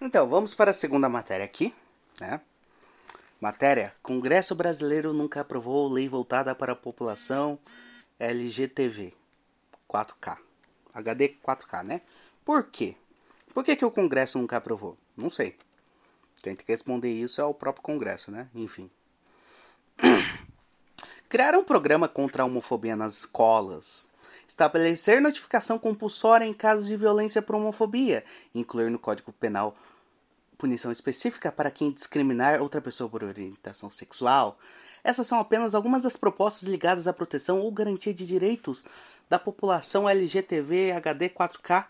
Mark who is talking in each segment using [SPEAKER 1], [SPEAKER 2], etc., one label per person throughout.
[SPEAKER 1] Então, vamos para a segunda matéria aqui, né? Matéria: Congresso Brasileiro nunca aprovou lei voltada para a população LGTV 4K. HD 4K, né? Por quê? Por que, que o Congresso nunca aprovou? Não sei. Quem tem que responder isso é o próprio Congresso, né? Enfim. Criar um programa contra a homofobia nas escolas. Estabelecer notificação compulsória em casos de violência por homofobia. Incluir no Código Penal punição específica para quem discriminar outra pessoa por orientação sexual. Essas são apenas algumas das propostas ligadas à proteção ou garantia de direitos da população LGTV HD 4K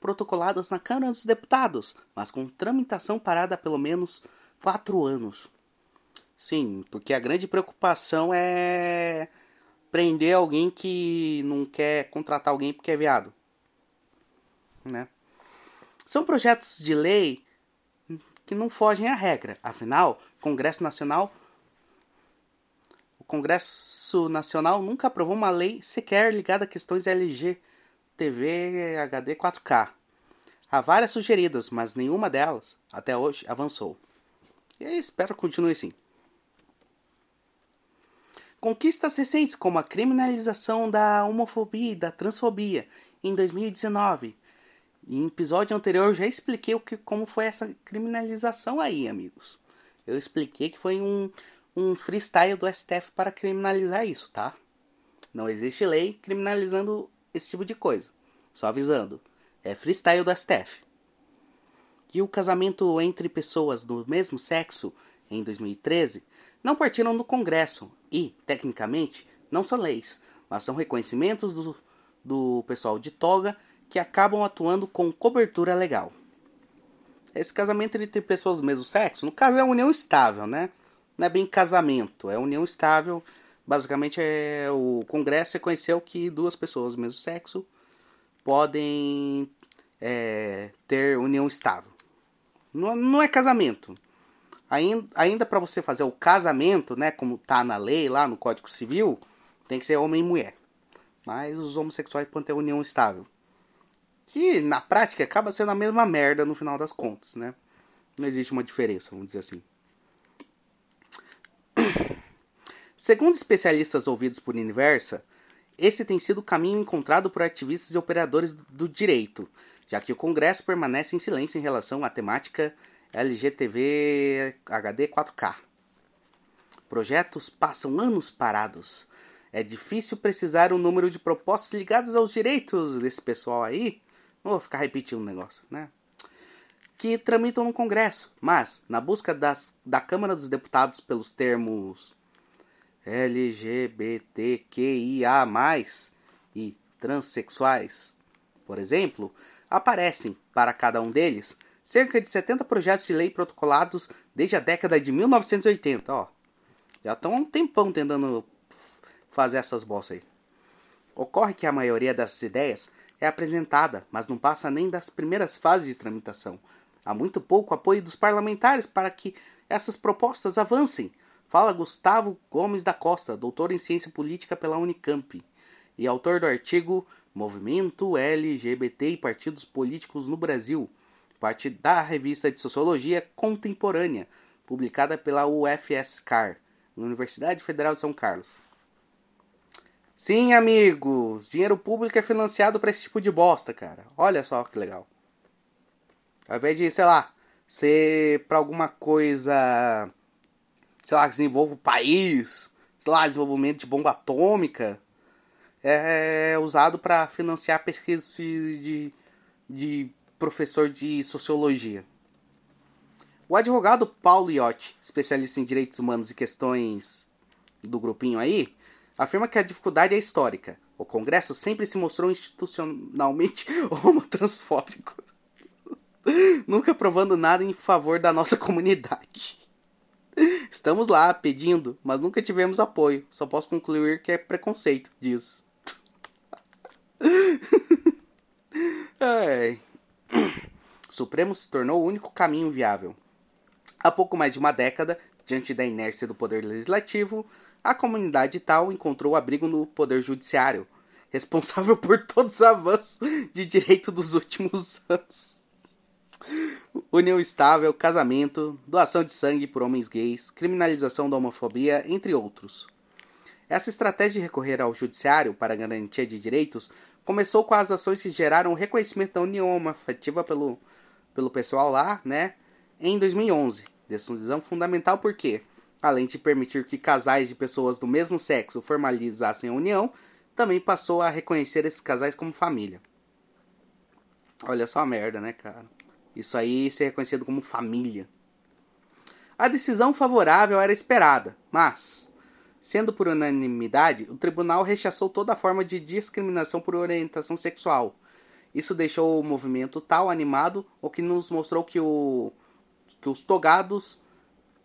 [SPEAKER 1] protocoladas na Câmara dos Deputados, mas com tramitação parada há pelo menos quatro anos. Sim, porque a grande preocupação é prender alguém que não quer contratar alguém porque é viado. Né? São projetos de lei que não fogem à regra. Afinal, Congresso Nacional o Congresso Nacional nunca aprovou uma lei sequer ligada a questões LG, TV, HD 4K. Há várias sugeridas, mas nenhuma delas, até hoje, avançou. E espero que continue assim. Conquistas recentes, como a criminalização da homofobia e da transfobia em 2019, em episódio anterior eu já expliquei o que, como foi essa criminalização aí, amigos. Eu expliquei que foi um, um freestyle do STF para criminalizar isso, tá? Não existe lei criminalizando esse tipo de coisa. Só avisando. É freestyle do STF. E o casamento entre pessoas do mesmo sexo, em 2013, não partiram do Congresso e, tecnicamente, não são leis, mas são reconhecimentos do, do pessoal de toga que acabam atuando com cobertura legal. Esse casamento entre pessoas do mesmo sexo, no caso é união estável, né? Não é bem casamento, é união estável. Basicamente é o Congresso reconheceu que duas pessoas do mesmo sexo podem é, ter união estável. Não, não é casamento. Ainda, ainda para você fazer o casamento, né, como tá na lei lá no Código Civil, tem que ser homem e mulher. Mas os homossexuais podem ter união estável que na prática acaba sendo a mesma merda no final das contas, né? Não existe uma diferença, vamos dizer assim. Segundo especialistas ouvidos por Universa, esse tem sido o caminho encontrado por ativistas e operadores do direito, já que o Congresso permanece em silêncio em relação à temática LGTV HD 4K. Projetos passam anos parados. É difícil precisar o número de propostas ligadas aos direitos desse pessoal aí, vou ficar repetindo o negócio, né? Que tramitam no Congresso, mas na busca das, da Câmara dos Deputados pelos termos LGBTQIA, e transexuais, por exemplo, aparecem, para cada um deles, cerca de 70 projetos de lei protocolados desde a década de 1980. Ó, já estão há um tempão tentando fazer essas bolsas aí. Ocorre que a maioria dessas ideias é apresentada, mas não passa nem das primeiras fases de tramitação. Há muito pouco apoio dos parlamentares para que essas propostas avancem. Fala Gustavo Gomes da Costa, doutor em ciência política pela Unicamp e autor do artigo Movimento LGBT e Partidos Políticos no Brasil, parte da revista de Sociologia Contemporânea, publicada pela UFSCar, Universidade Federal de São Carlos. Sim, amigos, dinheiro público é financiado para esse tipo de bosta, cara. Olha só que legal. Ao invés de, sei lá, ser para alguma coisa, sei lá, que desenvolva o país, sei lá, desenvolvimento de bomba atômica, é usado para financiar pesquisa de, de professor de sociologia. O advogado Paulo Iotti, especialista em direitos humanos e questões do grupinho aí, afirma que a dificuldade é histórica. O Congresso sempre se mostrou institucionalmente homotransfóbico, nunca provando nada em favor da nossa comunidade. Estamos lá pedindo, mas nunca tivemos apoio. Só posso concluir que é preconceito disso. Ai. Supremo se tornou o único caminho viável. Há pouco mais de uma década, diante da inércia do poder legislativo, a comunidade tal encontrou abrigo no Poder Judiciário, responsável por todos os avanços de direito dos últimos anos. união estável, casamento, doação de sangue por homens gays, criminalização da homofobia, entre outros. Essa estratégia de recorrer ao judiciário para garantia de direitos começou com as ações que geraram o reconhecimento da união homoafetiva pelo, pelo pessoal lá, né, em 2011. Decisão fundamental porque, além de permitir que casais de pessoas do mesmo sexo formalizassem a união, também passou a reconhecer esses casais como família. Olha só a merda, né, cara? Isso aí ser reconhecido como família. A decisão favorável era esperada, mas, sendo por unanimidade, o tribunal rechaçou toda forma de discriminação por orientação sexual. Isso deixou o movimento tal animado, o que nos mostrou que, o, que os togados,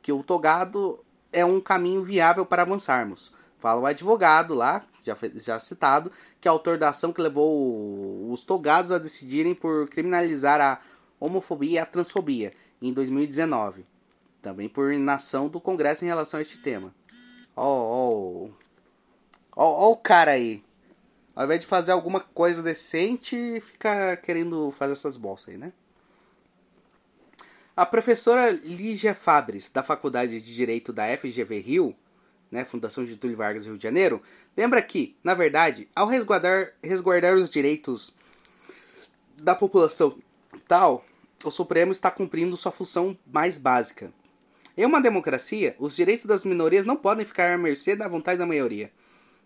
[SPEAKER 1] que o togado é um caminho viável para avançarmos. Fala o advogado lá, já, já citado, que é autor da ação que levou os togados a decidirem por criminalizar a homofobia e a transfobia em 2019. Também por inação do Congresso em relação a este tema. Ó, ó, o cara aí. Ao invés de fazer alguma coisa decente, fica querendo fazer essas bolsas aí, né? A professora Lígia Fabres, da Faculdade de Direito da FGV Rio, né, Fundação Getúlio Vargas Rio de Janeiro, lembra que, na verdade, ao resguardar, resguardar os direitos da população tal, o Supremo está cumprindo sua função mais básica. Em uma democracia, os direitos das minorias não podem ficar à mercê da vontade da maioria.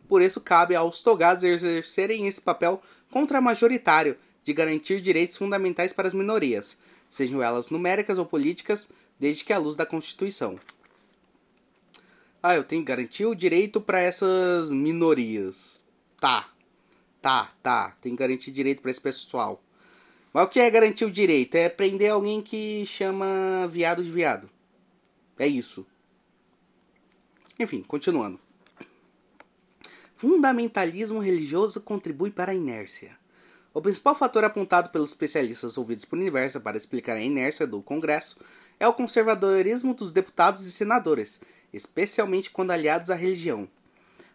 [SPEAKER 1] Por isso, cabe aos togados exercerem esse papel contramajoritário de garantir direitos fundamentais para as minorias, sejam elas numéricas ou políticas, desde que à luz da Constituição. Ah, eu tenho que garantir o direito para essas minorias. Tá. Tá, tá. Tem que garantir direito para esse pessoal. Mas o que é garantir o direito? É prender alguém que chama viado de viado. É isso. Enfim, continuando. Fundamentalismo religioso contribui para a inércia. O principal fator apontado pelos especialistas ouvidos por Universo para explicar a inércia do Congresso é o conservadorismo dos deputados e senadores, especialmente quando aliados à religião.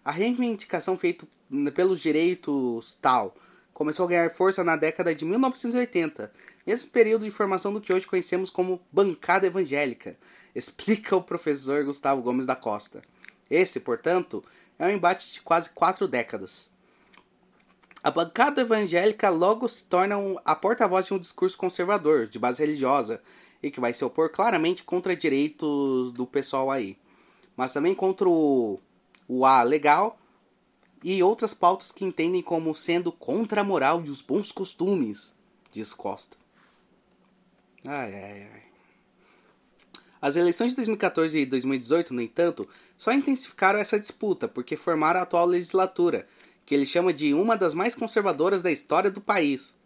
[SPEAKER 1] A reivindicação feita pelos direitos tal começou a ganhar força na década de 1980, nesse período de formação do que hoje conhecemos como bancada evangélica, explica o professor Gustavo Gomes da Costa. Esse, portanto, é um embate de quase quatro décadas. A bancada evangélica logo se torna a porta-voz de um discurso conservador, de base religiosa, e que vai se opor claramente contra direitos do pessoal aí mas também contra o, o A legal e outras pautas que entendem como sendo contra a moral e os bons costumes, diz Costa. Ai, ai, ai. As eleições de 2014 e 2018, no entanto, só intensificaram essa disputa porque formaram a atual legislatura, que ele chama de uma das mais conservadoras da história do país.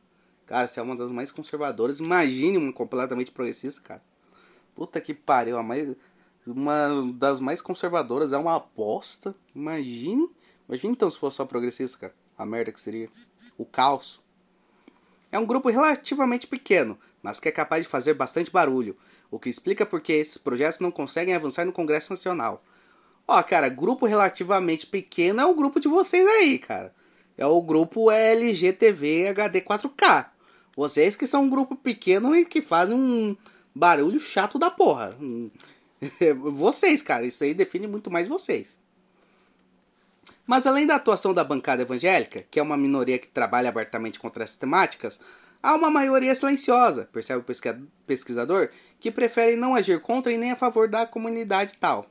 [SPEAKER 1] Cara, se é uma das mais conservadoras, imagine uma completamente progressista, cara. Puta que pariu, a mais uma das mais conservadoras, é uma aposta. Imagine. Imagine então se fosse só progressista, cara. A merda que seria. O caos. É um grupo relativamente pequeno, mas que é capaz de fazer bastante barulho, o que explica porque esses projetos não conseguem avançar no Congresso Nacional. Ó, cara, grupo relativamente pequeno é o grupo de vocês aí, cara. É o grupo LGTV HD 4K. Vocês que são um grupo pequeno e que fazem um barulho chato da porra. vocês, cara, isso aí define muito mais vocês. Mas além da atuação da bancada evangélica, que é uma minoria que trabalha abertamente contra essas temáticas, há uma maioria silenciosa, percebe o pesquisador, que prefere não agir contra e nem a favor da comunidade tal.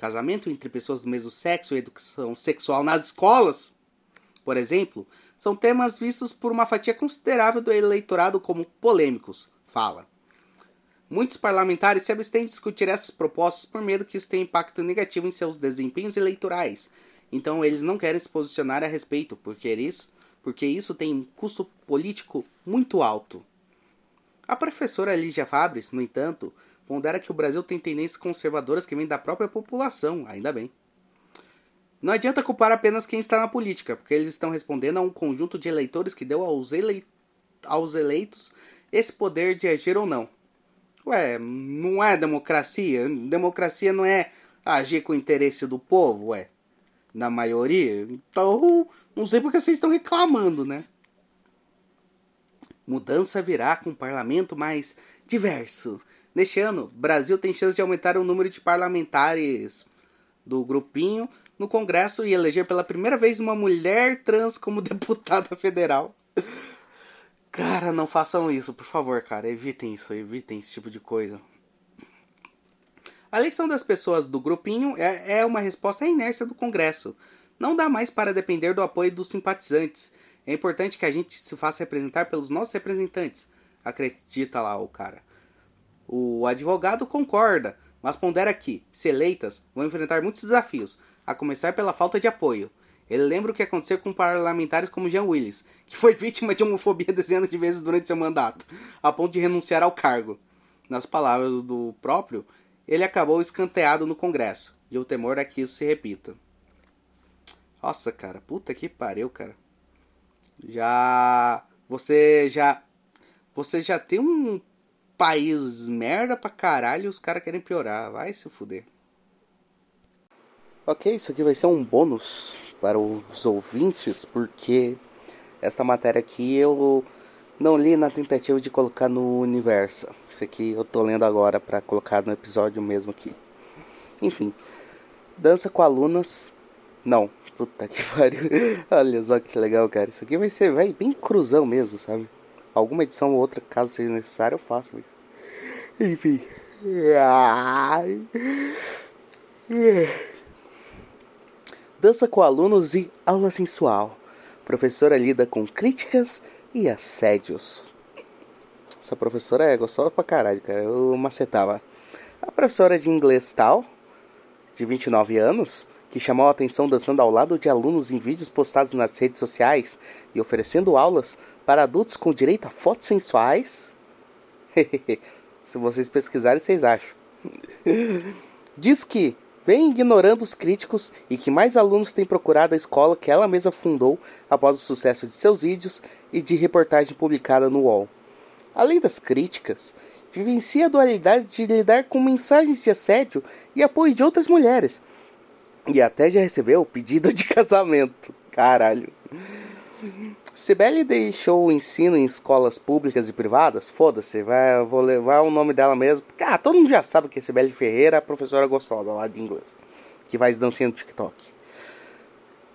[SPEAKER 1] Casamento entre pessoas do mesmo sexo e educação sexual nas escolas, por exemplo, são temas vistos por uma fatia considerável do eleitorado como polêmicos, fala. Muitos parlamentares se abstêm de discutir essas propostas por medo que isso tenha impacto negativo em seus desempenhos eleitorais. Então eles não querem se posicionar a respeito, porque isso, porque isso tem um custo político muito alto. A professora Lígia Fabres, no entanto, pondera que o Brasil tem tendências conservadoras que vêm da própria população, ainda bem. Não adianta culpar apenas quem está na política, porque eles estão respondendo a um conjunto de eleitores que deu aos, ele... aos eleitos esse poder de agir ou não. Ué, não é democracia? Democracia não é agir com o interesse do povo, ué? Na maioria? Então, não sei porque vocês estão reclamando, né? Mudança virá com um parlamento mais diverso. Neste ano, Brasil tem chance de aumentar o número de parlamentares do grupinho no Congresso e eleger pela primeira vez uma mulher trans como deputada federal. Cara, não façam isso, por favor, cara. Evitem isso, evitem esse tipo de coisa. A eleição das pessoas do grupinho é, é uma resposta à inércia do Congresso. Não dá mais para depender do apoio dos simpatizantes. É importante que a gente se faça representar pelos nossos representantes. Acredita lá o cara. O advogado concorda, mas pondera que, se eleitas, vão enfrentar muitos desafios, a começar pela falta de apoio. Ele lembra o que aconteceu com parlamentares como Jean Willis, que foi vítima de homofobia dezenas de vezes durante seu mandato, a ponto de renunciar ao cargo. Nas palavras do próprio, ele acabou escanteado no Congresso, e o temor é que isso se repita. Nossa, cara, puta que pariu, cara. Já. Você já. Você já tem um país merda pra caralho e os caras querem piorar. Vai se fuder. Ok, isso aqui vai ser um bônus para os ouvintes, porque esta matéria aqui eu não li na tentativa de colocar no universo. Isso aqui eu tô lendo agora para colocar no episódio mesmo aqui. Enfim, dança com alunas. Não, puta que pariu. Olha só que legal, cara. Isso aqui vai ser vai, bem cruzão mesmo, sabe? Alguma edição ou outra, caso seja necessário, eu faço isso. Enfim. Dança com alunos e aula sensual. Professora lida com críticas e assédios. Essa professora é gostosa pra caralho, cara. Eu macetava. A professora de inglês tal, de 29 anos, que chamou a atenção dançando ao lado de alunos em vídeos postados nas redes sociais e oferecendo aulas para adultos com direito a fotos sensuais. Se vocês pesquisarem, vocês acham. Diz que vem ignorando os críticos e que mais alunos têm procurado a escola que ela mesma fundou após o sucesso de seus vídeos e de reportagem publicada no UOL. Além das críticas, vivencia a dualidade de lidar com mensagens de assédio e apoio de outras mulheres. E até já recebeu pedido de casamento. Caralho. Sibeli deixou o ensino em escolas públicas e privadas? Foda-se, vai, vou levar o nome dela mesmo. Porque, ah, todo mundo já sabe que é Sibeli Ferreira, a professora gostosa lá de inglês, que faz dancinha no TikTok.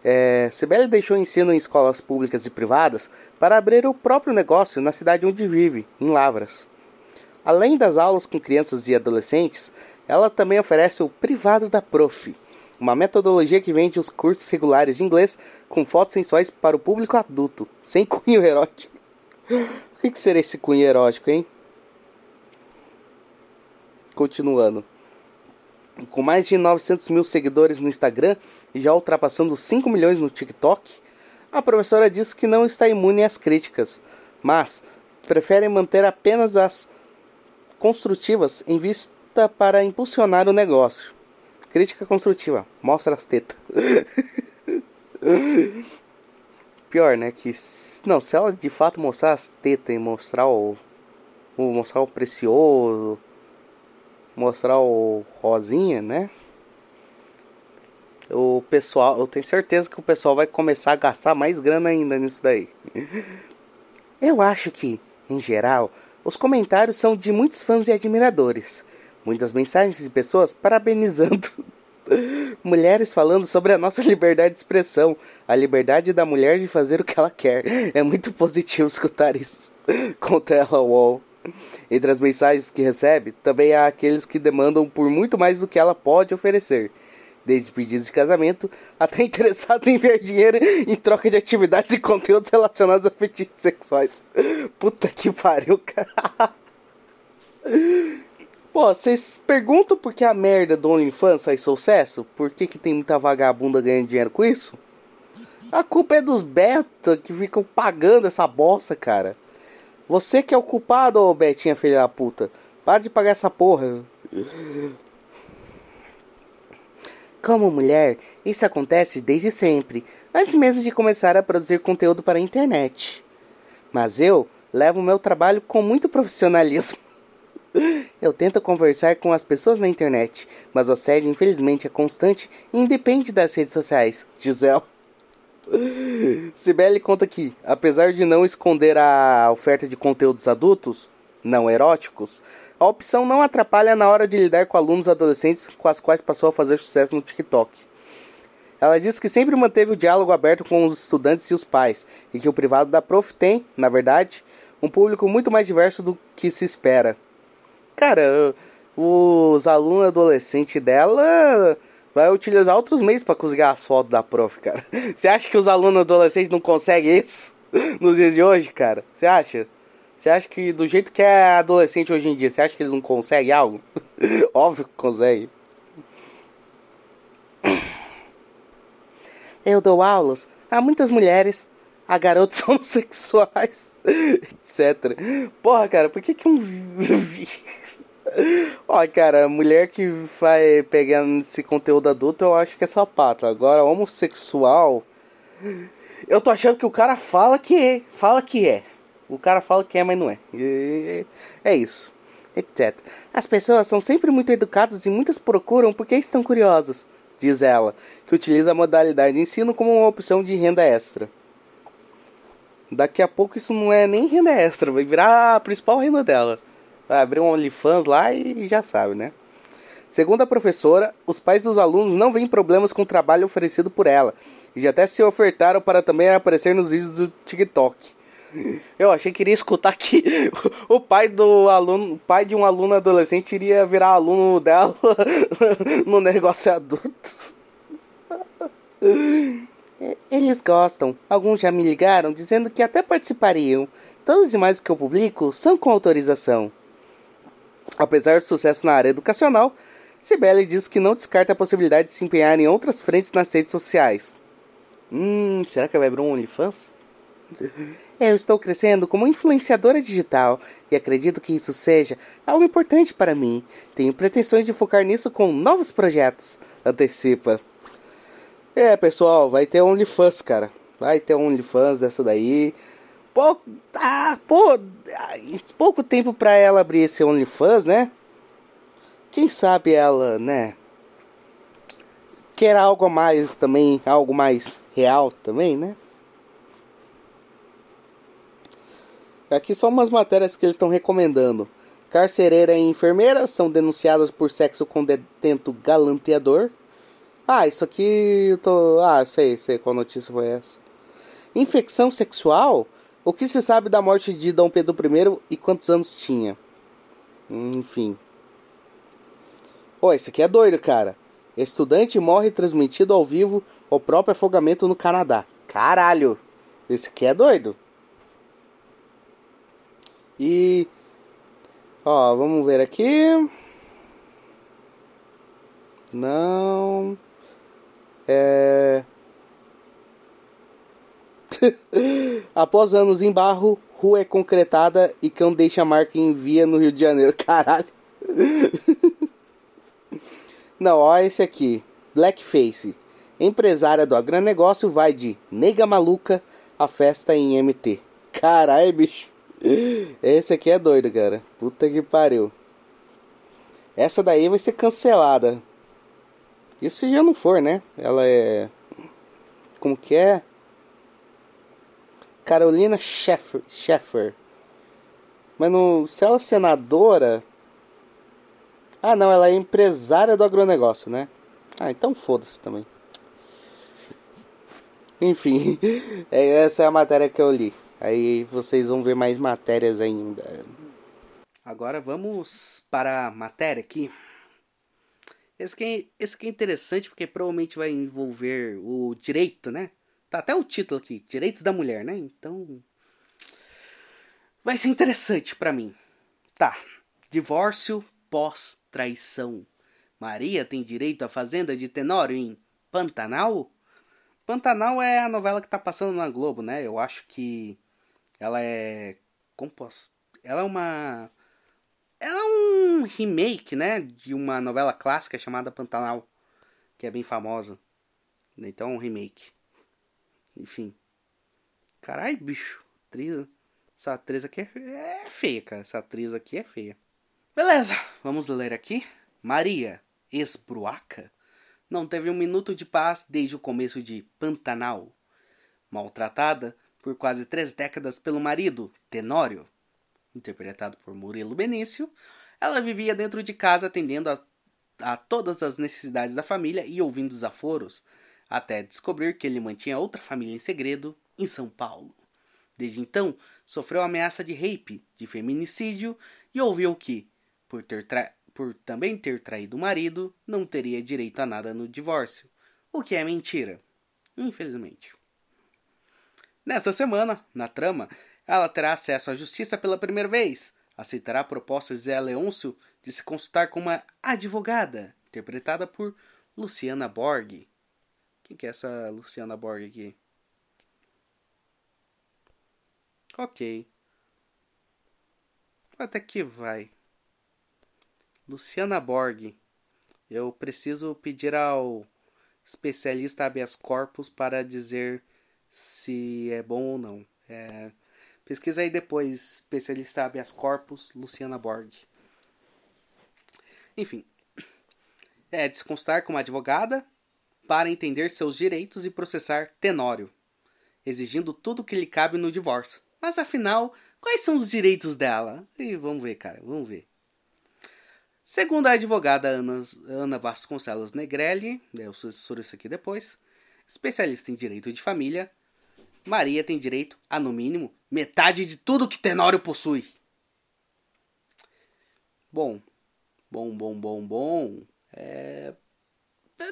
[SPEAKER 1] É, Sibeli deixou o ensino em escolas públicas e privadas para abrir o próprio negócio na cidade onde vive, em Lavras. Além das aulas com crianças e adolescentes, ela também oferece o Privado da Prof uma metodologia que vende os cursos regulares de inglês com fotos sensuais para o público adulto, sem cunho erótico. O que, que seria esse cunho erótico, hein? Continuando. Com mais de 900 mil seguidores no Instagram e já ultrapassando 5 milhões no TikTok, a professora diz que não está imune às críticas, mas prefere manter apenas as construtivas em vista para impulsionar o negócio. Crítica construtiva. Mostra as tetas. Pior, né? Que. Não, se ela de fato mostrar as tetas e mostrar o. o mostrar o precioso. Mostrar o rosinha, né? O pessoal. Eu tenho certeza que o pessoal vai começar a gastar mais grana ainda nisso daí. Eu acho que, em geral, os comentários são de muitos fãs e admiradores muitas mensagens de pessoas parabenizando mulheres falando sobre a nossa liberdade de expressão, a liberdade da mulher de fazer o que ela quer. É muito positivo escutar isso. Conta ela Wall. Entre as mensagens que recebe, também há aqueles que demandam por muito mais do que ela pode oferecer. Desde pedidos de casamento até interessados em ver dinheiro em troca de atividades e conteúdos relacionados a fetiches sexuais. Puta que pariu, cara. Pô, vocês perguntam por que a merda do OnlyFans faz sucesso? Por que, que tem muita vagabunda ganhando dinheiro com isso? A culpa é dos beta que ficam pagando essa bosta, cara. Você que é o culpado, ô Betinha filha da puta. Para de pagar essa porra. Como mulher, isso acontece desde sempre, antes mesmo de começar a produzir conteúdo para a internet. Mas eu levo meu trabalho com muito profissionalismo. Eu tento conversar com as pessoas na internet, mas o assédio infelizmente é constante e independe das redes sociais, diz ela. Sibeli conta que, apesar de não esconder a oferta de conteúdos adultos, não eróticos, a opção não atrapalha na hora de lidar com alunos adolescentes com as quais passou a fazer sucesso no TikTok. Ela diz que sempre manteve o diálogo aberto com os estudantes e os pais, e que o privado da Prof tem, na verdade, um público muito mais diverso do que se espera. Cara, os alunos adolescentes dela vai utilizar outros meios para conseguir as fotos da prof, cara. Você acha que os alunos adolescentes não conseguem isso nos dias de hoje, cara? Você acha? Você acha que do jeito que é adolescente hoje em dia, você acha que eles não conseguem algo? Óbvio que conseguem. Eu dou aulas a muitas mulheres, a garotos homossexuais, etc. Porra, cara, por que que um Ó, cara, mulher que vai pegando esse conteúdo adulto, eu acho que é sapato. Agora, homossexual. Eu tô achando que o cara fala que é. Fala que é. O cara fala que é, mas não é. É isso. Etc. As pessoas são sempre muito educadas e muitas procuram porque estão curiosas, diz ela, que utiliza a modalidade de ensino como uma opção de renda extra. Daqui a pouco isso não é nem renda extra, vai virar a principal renda dela. Vai abrir um OnlyFans lá e já sabe, né? Segundo a professora, os pais dos alunos não veem problemas com o trabalho oferecido por ela e já até se ofertaram para também aparecer nos vídeos do TikTok. Eu achei que iria escutar que o pai do aluno, pai de um aluno adolescente iria virar aluno dela no negócio adulto. Eles gostam. Alguns já me ligaram dizendo que até participariam. Todas as imagens que eu publico são com autorização. Apesar do sucesso na área educacional, Sibeli diz que não descarta a possibilidade de se empenhar em outras frentes nas redes sociais. Hum, será que vai abrir um OnlyFans? Eu estou crescendo como influenciadora digital e acredito que isso seja algo importante para mim. Tenho pretensões de focar nisso com novos projetos. Antecipa. É, pessoal, vai ter OnlyFans, cara. Vai ter OnlyFans dessa daí pouco, ah, pô, pouco tempo para ela abrir esse OnlyFans, né? Quem sabe ela, né? Quer algo mais também, algo mais real também, né? Aqui são umas matérias que eles estão recomendando. Carcereira e enfermeira são denunciadas por sexo com detento galanteador. Ah, isso aqui eu tô. Ah, sei, sei qual notícia foi essa. Infecção sexual o que se sabe da morte de Dom Pedro I e quantos anos tinha? Enfim. Pô, esse aqui é doido, cara. Estudante morre transmitido ao vivo o próprio afogamento no Canadá. Caralho! Esse aqui é doido. E. Ó, vamos ver aqui. Não. É. Após anos em barro, rua é concretada e cão deixa marca em via no Rio de Janeiro. Caralho. Não, ó esse aqui. Blackface. Empresária do agronegócio vai de nega maluca a festa em MT. Caralho, bicho. Esse aqui é doido, cara. Puta que pariu. Essa daí vai ser cancelada. Isso se já não for, né? Ela é. Como que é? Carolina Sheffer. Sheffer. Mas no, se ela é senadora. Ah, não, ela é empresária do agronegócio, né? Ah, então foda-se também. Enfim, é, essa é a matéria que eu li. Aí vocês vão ver mais matérias ainda. Agora vamos para a matéria aqui. Esse aqui, é, esse aqui é interessante porque provavelmente vai envolver o direito, né? Tá até o título aqui, Direitos da Mulher, né? Então vai ser interessante para mim. Tá. Divórcio pós traição. Maria tem direito à fazenda de Tenório em Pantanal? Pantanal é a novela que tá passando na Globo, né? Eu acho que ela é composta. Ela é uma ela é um remake, né, de uma novela clássica chamada Pantanal, que é bem famosa. Então, um remake. Enfim. Caralho, bicho. Atriz. Essa atriz aqui é, é feia, cara. Essa atriz aqui é feia. Beleza, vamos ler aqui. Maria Esbruaca não teve um minuto de paz desde o começo de Pantanal. Maltratada por quase três décadas pelo marido, Tenório, interpretado por Murilo Benício, ela vivia dentro de casa atendendo a, a todas as necessidades da família e ouvindo desaforos, até descobrir que ele mantinha outra família em segredo em São Paulo. Desde então, sofreu ameaça de rape, de feminicídio e ouviu que, por, ter por também ter traído o marido, não teria direito a nada no divórcio, o que é mentira, infelizmente. Nesta semana, na trama, ela terá acesso à justiça pela primeira vez, aceitará a proposta de Zé Leôncio de se consultar com uma advogada, interpretada por Luciana Borg. Quem que é essa Luciana Borg aqui? Ok. Até que vai. Luciana Borg. Eu preciso pedir ao especialista habeas corpus para dizer se é bom ou não. É, pesquisa aí depois, especialista habeas corpus, Luciana Borg. Enfim, é desconstar como advogada para entender seus direitos e processar Tenório, exigindo tudo que lhe cabe no divórcio. Mas afinal, quais são os direitos dela? E vamos ver, cara, vamos ver. Segundo a advogada Ana, Ana Vasconcelos Negrelli, eu sucessoro isso aqui depois, especialista em direito de família, Maria tem direito a, no mínimo, metade de tudo que Tenório possui. Bom, bom, bom, bom, bom. É...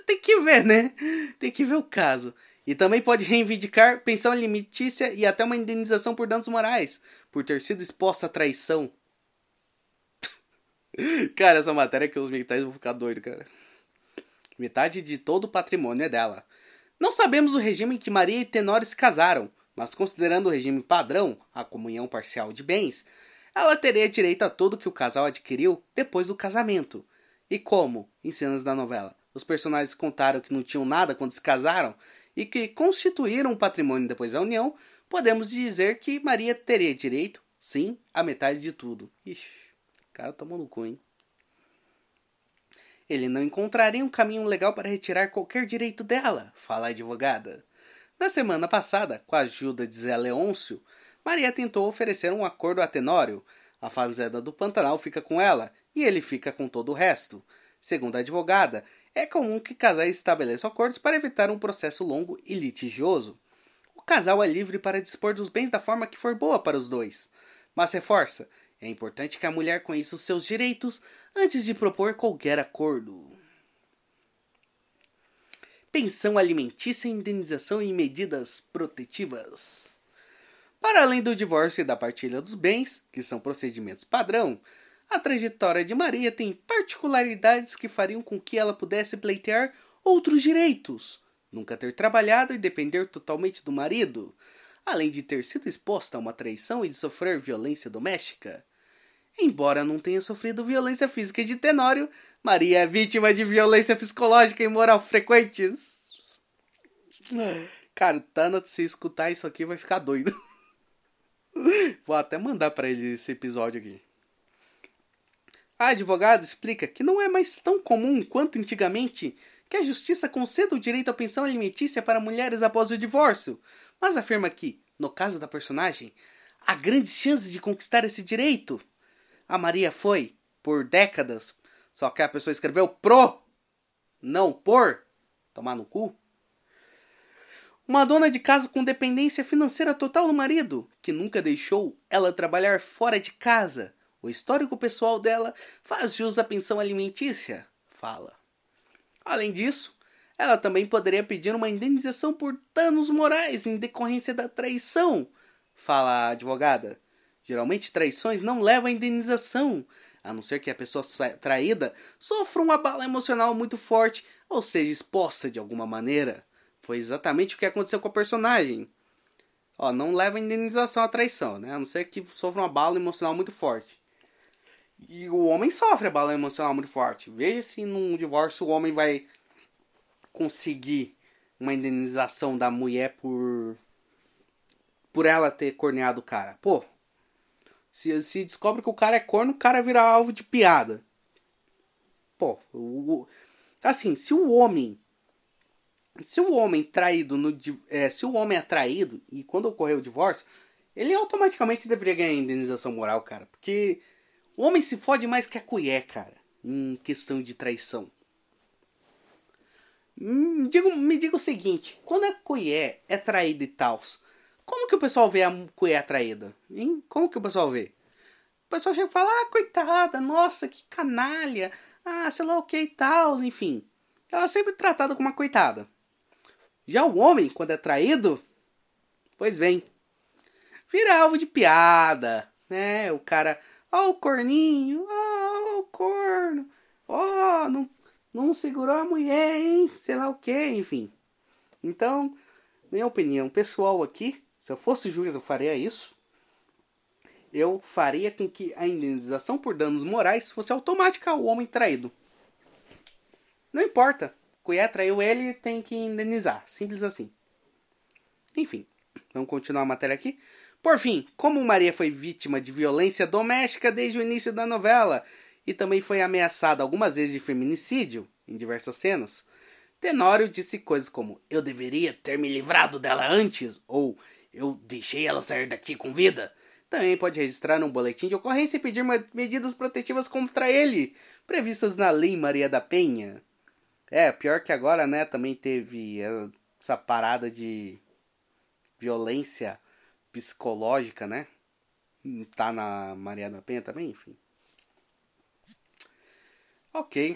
[SPEAKER 1] Tem que ver, né? Tem que ver o caso. E também pode reivindicar pensão alimentícia e até uma indenização por danos morais, por ter sido exposta à traição. cara, essa matéria que os militares vão ficar doidos, cara. Metade de todo o patrimônio é dela. Não sabemos o regime em que Maria e Tenório se casaram, mas considerando o regime padrão, a comunhão parcial de bens, ela teria direito a tudo que o casal adquiriu depois do casamento. E como, em cenas da novela, os personagens contaram que não tinham nada quando se casaram, e que constituíram um patrimônio depois da união, podemos dizer que Maria teria direito, sim, a metade de tudo. Ixi, o cara tomou no cu, hein? Ele não encontraria um caminho legal para retirar qualquer direito dela, fala a advogada. Na semana passada, com a ajuda de Zé Leôncio, Maria tentou oferecer um acordo a Tenório. A fazenda do Pantanal fica com ela e ele fica com todo o resto. Segundo a advogada, é comum que casais estabeleçam acordos para evitar um processo longo e litigioso. O casal é livre para dispor dos bens da forma que for boa para os dois, mas reforça: é importante que a mulher conheça os seus direitos antes de propor qualquer acordo. Pensão alimentícia, indenização e medidas protetivas. Para além do divórcio e da partilha dos bens, que são procedimentos padrão, a trajetória de Maria tem particularidades que fariam com que ela pudesse pleitear outros direitos. Nunca ter trabalhado e depender totalmente do marido, além de ter sido exposta a uma traição e de sofrer violência doméstica. Embora não tenha sofrido violência física de Tenório, Maria é vítima de violência psicológica e moral frequentes. Cara, o Thanos, se escutar isso aqui, vai ficar doido. Vou até mandar para ele esse episódio aqui. A advogada explica que não é mais tão comum quanto antigamente que a justiça conceda o direito à pensão alimentícia para mulheres após o divórcio, mas afirma que, no caso da personagem, há grandes chances de conquistar esse direito. A Maria foi, por décadas, só que a pessoa escreveu pro, não por, tomar no cu. Uma dona de casa com dependência financeira total do marido, que nunca deixou ela trabalhar fora de casa o histórico pessoal dela faz jus à pensão alimentícia, fala. Além disso, ela também poderia pedir uma indenização por danos morais em decorrência da traição, fala a advogada. Geralmente, traições não levam a indenização, a não ser que a pessoa traída sofra uma bala emocional muito forte ou seja exposta de alguma maneira. Foi exatamente o que aconteceu com a personagem. Ó, não leva indenização à traição, né? A não ser que sofra uma bala emocional muito forte. E o homem sofre a bala emocional muito forte. Veja se num divórcio o homem vai conseguir uma indenização da mulher por por ela ter corneado o cara. Pô, se, se descobre que o cara é corno, o cara vira alvo de piada. Pô, o, assim, se o homem se o homem traído no, é, se o homem é traído e quando ocorreu o divórcio, ele automaticamente deveria ganhar indenização moral, cara, porque o homem se fode mais que a colher, cara, em questão de traição. Me hum, me diga o seguinte, quando a colher é traída e tal, como que o pessoal vê a colher traída? Hein? Como que o pessoal vê? O pessoal chega e fala, ah, coitada, nossa, que canalha, ah, sei lá o que e tal, enfim. Ela é sempre tratada como uma coitada. Já o homem, quando é traído, pois bem, vira alvo de piada, né? O cara, ó oh, o corninho, ó oh, o corno, ó, oh, não, não segurou a mulher, hein? Sei lá o que, enfim. Então, minha opinião pessoal aqui, se eu fosse juiz eu faria isso. Eu faria com que a indenização por danos morais fosse automática ao homem traído. Não importa Cuié traiu ele tem que indenizar. Simples assim. Enfim, vamos continuar a matéria aqui. Por fim, como Maria foi vítima de violência doméstica desde o início da novela e também foi ameaçada algumas vezes de feminicídio em diversas cenas, Tenório disse coisas como: Eu deveria ter me livrado dela antes, ou Eu deixei ela sair daqui com vida. Também pode registrar um boletim de ocorrência e pedir medidas protetivas contra ele, previstas na Lei Maria da Penha. É, pior que agora, né, também teve essa parada de violência psicológica, né? Tá na Mariana Penha também, enfim. Ok.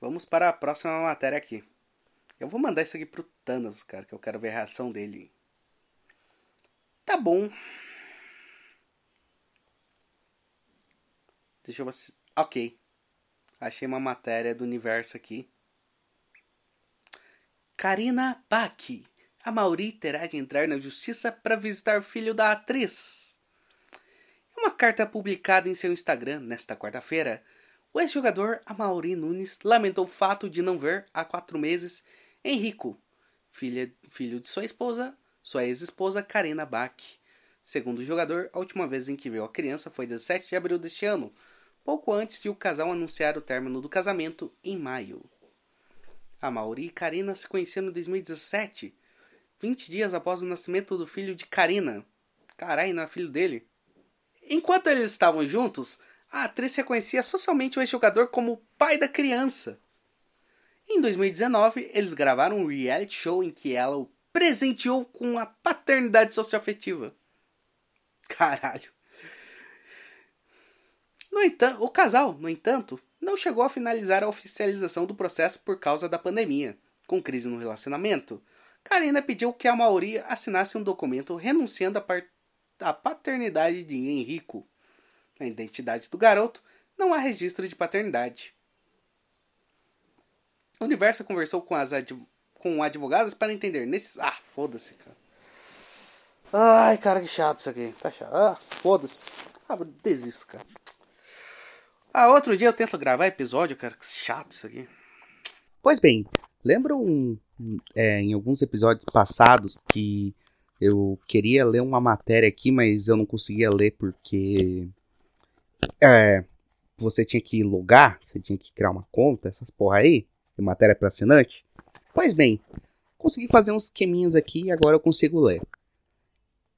[SPEAKER 1] Vamos para a próxima matéria aqui. Eu vou mandar isso aqui pro Thanos, cara, que eu quero ver a reação dele. Tá bom. Deixa eu. Ok. Achei uma matéria do universo aqui. Karina Bach. A Mauri terá de entrar na justiça para visitar o filho da atriz. Em uma carta publicada em seu Instagram nesta quarta-feira, o ex-jogador Amaury Nunes lamentou o fato de não ver há quatro meses Henrico, filho de sua esposa, sua ex-esposa Karina Bach. Segundo o jogador, a última vez em que viu a criança foi 17 de abril deste ano, pouco antes de o casal anunciar o término do casamento em maio. A Mauri e Karina se conheceram em 2017, 20 dias após o nascimento do filho de Karina. Carai, não é filho dele. Enquanto eles estavam juntos, a atriz reconhecia socialmente o ex-jogador como pai da criança. Em 2019, eles gravaram um reality show em que ela o presenteou com a paternidade socioafetiva. Caralho. No entanto, o casal, no entanto, não chegou a finalizar a oficialização do processo por causa da pandemia. Com crise no relacionamento, Karina pediu que a Mauri assinasse um documento renunciando à paternidade de Henrico. Na identidade do garoto, não há registro de paternidade. O Universo conversou com as adv com advogadas para entender. Nesses... Ah, foda-se, cara. Ai, cara, que chato isso aqui. Tá chato. Ah, foda-se. Ah, desisto, cara. Ah, outro dia eu tento gravar episódio, cara. Que chato isso aqui. Pois bem, lembram é, em alguns episódios passados que eu queria ler uma matéria aqui, mas eu não conseguia ler porque é, você tinha que logar, você tinha que criar uma conta, essas porra aí, de matéria para assinante. Pois bem, consegui fazer uns esqueminhas aqui e agora eu consigo ler.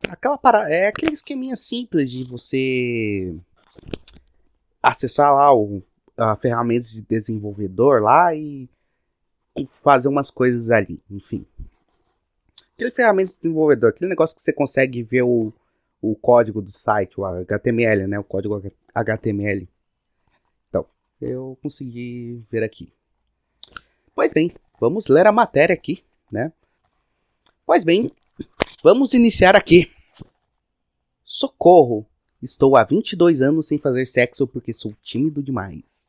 [SPEAKER 1] Aquela para é aquele esqueminha simples de você acessar lá o, a ferramentas de desenvolvedor lá e fazer umas coisas ali, enfim. Aquele ferramenta de desenvolvedor, aquele negócio que você consegue ver o, o código do site, o HTML, né? O código HTML. Então, eu consegui ver aqui. Pois bem, vamos ler a matéria aqui, né? Pois bem, vamos iniciar aqui. Socorro! Estou há 22 anos sem fazer sexo porque sou tímido demais.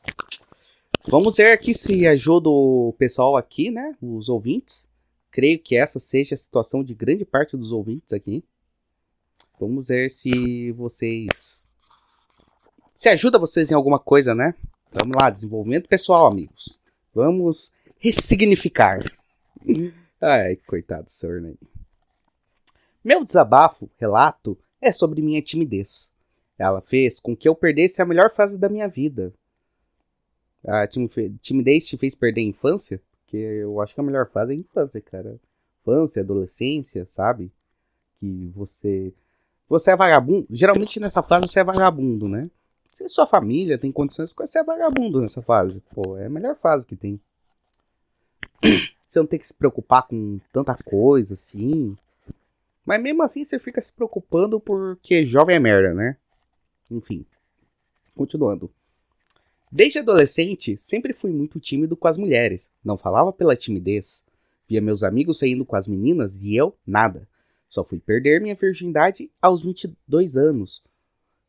[SPEAKER 1] Vamos ver aqui se ajuda o pessoal aqui, né? Os ouvintes. Creio que essa seja a situação de grande parte dos ouvintes aqui. Vamos ver se vocês. Se ajuda vocês em alguma coisa, né? Vamos lá, desenvolvimento pessoal, amigos. Vamos ressignificar. Ai, coitado do senhor, né? Meu desabafo, relato, é sobre minha timidez. Ela fez com que eu perdesse a melhor fase da minha vida. A timidez te fez perder a infância? Porque eu acho que a melhor fase é a infância, cara. Infância, adolescência, sabe? Que você. Você é vagabundo. Geralmente nessa fase você é vagabundo, né? Se sua família tem condições, você é vagabundo nessa fase. Pô, é a melhor fase que tem. Você não tem que se preocupar com tanta coisa assim. Mas mesmo assim você fica se preocupando porque jovem é merda, né? Enfim. Continuando. Desde adolescente, sempre fui muito tímido com as mulheres. Não falava pela timidez. Via meus amigos saindo com as meninas e eu, nada. Só fui perder minha virgindade aos 22 anos.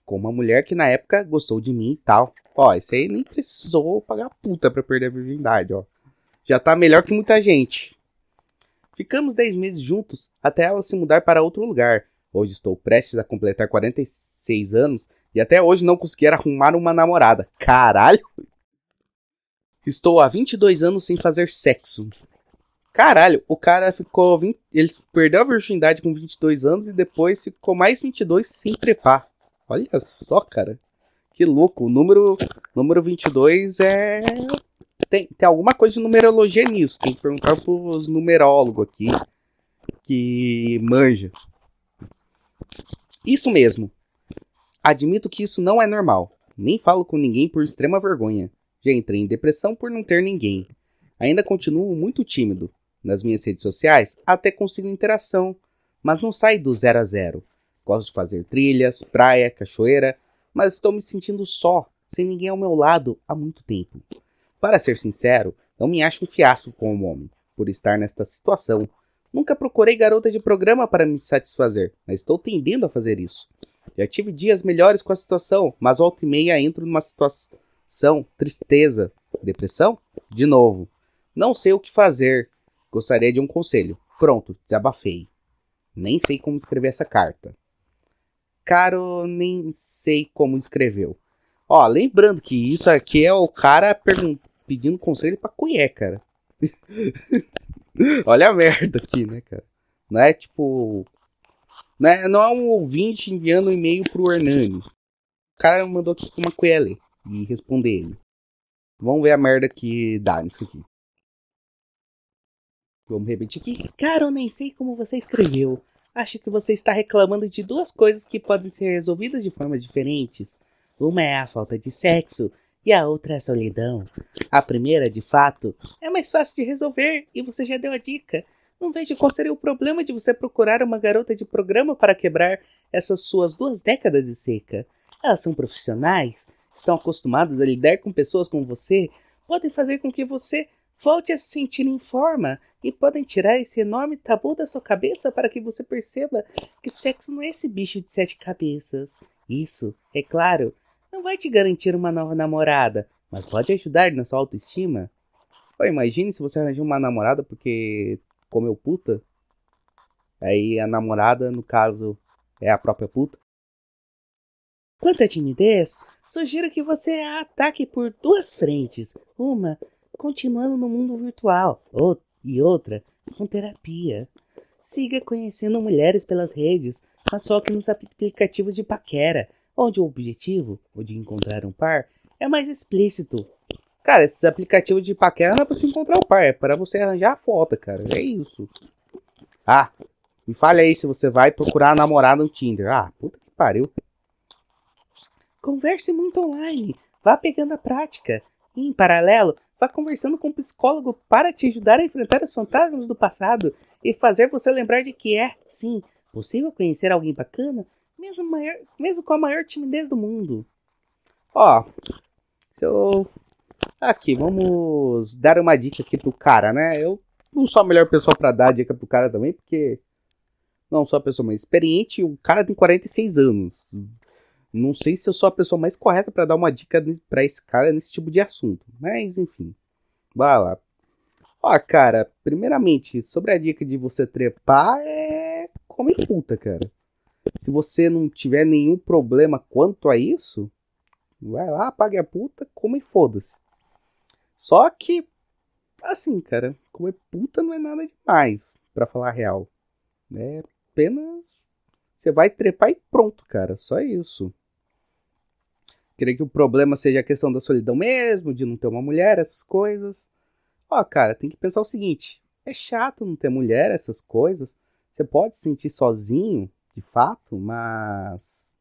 [SPEAKER 1] Com uma mulher que na época gostou de mim e tal. Ó, isso aí nem precisou pagar puta pra perder a virgindade, ó. Já tá melhor que muita gente. Ficamos 10 meses juntos até ela se mudar para outro lugar. Hoje estou prestes a completar 46 anos e até hoje não consegui arrumar uma namorada. Caralho! Estou há 22 anos sem fazer sexo. Caralho, o cara ficou. 20, ele perdeu a virgindade com 22 anos e depois ficou mais 22 sem trepar. Olha só, cara. Que louco. O número, número 22 é. Tem, tem alguma coisa de numerologia nisso. Tem que perguntar pros numerólogos aqui. Que manja. Isso mesmo. Admito que isso não é normal. Nem falo com ninguém por extrema vergonha. Já entrei em depressão por não ter ninguém. Ainda continuo muito tímido. Nas minhas redes sociais até consigo interação, mas não saio do zero a zero. Gosto de fazer trilhas, praia, cachoeira, mas estou me sentindo só, sem ninguém ao meu lado há muito tempo. Para ser sincero, não me acho um fiasco como homem, por estar nesta situação. Nunca procurei garota de programa para me satisfazer, mas estou tendendo a fazer isso. Já tive dias melhores com a situação, mas volta e meia entro numa situação, tristeza, depressão? De novo. Não sei o que fazer. Gostaria de um conselho. Pronto, desabafei. Nem sei como escrever essa carta. Caro, nem sei como escreveu. Ó, lembrando que isso aqui é o cara pedindo conselho pra colher, cara. Olha a merda aqui, né, cara? Não é tipo né? Não é um ouvinte enviando um e-mail pro Hernani. O cara mandou aqui uma QL e responder ele. Vamos ver a merda que dá nisso aqui. Vamos repetir aqui. Cara, eu nem sei como você escreveu. Acho que você está reclamando de duas coisas que podem ser resolvidas de formas diferentes. Uma é a falta de sexo e a outra é a solidão. A primeira, de fato, é mais fácil de resolver e você já deu a dica. Não vejo qual seria o problema de você procurar uma garota de programa para quebrar essas suas duas décadas de seca. Elas são profissionais, estão acostumadas a lidar com pessoas como você, podem fazer com que você volte a se sentir em forma e podem tirar esse enorme tabu da sua cabeça para que você perceba que sexo não é esse bicho de sete cabeças. Isso, é claro, não vai te garantir uma nova namorada, mas pode ajudar na sua autoestima. Pô, imagine se você arranjar uma namorada porque comeu puta. Aí a namorada, no caso, é a própria puta. Quanto à timidez, sugiro que você a ataque por duas frentes. Uma, continuando no mundo virtual, e outra, com terapia. Siga conhecendo mulheres pelas redes, mas só que nos aplicativos de paquera, onde o objetivo, o de encontrar um par, é mais explícito Cara, esses aplicativos de paquera não é pra você encontrar o par, é pra você arranjar a foto, cara. É isso. Ah, me fale aí se você vai procurar namorada no Tinder. Ah, puta que pariu. Converse muito online. Vá pegando a prática. E, em paralelo, vá conversando com um psicólogo para te ajudar a enfrentar os fantasmas do passado e fazer você lembrar de que é, sim, possível conhecer alguém bacana, mesmo, maior, mesmo com a maior timidez do mundo. Ó, se eu Aqui, vamos dar uma dica aqui pro cara, né? Eu não sou a melhor pessoa para dar dica pro cara também, porque não sou a pessoa mais experiente, o cara tem 46 anos. Não sei se eu sou a pessoa mais correta para dar uma dica para esse cara nesse tipo de assunto, mas enfim. Vai lá. Ó, cara, primeiramente, sobre a dica de você trepar, é come puta, cara. Se você não tiver nenhum problema quanto a isso, vai lá, apague a puta, come e foda-se. Só que, assim, cara, comer puta não é nada demais, para falar a real. É apenas. Você vai trepar e pronto, cara. Só isso. Queria que o problema seja a questão da solidão mesmo, de não ter uma mulher, essas coisas. Ó, cara, tem que pensar o seguinte: é chato não ter mulher, essas coisas. Você pode se sentir sozinho, de fato, mas.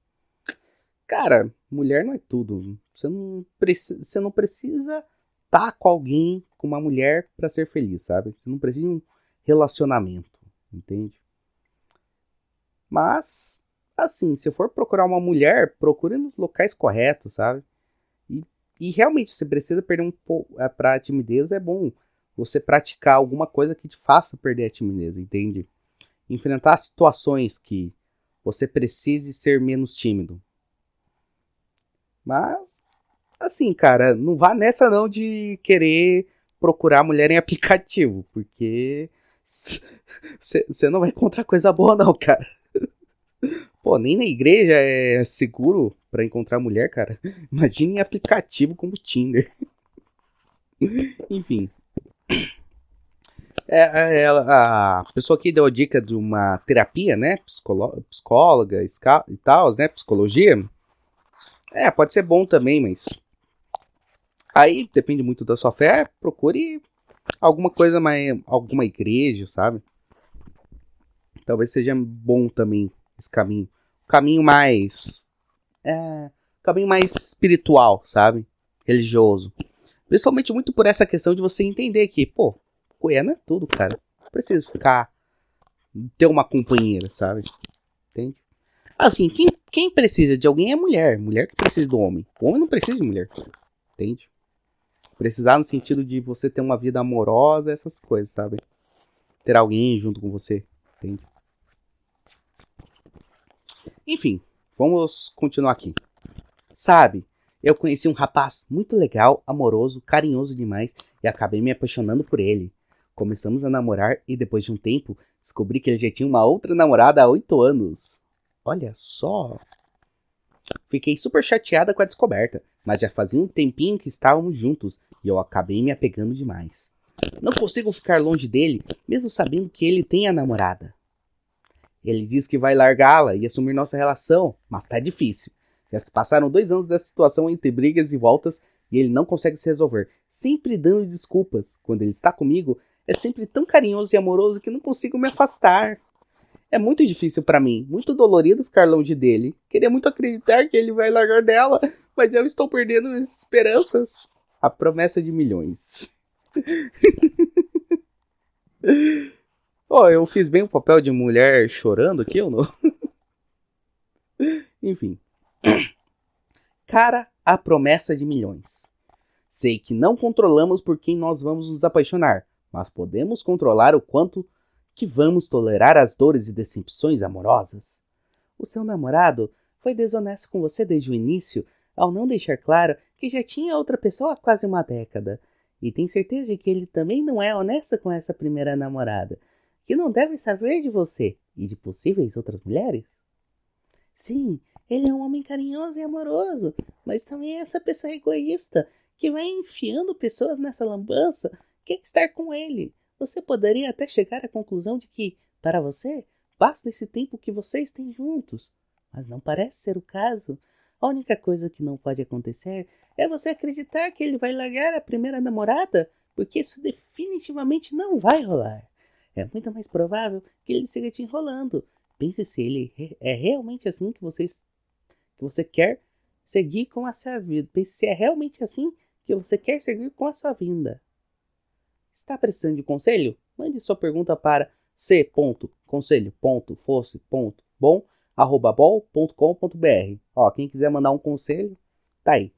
[SPEAKER 1] Cara, mulher não é tudo. Você não, precisa, você não precisa estar tá com alguém, com uma mulher, para ser feliz, sabe? Você não precisa de um relacionamento, entende? Mas, assim, se for procurar uma mulher, procure nos locais corretos, sabe? E, e realmente, você precisa perder um pouco. É, pra timidez é bom você praticar alguma coisa que te faça perder a timidez, entende? Enfrentar situações que você precise ser menos tímido. Mas, assim, cara, não vá nessa não de querer procurar mulher em aplicativo, porque você não vai encontrar coisa boa não, cara. Pô, nem na igreja é seguro para encontrar mulher, cara. Imagine em aplicativo como Tinder. Enfim. É, é, a pessoa aqui deu a dica de uma terapia, né? Psicolo psicóloga e tal, né? Psicologia. É, pode ser bom também, mas. Aí depende muito da sua fé. Procure alguma coisa mais. alguma igreja, sabe? Talvez seja bom também esse caminho. Caminho mais. É. caminho mais espiritual, sabe? Religioso. Principalmente muito por essa questão de você entender que, pô, Goiânia é tudo, cara. Não preciso ficar. ter uma companheira, sabe? Entende? Assim, quem, quem precisa de alguém é mulher. Mulher que precisa do homem. O homem não precisa de mulher. Entende? Precisar no sentido de você ter uma vida amorosa, essas coisas, sabe? Ter alguém junto com você. Entende? Enfim, vamos continuar aqui. Sabe, eu conheci um rapaz muito legal, amoroso, carinhoso demais e acabei me apaixonando por ele. Começamos a namorar e depois de um tempo descobri que ele já tinha uma outra namorada há oito anos. Olha só. Fiquei super chateada com a descoberta, mas já fazia um tempinho que estávamos juntos e eu acabei me apegando demais. Não consigo ficar longe dele, mesmo sabendo que ele tem a namorada. Ele diz que vai largá-la e assumir nossa relação, mas tá difícil. Já se passaram dois anos dessa situação entre brigas e voltas e ele não consegue se resolver, sempre dando desculpas. Quando ele está comigo, é sempre tão carinhoso e amoroso que não consigo me afastar. É muito difícil para mim, muito dolorido ficar longe dele. Queria muito acreditar que ele vai largar dela, mas eu estou perdendo as esperanças. A promessa de milhões. oh, eu fiz bem o papel de mulher chorando aqui ou não? Enfim. Cara, a promessa de milhões. Sei que não controlamos por quem nós vamos nos apaixonar, mas podemos controlar o quanto que vamos tolerar as dores e decepções amorosas. O seu namorado foi desonesto com você desde o início ao não deixar claro que já tinha outra pessoa há quase uma década. E tem certeza de que ele também não é honesto com essa primeira namorada, que não deve saber de você e de possíveis outras mulheres? Sim, ele é um homem carinhoso e amoroso, mas também é essa pessoa egoísta que vai enfiando pessoas nessa lambança que estar com ele. Você poderia até chegar à conclusão de que, para você, basta esse tempo que vocês têm juntos. Mas não parece ser o caso. A única coisa que não pode acontecer é você acreditar que ele vai largar a primeira namorada, porque isso definitivamente não vai rolar. É muito mais provável que ele siga te enrolando. Pense se ele é realmente assim que você, que você quer seguir com a sua vida. Pense se é realmente assim que você quer seguir com a sua vida. Está precisando de conselho? Mande sua pergunta para c.conselho.bom@bol.com.br. Ó, quem quiser mandar um conselho, tá aí.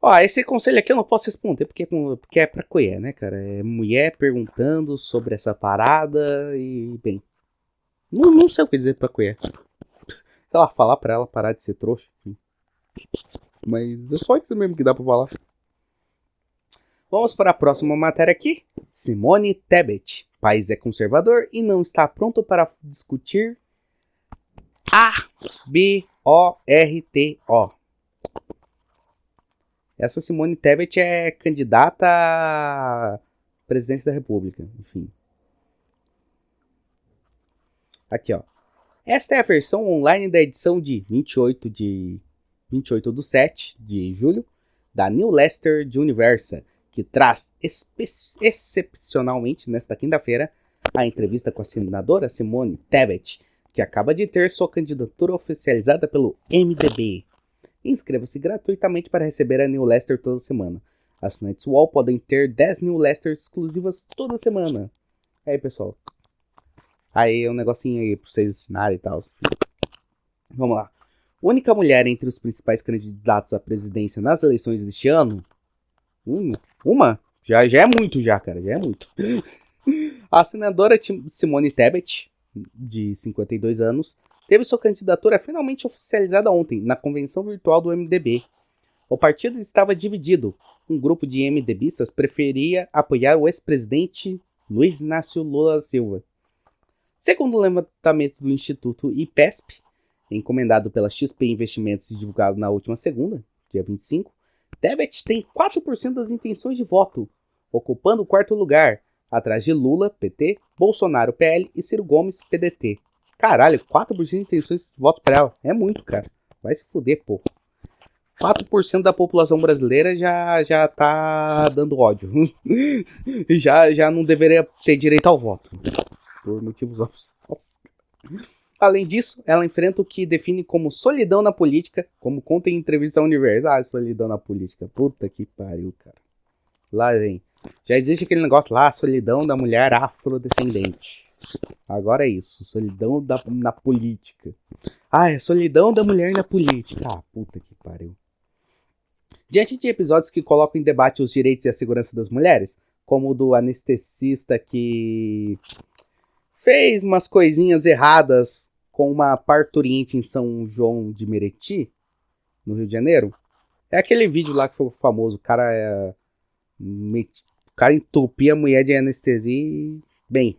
[SPEAKER 1] Ó, esse conselho aqui eu não posso responder porque, porque é pra colher, né, cara? É mulher perguntando sobre essa parada e, bem, não, não sei o que dizer pra colher. Sei lá, falar pra ela parar de ser trouxa. Mas é só isso mesmo que dá pra falar. Vamos para a próxima matéria aqui. Simone Tebet. País é conservador e não está pronto para discutir A, B, O, R, T, O. Essa Simone Tebet é candidata à presidência da República, enfim. Aqui, ó. Esta é a versão online da edição de 28 de 28 do 7 de julho da New Leicester de Universa, que traz excepcionalmente nesta quinta-feira a entrevista com a senadora Simone Tebet, que acaba de ter sua candidatura oficializada pelo MDB. Inscreva-se gratuitamente para receber a New Lester toda semana. Assinantes UOL podem ter 10 New Lesters exclusivas toda semana. Aí, pessoal. Aí, um negocinho aí pra vocês assinarem e tal. Vamos lá. Única mulher entre os principais candidatos à presidência nas eleições deste ano? Uma? Já, já é muito, já, cara. Já é muito. A senadora Simone Tebet, de 52 anos, teve sua candidatura finalmente oficializada ontem, na convenção virtual do MDB. O partido estava dividido. Um grupo de MDBistas preferia apoiar o ex-presidente Luiz Inácio Lula Silva. Segundo o levantamento do Instituto IPESP, encomendado pela XP Investimentos e divulgado na última segunda, dia 25, Tebet tem 4% das intenções de voto, ocupando o quarto lugar, atrás de Lula, PT, Bolsonaro, PL e Ciro Gomes, PDT. Caralho, 4% de intenções de voto para ela. É muito, cara. Vai se fuder, pô. 4% da população brasileira já, já tá dando ódio. já, já não deveria ter direito ao voto. Por motivos óbvios. Além disso, ela enfrenta o que define como solidão na política, como conta em entrevista ao Universo. Ah, solidão na política. Puta que pariu, cara. Lá vem. Já existe aquele negócio lá, solidão da mulher afrodescendente. Agora é isso, solidão da, na política. Ah, é solidão da mulher na política. Ah, puta que pariu. Diante de episódios que colocam em debate os direitos e a segurança das mulheres, como o do anestesista que fez umas coisinhas erradas com uma parturiente em São João de Meriti, no Rio de Janeiro. É aquele vídeo lá que foi famoso, o cara é o cara entupia a mulher de anestesia e. Bem.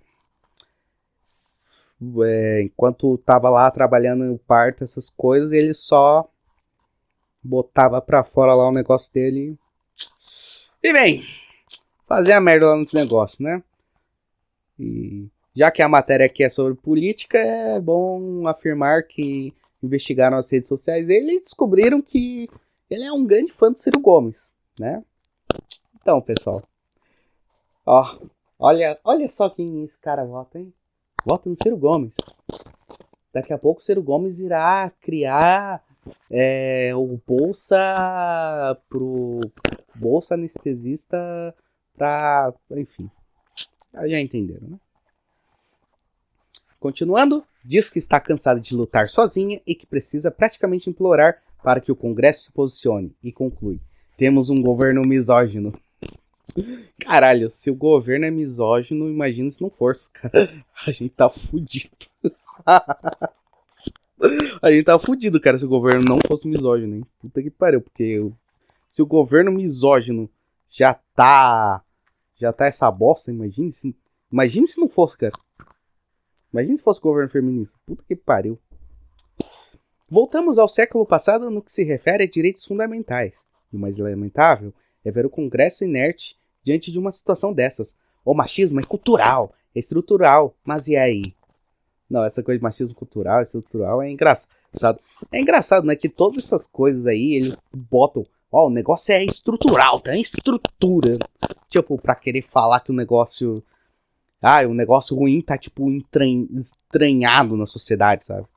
[SPEAKER 1] É, enquanto tava lá trabalhando no parto, essas coisas, ele só botava pra fora lá o negócio dele. E bem, fazer a merda lá no negócio, né? E já que a matéria aqui é sobre política, é bom afirmar que investigaram as redes sociais dele e descobriram que ele é um grande fã do Ciro Gomes, né? Então, pessoal. Ó, olha, olha só quem esse cara vota, hein? Vota no Ciro Gomes. Daqui a pouco o Ciro Gomes irá criar é, o bolsa pro bolsa anestesista para, enfim. Já entenderam, né? Continuando, diz que está cansada de lutar sozinha e que precisa praticamente implorar para que o Congresso se posicione e conclui: temos um governo misógino. Caralho, se o governo é misógino, imagina se não fosse, cara. A gente tá fudido. A gente tá fudido, cara, se o governo não fosse misógino, hein? Puta que pariu, porque eu... se o governo misógino já tá. Já tá essa bosta, imagine se. Imagine se não fosse, cara. Imagine se fosse governo feminista. Puta que pariu. Voltamos ao século passado no que se refere a direitos fundamentais. E o mais lamentável é ver o Congresso inerte diante de uma situação dessas. O machismo é cultural, é estrutural, mas e aí? Não, essa coisa de machismo cultural, estrutural é engraçado. É engraçado, né? Que todas essas coisas aí, eles botam. Ó, o negócio é estrutural, tem estrutura. Tipo, pra querer falar que o negócio. Ah, o negócio ruim tá, tipo, estranhado na sociedade, sabe?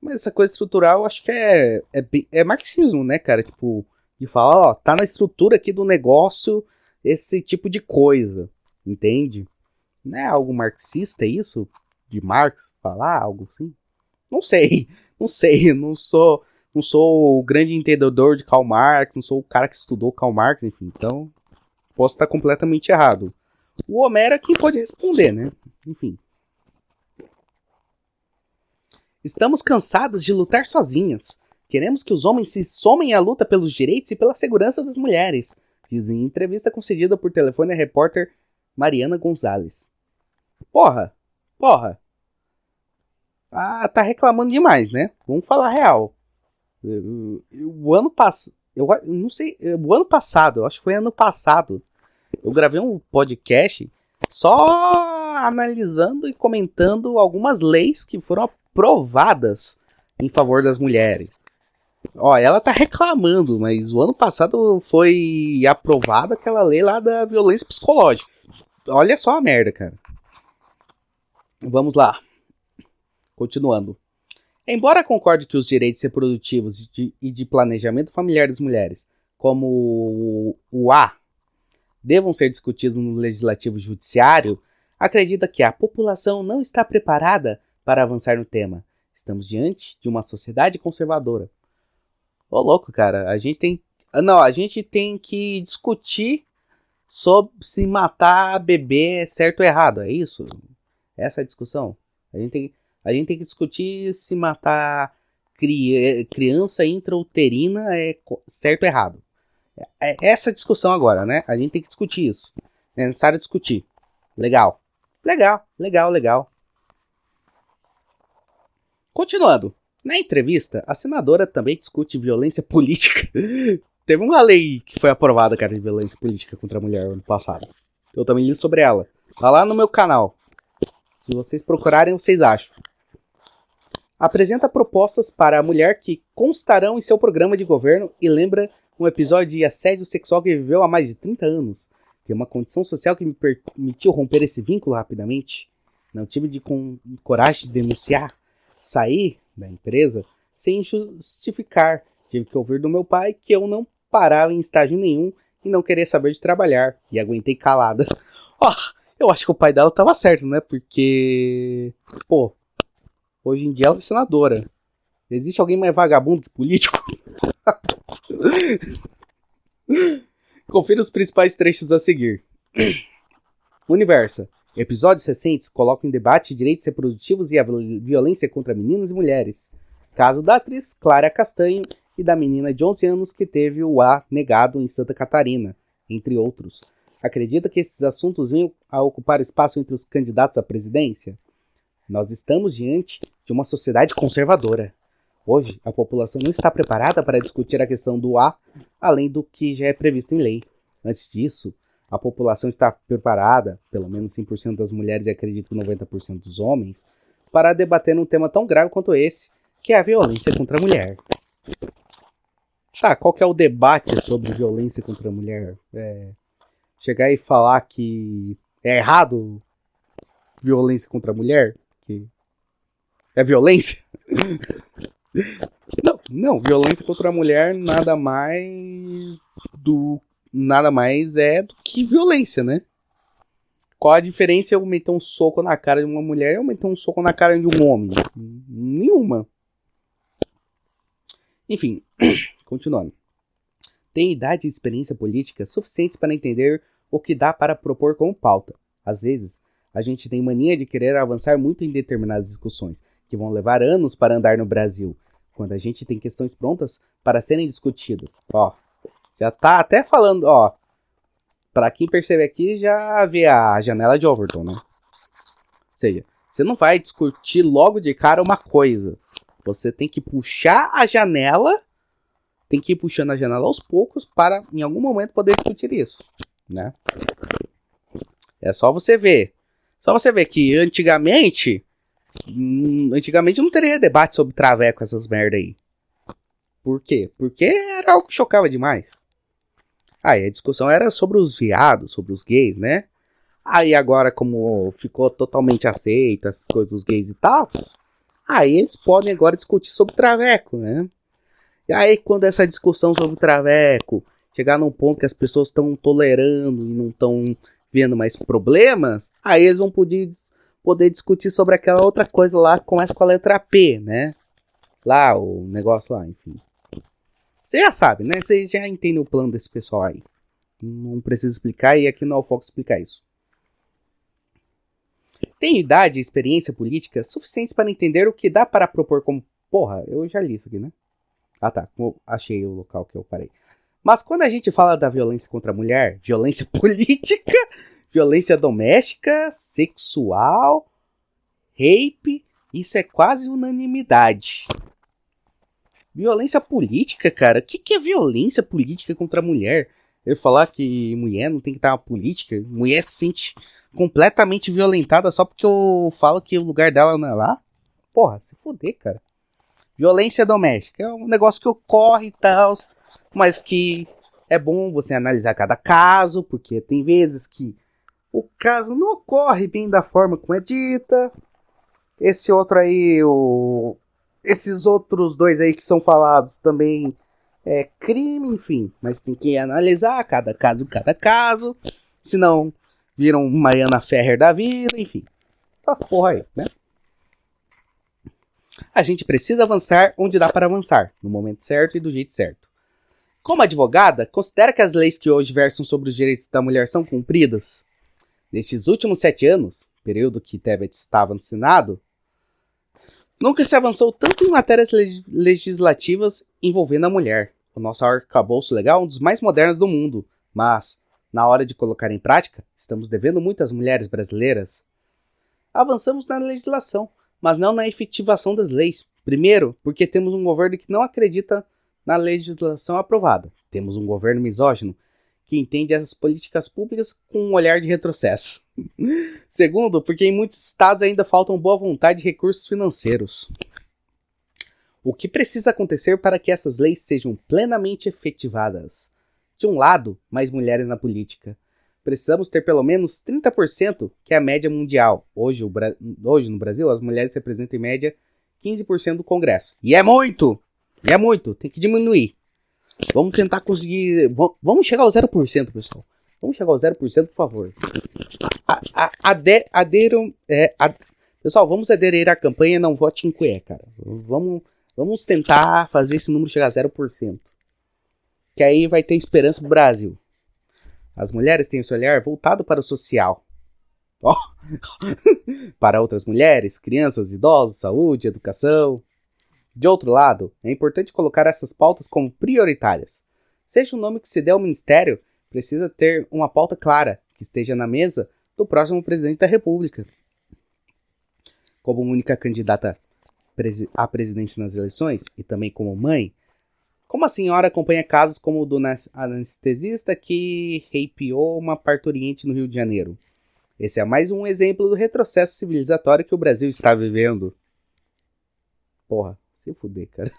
[SPEAKER 1] Mas essa coisa estrutural, acho que é, é, é marxismo, né, cara? Tipo, de falar, ó, tá na estrutura aqui do negócio esse tipo de coisa, entende? Não é algo marxista isso? De Marx falar algo assim? Não sei, não sei, não sou, não sou o grande entendedor de Karl Marx, não sou o cara que estudou Karl Marx, enfim, então posso estar completamente errado. O Homero é quem pode responder, né? Enfim. Estamos cansadas de lutar sozinhas. Queremos que os homens se somem à luta pelos direitos e pela segurança das mulheres, diz em entrevista concedida por telefone a repórter Mariana Gonzalez. Porra, porra. Ah, tá reclamando demais, né? Vamos falar real. O ano passado, eu não sei, o ano passado, eu acho que foi ano passado, eu gravei um podcast só analisando e comentando algumas leis que foram aprovadas em favor das mulheres. Ó, ela tá reclamando, mas o ano passado foi aprovada aquela lei lá da violência psicológica. Olha só a merda, cara. Vamos lá. Continuando. Embora concorde que os direitos reprodutivos e de, e de planejamento familiar das mulheres, como o, o A, devam ser discutidos no legislativo judiciário, acredita que a população não está preparada para avançar no tema. Estamos diante de uma sociedade conservadora. Ô louco, cara, a gente tem. Não, a gente tem que discutir sobre se matar bebê é certo ou errado, é isso? Essa é a discussão. A gente tem, a gente tem que discutir se matar cri, criança intrauterina é certo ou errado. É essa discussão agora, né? A gente tem que discutir isso. É necessário discutir. Legal. Legal, legal, legal. Continuando. Na entrevista, a senadora também discute violência política. Teve uma lei que foi aprovada, cara, de violência política contra a mulher ano passado. Eu também li sobre ela. Tá lá no meu canal. Se vocês procurarem, vocês acham. Apresenta propostas para a mulher que constarão em seu programa de governo e lembra um episódio de assédio sexual que viveu há mais de 30 anos. Tem uma condição social que me permitiu romper esse vínculo rapidamente. Não tive de coragem de denunciar. Sair da empresa sem justificar. Tive que ouvir do meu pai que eu não parava em estágio nenhum e não queria saber de trabalhar. E aguentei calada. Ó, oh, eu acho que o pai dela tava certo, né? Porque. Pô, hoje em dia ela é senadora. Existe alguém mais vagabundo que político? Confira os principais trechos a seguir. Universa. Episódios recentes colocam em debate direitos reprodutivos e a violência contra meninas e mulheres. Caso da atriz Clara Castanho e da menina de 11 anos que teve o A negado em Santa Catarina, entre outros. Acredita que esses assuntos venham a ocupar espaço entre os candidatos à presidência? Nós estamos diante de uma sociedade conservadora. Hoje, a população não está preparada para discutir a questão do A, além do que já é previsto em lei. Antes disso, a população está preparada, pelo menos 100% das mulheres e acredito que 90% dos homens, para debater um tema tão grave quanto esse, que é a violência contra a mulher. Tá, qual que é o debate sobre violência contra a mulher? É, chegar e falar que é errado violência contra a mulher? Que é violência? não, não, violência contra a mulher nada mais do nada mais é do que violência, né? Qual a diferença eu meter um soco na cara de uma mulher e eu meter um soco na cara de um homem? Nenhuma. Enfim, continuando. Tem idade e experiência política suficientes para entender o que dá para propor como pauta. Às vezes, a gente tem mania de querer avançar muito em determinadas discussões, que vão levar anos para andar no Brasil, quando a gente tem questões prontas para serem discutidas. Ó, já tá até falando, ó. Pra quem perceber aqui, já vê a janela de Overton, né? Ou seja, você não vai discutir logo de cara uma coisa. Você tem que puxar a janela, tem que ir puxando a janela aos poucos para em algum momento poder discutir isso, né? É só você ver. Só você ver que antigamente, antigamente não teria debate sobre traveco essas merda aí. Por quê? Porque era algo que chocava demais. Aí a discussão era sobre os viados, sobre os gays, né? Aí agora, como ficou totalmente aceita as coisas dos gays e tal, aí eles podem agora discutir sobre traveco, né? E aí, quando essa discussão sobre traveco chegar num ponto que as pessoas estão tolerando e não estão vendo mais problemas, aí eles vão poder, poder discutir sobre aquela outra coisa lá que começa com a letra P, né? Lá, o negócio lá, enfim. Você já sabe, né? Você já entende o plano desse pessoal aí. Não precisa explicar e aqui não é o foco explicar isso. Tem idade e experiência política suficientes para entender o que dá para propor como. Porra, eu já li isso aqui, né? Ah tá, achei o local que eu parei. Mas quando a gente fala da violência contra a mulher, violência política, violência doméstica, sexual, rape, isso é quase unanimidade. Violência política, cara? O que, que é violência política contra a mulher? Eu falar que mulher não tem que estar na política? Mulher se sente completamente violentada só porque eu falo que o lugar dela não é lá? Porra, se fuder, cara. Violência doméstica é um negócio que ocorre e tal, mas que é bom você analisar cada caso, porque tem vezes que o caso não ocorre bem da forma como é dita. Esse outro aí, o... esses outros dois aí que são falados também é crime, enfim. Mas tem que analisar cada caso, cada caso. Senão viram Mariana Ferrer da vida, enfim. Essas porra aí, né? A gente precisa avançar onde dá para avançar, no momento certo e do jeito certo. Como advogada, considera que as leis que hoje versam sobre os direitos da mulher são cumpridas? Nestes últimos sete anos, período que Tebet estava no Senado, nunca se avançou tanto em matérias legislativas envolvendo a mulher. O nosso arcabouço legal é um dos mais modernos do mundo, mas, na hora de colocar em prática, estamos devendo muito às mulheres brasileiras. Avançamos na legislação, mas não na efetivação das leis. Primeiro, porque temos um governo que não acredita na legislação aprovada. Temos um governo misógino que entende as políticas públicas com um olhar de retrocesso. Segundo, porque em muitos estados ainda faltam boa vontade e recursos financeiros. O que precisa acontecer para que essas leis sejam plenamente efetivadas? De um lado, mais mulheres na política. Precisamos ter pelo menos 30%, que é a média mundial. Hoje, Hoje no Brasil, as mulheres representam em média 15% do Congresso. E é muito! E é muito, tem que diminuir. Vamos tentar conseguir. Vamos chegar ao 0%, pessoal. Vamos chegar ao 0%, por favor. Ade, aderam. É, pessoal, vamos aderir à campanha Não Vote em Cué, cara. Vamos, vamos tentar fazer esse número chegar a 0%. Que aí vai ter esperança pro Brasil. As mulheres têm seu olhar voltado para o social. Oh. para outras mulheres, crianças, idosos, saúde, educação. De outro lado, é importante colocar essas pautas como prioritárias. Seja o nome que se dê ao ministério, precisa ter uma pauta clara que esteja na mesa do próximo presidente da República. Como única candidata à presidência nas eleições e também como mãe, como a senhora acompanha casos como o do anestesista que reipiou uma parturiente no Rio de Janeiro? Esse é mais um exemplo do retrocesso civilizatório que o Brasil está vivendo. Porra. Se fuder, cara.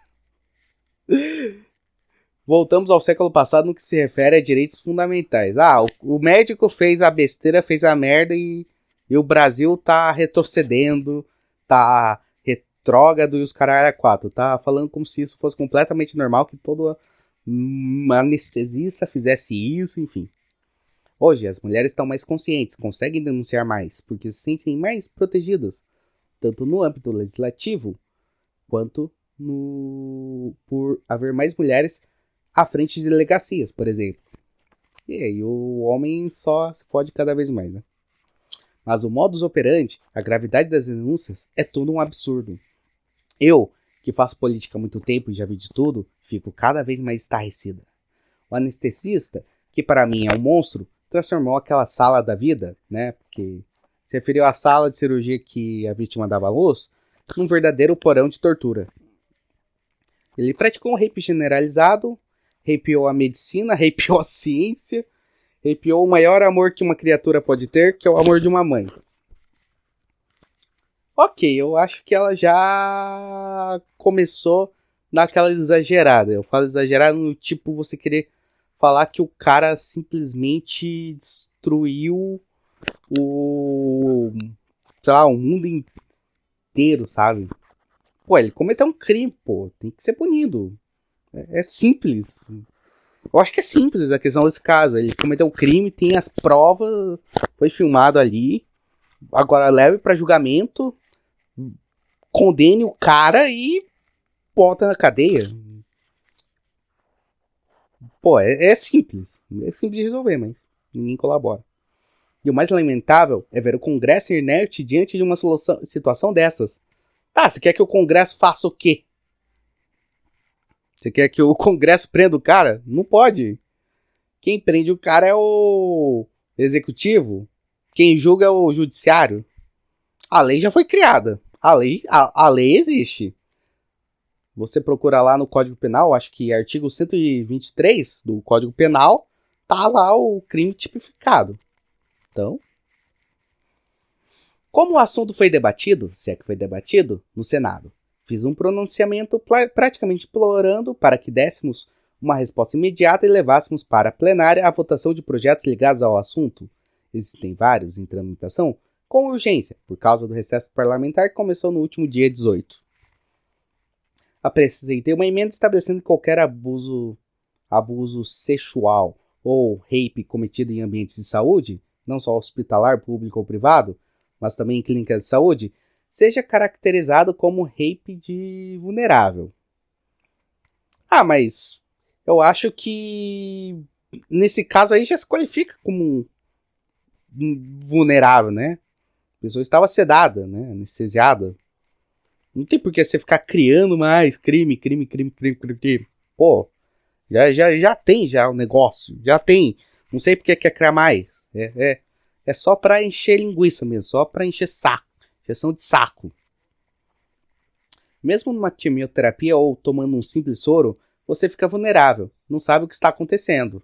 [SPEAKER 1] Voltamos ao século passado no que se refere a direitos fundamentais. Ah, o, o médico fez a besteira, fez a merda e, e o Brasil tá retrocedendo, tá retrógrado e os caralho a quatro. Tá falando como se isso fosse completamente normal, que todo anestesista fizesse isso, enfim. Hoje, as mulheres estão mais conscientes, conseguem denunciar mais, porque se sentem mais protegidas, tanto no âmbito legislativo quanto no por haver mais mulheres à frente de delegacias, por exemplo. E aí o homem só se fode cada vez mais, né? Mas o modus operandi, a gravidade das denúncias, é tudo um absurdo. Eu, que faço política há muito tempo e já vi de tudo, fico cada vez mais estarrecida. O anestesista, que para mim é um monstro, transformou aquela sala da vida, né? Porque se referiu à sala de cirurgia que a vítima dava luz, num verdadeiro porão de tortura. Ele praticou um rape generalizado, rapeou a medicina, rapeou a ciência, rapeou o maior amor que uma criatura pode ter, que é o amor de uma mãe. Ok, eu acho que ela já começou naquela exagerada. Eu falo exagerada no tipo você querer falar que o cara simplesmente destruiu o sei lá, o mundo inteiro, sabe? Pô, ele cometeu um crime, pô, tem que ser punido. É, é simples. Eu acho que é simples a questão desse caso. Ele cometeu um crime, tem as provas, foi filmado ali. Agora leve para julgamento, condene o cara e bota na cadeia. Pô, é, é simples. É simples de resolver, mas ninguém colabora. E o mais lamentável é ver o Congresso inerte diante de uma solução, situação dessas. Ah, você quer que o Congresso faça o quê? Você quer que o Congresso prenda o cara? Não pode. Quem prende o cara é o executivo. Quem julga é o judiciário. A lei já foi criada. A lei, a, a lei existe. Você procura lá no Código Penal, acho que artigo 123 do Código Penal, tá lá o crime tipificado. Então, como o assunto foi debatido, se é que foi debatido, no Senado, Fiz um pronunciamento praticamente implorando para que dessemos uma resposta imediata e levássemos para a plenária a votação de projetos ligados ao assunto. Existem vários em tramitação, com urgência, por causa do recesso parlamentar que começou no último dia 18. Apresentei uma emenda estabelecendo que qualquer abuso, abuso sexual ou rape cometido em ambientes de saúde, não só hospitalar, público ou privado, mas também em clínicas de saúde, seja caracterizado como rape de vulnerável. Ah, mas eu acho que nesse caso aí já se qualifica como vulnerável, né? A pessoa estava sedada, né? Anestesiada. Não tem por que você ficar criando mais crime, crime, crime, crime, crime, crime. Pô, já, já, já tem já o negócio, já tem. Não sei porque quer criar mais. É, é, é só para encher linguiça mesmo, só para encher saco, injeção de saco. Mesmo numa quimioterapia ou tomando um simples soro, você fica vulnerável, não sabe o que está acontecendo.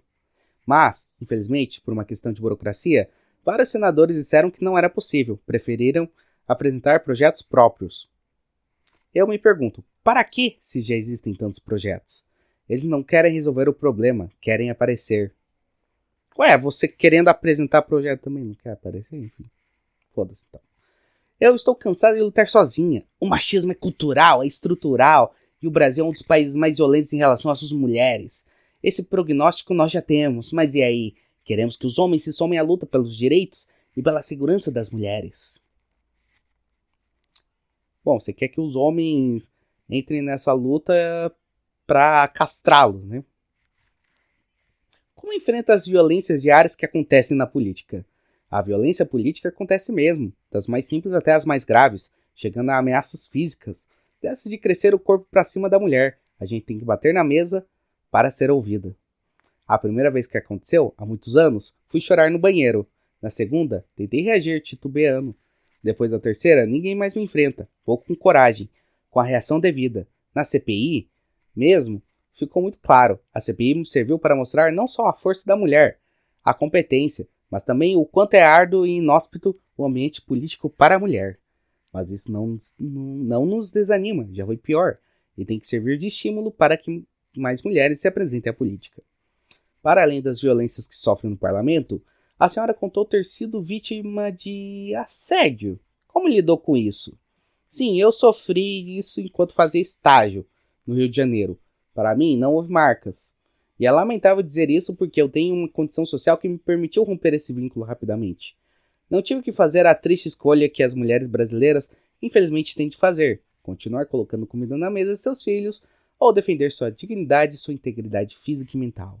[SPEAKER 1] Mas, infelizmente, por uma questão de burocracia, vários senadores disseram que não era possível, preferiram apresentar projetos próprios. Eu me pergunto, para que se já existem tantos projetos? Eles não querem resolver o problema, querem aparecer. Ué, você querendo apresentar projeto também não quer aparecer? Enfim, foda-se então. Eu estou cansado de lutar sozinha. O machismo é cultural, é estrutural, e o Brasil é um dos países mais violentos em relação às suas mulheres. Esse prognóstico nós já temos, mas e aí? Queremos que os homens se somem à luta pelos direitos e pela segurança das mulheres. Bom, você quer que os homens entrem nessa luta para castrá-los, né? Como enfrenta as violências diárias que acontecem na política? A violência política acontece mesmo, das mais simples até as mais graves, chegando a ameaças físicas, dessas de crescer o corpo para cima da mulher. A gente tem que bater na mesa para ser ouvida. A primeira vez que aconteceu, há muitos anos, fui chorar no banheiro. Na segunda, tentei reagir titubeando. Depois da terceira, ninguém mais me enfrenta. Vou com coragem, com a reação devida. Na CPI, mesmo, ficou muito claro. A CPI serviu para mostrar não só a força da mulher, a competência, mas também o quanto é árduo e inóspito o ambiente político para a mulher. Mas isso não, não, nos desanima, já foi pior, e tem que servir de estímulo para que mais mulheres se apresentem à política. Para além das violências que sofrem no parlamento, a senhora contou ter sido vítima de assédio. Como lidou com isso? Sim, eu sofri isso enquanto fazia estágio no Rio de Janeiro. Para mim, não houve marcas. E é lamentável dizer isso porque eu tenho uma condição social que me permitiu romper esse vínculo rapidamente. Não tive que fazer a triste escolha que as mulheres brasileiras infelizmente têm de fazer: continuar colocando comida na mesa de seus filhos ou defender sua dignidade e sua integridade física e mental.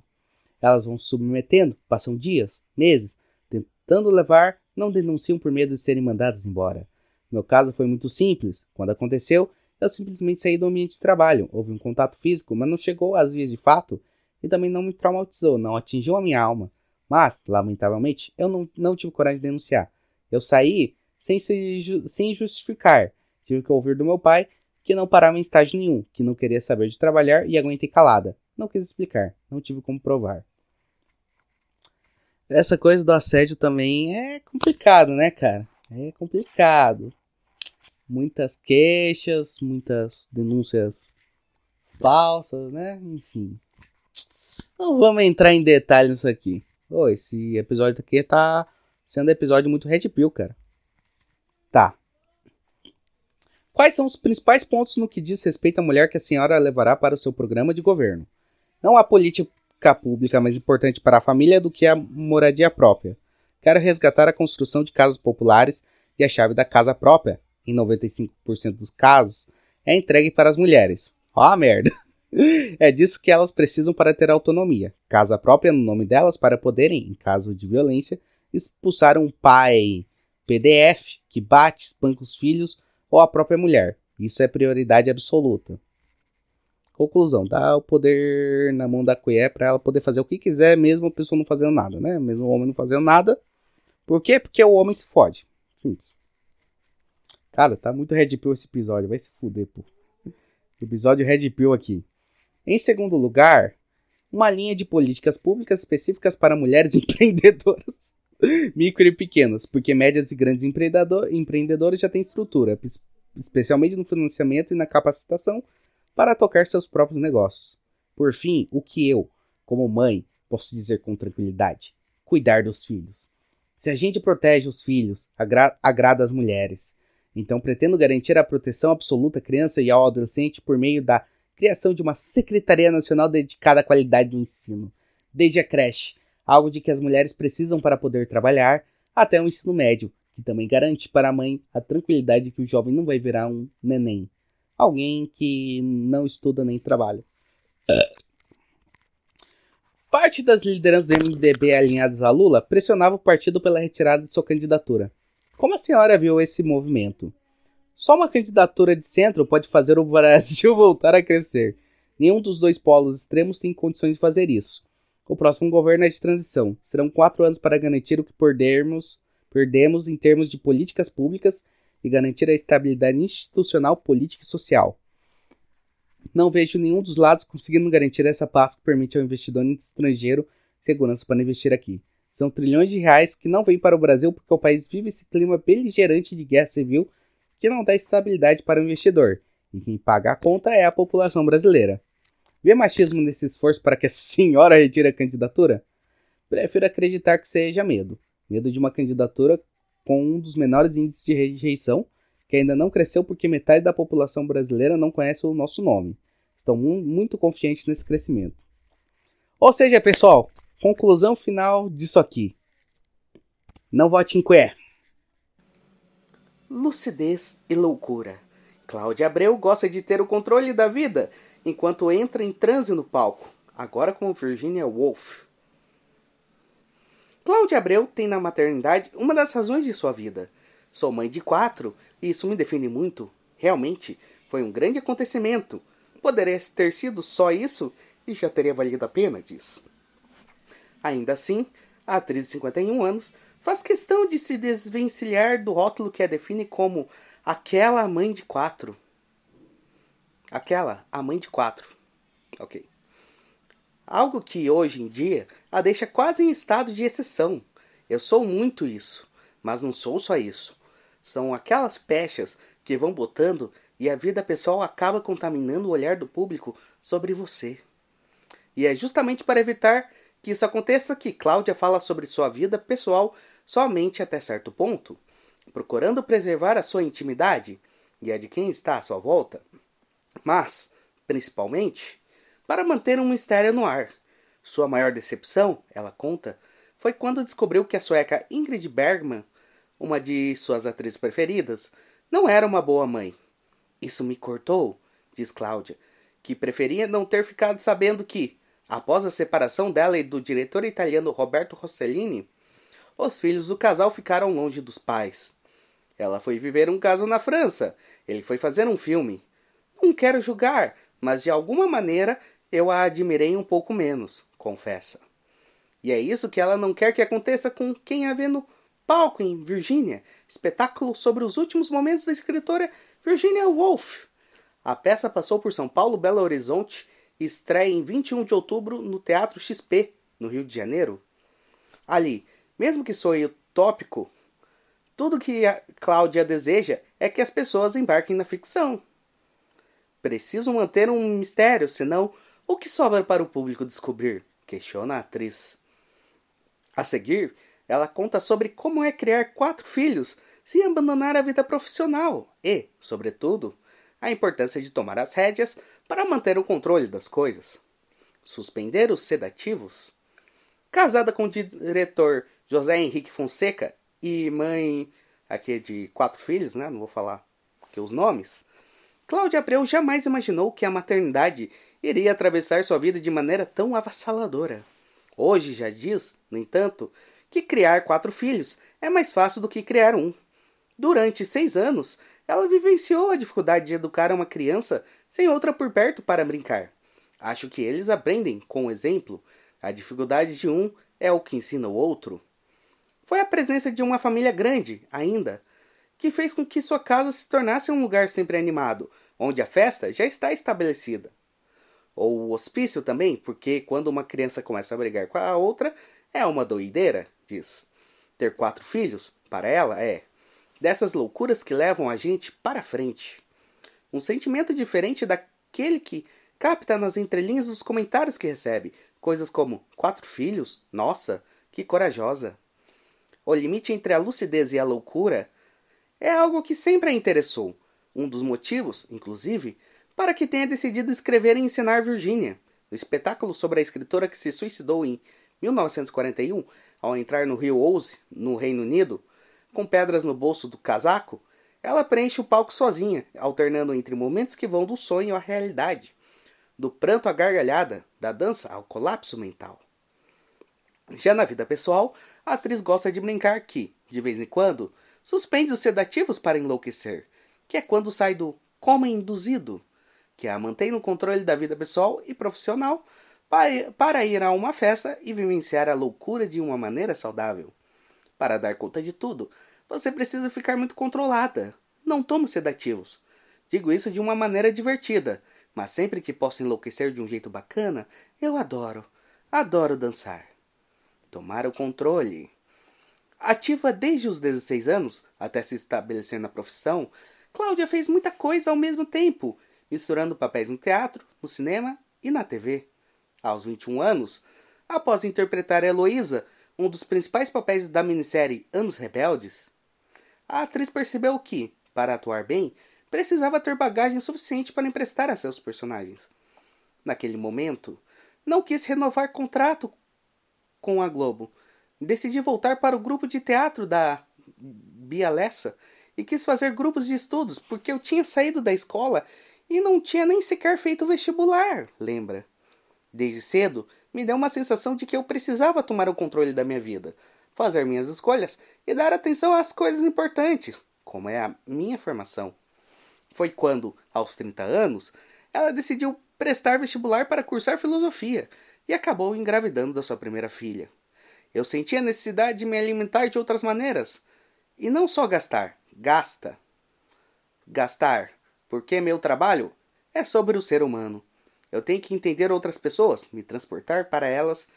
[SPEAKER 1] Elas vão se submetendo, passam dias, meses, tentando levar, não denunciam por medo de serem mandadas embora. Meu caso foi muito simples. Quando aconteceu, eu simplesmente saí do ambiente de trabalho. Houve um contato físico, mas não chegou às vias de fato e também não me traumatizou, não atingiu a minha alma. Mas, lamentavelmente, eu não, não tive coragem de denunciar. Eu saí sem, se, sem justificar. Tive que ouvir do meu pai que não parava em estágio nenhum, que não queria saber de trabalhar e aguentei calada. Não quis explicar, não tive como provar. Essa coisa do assédio também é complicado, né, cara? É complicado. Muitas queixas, muitas denúncias falsas, né? Enfim. Não vamos entrar em detalhes nisso aqui. Oh, esse episódio aqui tá sendo episódio muito Red Pill, cara. Tá. Quais são os principais pontos no que diz respeito à mulher que a senhora levará para o seu programa de governo? Não há política pública mais importante para a família do que a moradia própria. Quero resgatar a construção de casas populares e a chave da casa própria, em 95% dos casos, é entregue para as mulheres. Ó a merda. É disso que elas precisam para ter autonomia. Casa própria no nome delas para poderem, em caso de violência, expulsar um pai PDF que bate, espanca os filhos ou a própria mulher. Isso é prioridade absoluta. Conclusão: dá o poder na mão da colher para ela poder fazer o que quiser, mesmo a pessoa não fazendo nada, né? Mesmo o homem não fazendo nada. Por quê? Porque o homem se fode. Simples. Cara, tá muito Red Pill esse episódio. Vai se fuder, pô. Episódio Red Pill aqui. Em segundo lugar, uma linha de políticas públicas específicas para mulheres empreendedoras, micro e pequenas, porque médias e grandes empreendedores já têm estrutura, especialmente no financiamento e na capacitação para tocar seus próprios negócios. Por fim, o que eu, como mãe, posso dizer com tranquilidade? Cuidar dos filhos. Se a gente protege os filhos, agra agrada as mulheres. Então pretendo garantir a proteção absoluta à criança e ao adolescente por meio da criação de uma Secretaria Nacional dedicada à qualidade do ensino, desde a creche, algo de que as mulheres precisam para poder trabalhar, até o ensino médio, que também garante para a mãe a tranquilidade de que o jovem não vai virar um neném, alguém que não estuda nem trabalha. Parte das lideranças do MDB alinhadas a Lula pressionava o partido pela retirada de sua candidatura. Como a senhora viu esse movimento? Só uma candidatura de centro pode fazer o Brasil voltar a crescer. Nenhum dos dois polos extremos tem condições de fazer isso. O próximo governo é de transição. Serão quatro anos para garantir o que perdermos, perdemos em termos de políticas públicas e garantir a estabilidade institucional, política e social. Não vejo nenhum dos lados conseguindo garantir essa paz que permite ao investidor estrangeiro segurança para investir aqui. São trilhões de reais que não vêm para o Brasil porque o país vive esse clima beligerante de guerra civil que não dá estabilidade para o investidor, e quem paga a conta é a população brasileira. Vê machismo nesse esforço para que a senhora retire a candidatura? Prefiro acreditar que seja medo. Medo de uma candidatura com um dos menores índices de rejeição, que ainda não cresceu porque metade da população brasileira não conhece o nosso nome. Estão muito confiantes nesse crescimento. Ou seja, pessoal, conclusão final disso aqui. Não vote em Quer
[SPEAKER 2] lucidez e loucura. Cláudia Abreu gosta de ter o controle da vida enquanto entra em transe no palco, agora com Virginia Woolf. Cláudia Abreu tem na maternidade uma das razões de sua vida. Sou mãe de quatro e isso me define muito. Realmente, foi um grande acontecimento. Poderia ter sido só isso e já teria valido a pena, diz. Ainda assim, a atriz de 51 anos faz questão de se desvencilhar do rótulo que a define como aquela mãe de quatro. Aquela, a mãe de quatro. Ok. Algo que hoje em dia a deixa quase em estado de exceção. Eu sou muito isso, mas não sou só isso. São aquelas pechas que vão botando e a vida pessoal acaba contaminando o olhar do público sobre você. E é justamente para evitar que isso aconteça que Cláudia fala sobre sua vida pessoal somente até certo ponto, procurando preservar a sua intimidade e a de quem está à sua volta, mas, principalmente, para manter um mistério no ar. Sua maior decepção, ela conta, foi quando descobriu que a sueca Ingrid Bergman, uma de suas atrizes preferidas, não era uma boa mãe. Isso me cortou, diz Cláudia, que preferia não ter ficado sabendo que, após a separação dela e do diretor italiano Roberto Rossellini, os filhos do casal ficaram longe dos pais. Ela foi viver um caso na França. Ele foi fazer um filme. Não quero julgar, mas de alguma maneira eu a admirei um pouco menos, confessa. E é isso que ela não quer que aconteça com quem a vê no palco em Virgínia, espetáculo sobre os últimos momentos da escritora Virginia Woolf. A peça passou por São Paulo, Belo Horizonte estreia em 21 de outubro no Teatro XP, no Rio de Janeiro. Ali, mesmo que soe utópico, tudo que a Cláudia deseja é que as pessoas embarquem na ficção. Preciso manter um mistério, senão o que sobra para o público descobrir? Questiona a atriz. A seguir, ela conta sobre como é criar quatro filhos sem abandonar a vida profissional e, sobretudo, a importância de tomar as rédeas para manter o controle das coisas. Suspender os sedativos. Casada com o diretor José Henrique Fonseca e mãe aqui de quatro filhos, né? Não vou falar aqui os nomes. Cláudia Abreu jamais imaginou que a maternidade iria atravessar sua vida de maneira tão avassaladora. Hoje já diz, no entanto, que criar quatro filhos é mais fácil do que criar um. Durante seis anos, ela vivenciou a dificuldade de educar uma criança sem outra por perto para brincar. Acho que eles aprendem com o exemplo. A dificuldade de um é o que ensina o outro. Foi a presença de uma família grande, ainda, que fez com que sua casa se tornasse um lugar sempre animado, onde a festa já está estabelecida. Ou o hospício também, porque quando uma criança começa a brigar com a outra, é uma doideira, diz. Ter quatro filhos, para ela, é. Dessas loucuras que levam a gente para frente. Um sentimento diferente daquele que capta nas entrelinhas dos comentários que recebe, coisas como quatro filhos, nossa, que corajosa. O limite entre a lucidez e a loucura é algo que sempre a interessou. Um dos motivos, inclusive, para que tenha decidido escrever e ensinar Virginia, o espetáculo sobre a escritora que se suicidou em 1941 ao entrar no rio Ouse, no Reino Unido, com pedras no bolso do casaco, ela preenche o palco sozinha, alternando entre momentos que vão do sonho à realidade, do pranto à gargalhada, da dança ao colapso mental. Já na vida pessoal, a atriz gosta de brincar que, de vez em quando, suspende os sedativos para enlouquecer, que é quando sai do coma induzido, que a mantém no controle da vida pessoal e profissional para ir a uma festa e vivenciar a loucura de uma maneira saudável. Para dar conta de tudo, você precisa ficar muito controlada. Não tomo sedativos. Digo isso de uma maneira divertida, mas sempre que posso enlouquecer de um jeito bacana, eu adoro. Adoro dançar. Tomar o controle. Ativa desde os 16 anos até se estabelecer na profissão, Cláudia fez muita coisa ao mesmo tempo, misturando papéis no teatro, no cinema e na TV. Aos 21 anos, após interpretar Heloísa, um dos principais papéis da minissérie Anos Rebeldes, a atriz percebeu que, para atuar bem, precisava ter bagagem suficiente para emprestar a seus personagens. Naquele momento, não quis renovar contrato com a Globo. Decidi voltar para o grupo de teatro da Bialessa e quis fazer grupos de estudos porque eu tinha saído da escola e não tinha nem sequer feito vestibular, lembra? Desde cedo, me deu uma sensação de que eu precisava tomar o controle da minha vida, fazer minhas escolhas e dar atenção às coisas importantes, como é a minha formação. Foi quando, aos 30 anos, ela decidiu prestar vestibular para cursar filosofia e acabou engravidando da sua primeira filha. Eu senti a necessidade de me alimentar de outras maneiras. E não só gastar, gasta. Gastar, porque meu trabalho é sobre o ser humano. Eu tenho que entender outras pessoas, me transportar para elas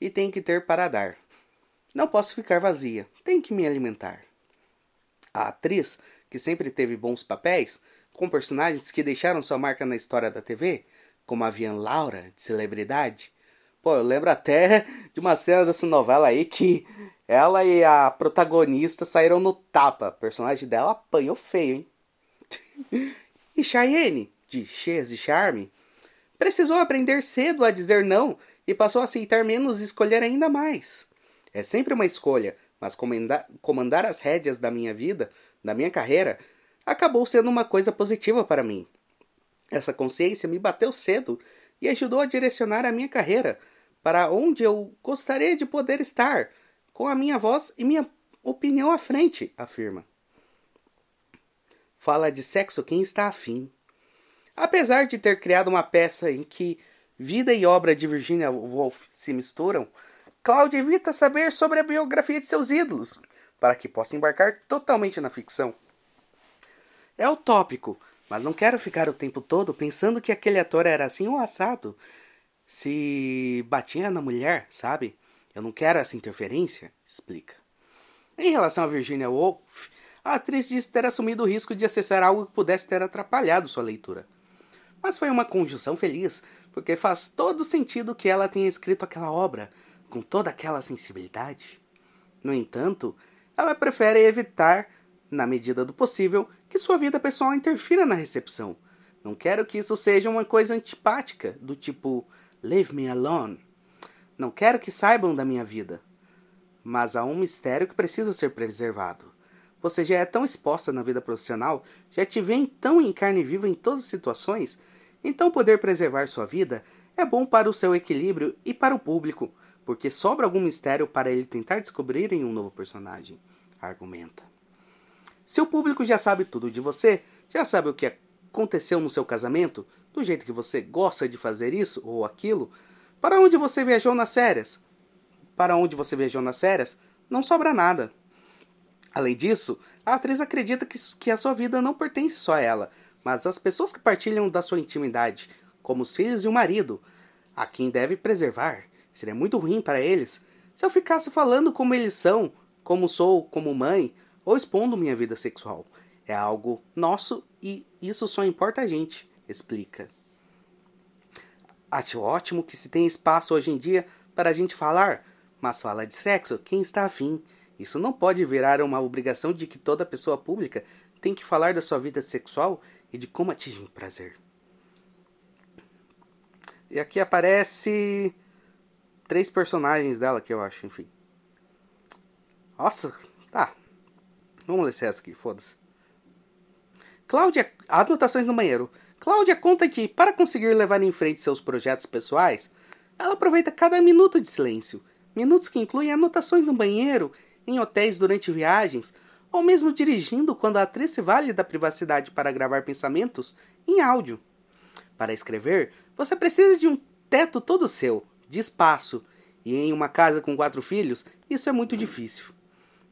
[SPEAKER 2] e tenho que ter para dar. Não posso ficar vazia, tenho que me alimentar. A atriz, que sempre teve bons papéis, com personagens que deixaram sua marca na história da TV, como a Vian Laura, de celebridade. Pô, eu lembro até de uma cena dessa novela aí que ela e a protagonista saíram no tapa. A personagem dela apanhou feio, hein? e Cheyenne, de Cheias e Charme, Precisou aprender cedo a dizer não e passou a aceitar menos e escolher ainda mais. É sempre uma escolha, mas comandar, as rédeas da minha vida, da minha carreira, acabou sendo uma coisa positiva para mim. Essa consciência me bateu cedo e ajudou a direcionar a minha carreira para onde eu gostaria de poder estar, com a minha voz e minha opinião à frente, afirma. Fala de sexo quem está afim. Apesar de ter criado uma peça em que vida e obra de Virginia Woolf se misturam, Cláudia evita saber sobre a biografia de seus ídolos, para que possa embarcar totalmente na ficção. É utópico, mas não quero ficar o tempo todo pensando que aquele ator era assim ou assado. Se batia na mulher, sabe? Eu não quero essa interferência, explica. Em relação a Virginia Woolf, a atriz disse ter assumido o risco de acessar algo que pudesse ter atrapalhado sua leitura. Mas foi uma conjunção feliz, porque faz todo sentido que ela tenha escrito aquela obra com toda aquela sensibilidade. No entanto, ela prefere evitar, na medida do possível, que sua vida pessoal interfira na recepção. Não quero que isso seja uma coisa antipática, do tipo leave me alone. Não quero que saibam da minha vida. Mas há um mistério que precisa ser preservado. Você já é tão exposta na vida profissional, já te vê tão em carne viva em todas as situações, então, poder preservar sua vida é bom para o seu equilíbrio e para o público, porque sobra algum mistério para ele tentar descobrir em um novo personagem, argumenta. Se o público já sabe tudo de você, já sabe o que aconteceu no seu casamento, do jeito que você gosta de fazer isso ou aquilo, para onde você viajou nas férias? Para onde você viajou nas férias, não sobra nada. Além disso, a atriz acredita que, que a sua vida não pertence só a ela, mas as pessoas que partilham da sua intimidade, como os filhos e o marido, a quem deve preservar. Seria muito ruim para eles se eu ficasse falando como eles são, como sou como mãe, ou expondo minha vida sexual. É algo nosso e isso só importa a gente, explica. Acho ótimo que se tem espaço hoje em dia para a gente falar, mas fala de sexo quem está afim. Isso não pode virar uma obrigação de que toda pessoa pública tem que falar da sua vida sexual e de como atingir prazer. E aqui aparece três personagens dela que eu acho, enfim. Nossa, tá. Vamos ler essa aqui, foda-se. Cláudia, anotações no banheiro. Cláudia conta que, para conseguir levar em frente seus projetos pessoais, ela aproveita cada minuto de silêncio, minutos que incluem anotações no banheiro, em hotéis durante viagens, ou mesmo dirigindo quando a atriz se vale da privacidade para gravar pensamentos em áudio. Para escrever, você precisa de um teto todo seu, de espaço, e em uma casa com quatro filhos, isso é muito difícil.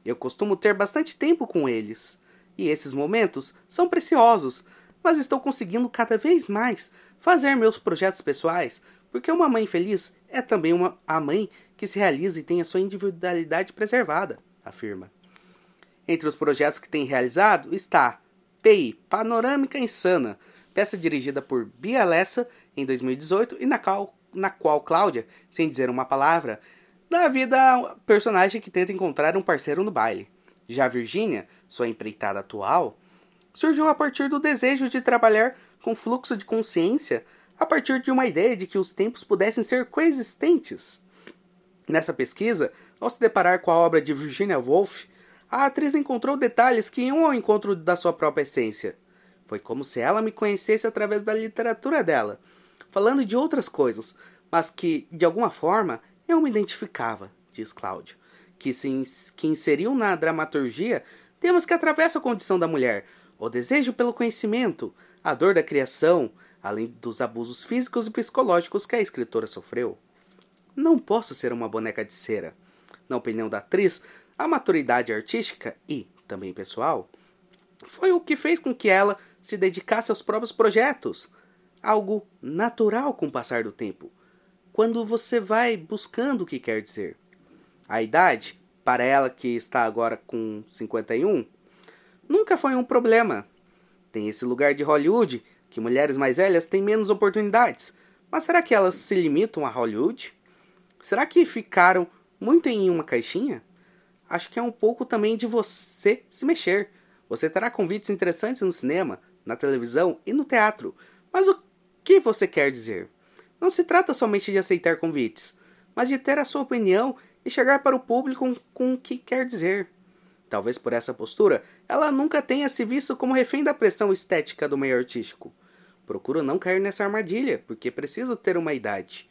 [SPEAKER 2] Eu costumo ter bastante tempo com eles, e esses momentos são preciosos, mas estou conseguindo cada vez mais fazer meus projetos pessoais, porque uma mãe feliz é também uma, a mãe que se realiza e tem a sua individualidade preservada, afirma. Entre os projetos que tem realizado está PI Panorâmica Insana, peça dirigida por Bia Lessa em 2018 e na qual, na qual Cláudia, sem dizer uma palavra, dá vida a um personagem que tenta encontrar um parceiro no baile. Já Virginia, sua empreitada atual, surgiu a partir do desejo de trabalhar com fluxo de consciência a partir de uma ideia de que os tempos pudessem ser coexistentes. Nessa pesquisa, ao se deparar com a obra de Virginia Woolf, a atriz encontrou detalhes que iam ao encontro da sua própria essência. Foi como se ela me conhecesse através da literatura dela, falando de outras coisas, mas que, de alguma forma, eu me identificava, diz Cláudio, que, se, que inseriu na dramaturgia temas que atravessam a condição da mulher, o desejo pelo conhecimento, a dor da criação, além dos abusos físicos e psicológicos que a escritora sofreu. Não posso ser uma boneca de cera. Na opinião da atriz, a maturidade artística e, também pessoal, foi o que fez com que ela se dedicasse aos próprios projetos. Algo natural com o passar do tempo, quando você vai buscando o que quer dizer. A idade, para ela que está agora com 51, nunca foi um problema. Tem esse lugar de Hollywood que mulheres mais velhas têm menos oportunidades. Mas será que elas se limitam a Hollywood? Será que ficaram muito em uma caixinha? Acho que é um pouco também de você se mexer. Você terá convites interessantes no cinema, na televisão e no teatro. Mas o que você quer dizer? Não se trata somente de aceitar convites, mas de ter a sua opinião e chegar para o público com o que quer dizer. Talvez por essa postura, ela nunca tenha se visto como refém da pressão estética do meio artístico. Procuro não cair nessa armadilha, porque preciso ter uma idade.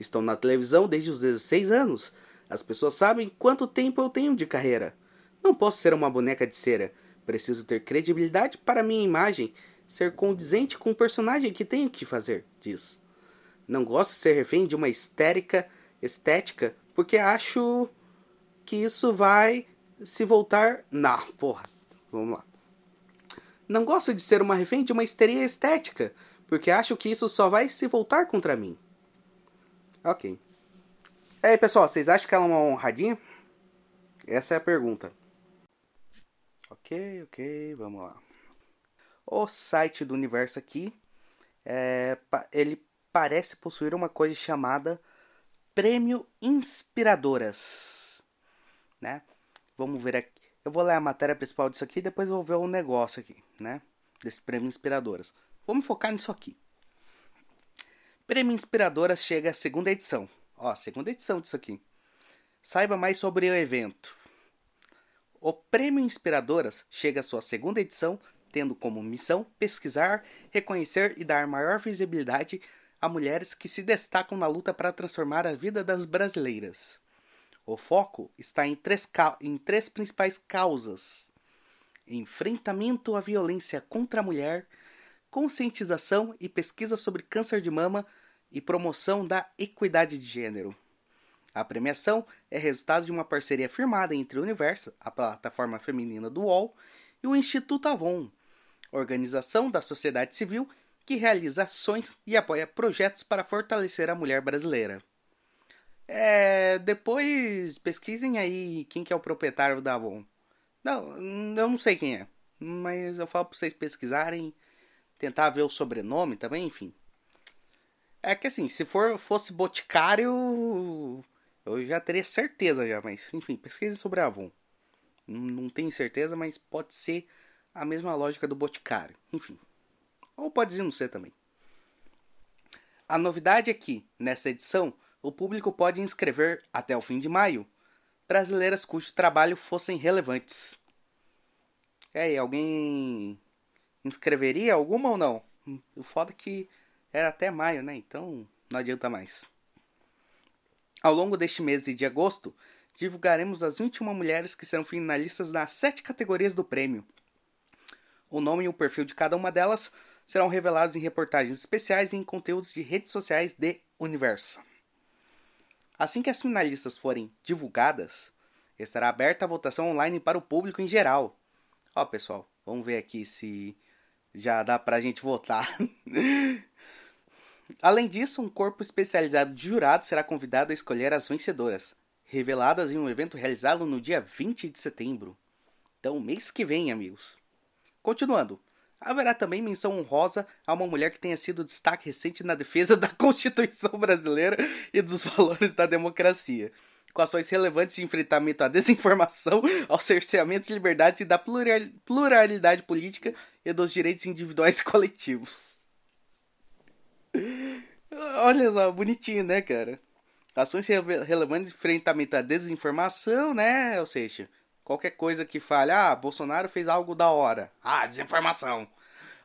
[SPEAKER 2] Estou na televisão desde os 16 anos. As pessoas sabem quanto tempo eu tenho de carreira. Não posso ser uma boneca de cera. Preciso ter credibilidade para minha imagem ser condizente com o personagem que tenho que fazer, diz. Não gosto de ser refém de uma histérica estética, porque acho que isso vai se voltar. Não, porra. Vamos lá. Não gosto de ser uma refém de uma histeria estética, porque acho que isso só vai se voltar contra mim. Ok. E aí, pessoal, vocês acham que ela é uma honradinha? Essa é a pergunta. Ok, ok, vamos lá. O site do universo aqui, é, ele parece possuir uma coisa chamada Prêmio Inspiradoras, né? Vamos ver aqui. Eu vou ler a matéria principal disso aqui depois vou ver o negócio aqui, né? Desse prêmio Inspiradoras. Vamos focar nisso aqui. Prêmio Inspiradoras chega à segunda edição. Ó, segunda edição disso aqui. Saiba mais sobre o evento. O Prêmio Inspiradoras chega à sua segunda edição, tendo como missão pesquisar, reconhecer e dar maior visibilidade a mulheres que se destacam na luta para transformar a vida das brasileiras. O foco está em três, em três principais causas: enfrentamento à violência contra a mulher, conscientização e pesquisa sobre câncer de mama e promoção da equidade de gênero. A premiação é resultado de uma parceria firmada entre o Universo, a plataforma feminina do UOL, e o Instituto Avon, organização da sociedade civil que realiza ações e apoia projetos para fortalecer a mulher brasileira. É, depois pesquisem aí quem que é o proprietário da Avon.
[SPEAKER 1] Não, eu não sei quem é. Mas eu falo pra vocês pesquisarem, tentar ver o sobrenome também, enfim. É que assim, se for fosse Boticário, eu já teria certeza já, mas enfim, pesquise sobre a Avon. Não, tenho certeza, mas pode ser a mesma lógica do Boticário. Enfim. Ou pode não ser também. A novidade é que, nessa edição, o público pode inscrever, até o fim de maio, brasileiras cujo trabalho fossem relevantes. E aí, alguém inscreveria alguma ou não? O foda é que era até maio, né? Então não adianta mais. Ao longo deste mês de agosto, divulgaremos as 21 mulheres que serão finalistas nas sete categorias do prêmio. O nome e o perfil de cada uma delas serão revelados em reportagens especiais e em conteúdos de redes sociais de Universo. Assim que as finalistas forem divulgadas, estará aberta a votação online para o público em geral. Ó, pessoal, vamos ver aqui se já dá pra gente votar. Além disso, um corpo especializado de jurados será convidado a escolher as vencedoras, reveladas em um evento realizado no dia 20 de setembro. Então, mês que vem, amigos. Continuando, haverá também menção honrosa a uma mulher que tenha sido destaque recente na defesa da Constituição brasileira e dos valores da democracia, com ações relevantes de enfrentamento à desinformação, ao cerceamento de liberdades e da pluralidade política e dos direitos individuais e coletivos. Olha só, bonitinho, né, cara? Ações relevantes de enfrentamento à desinformação, né? Ou seja, qualquer coisa que fale, ah, Bolsonaro fez algo da hora. Ah, desinformação.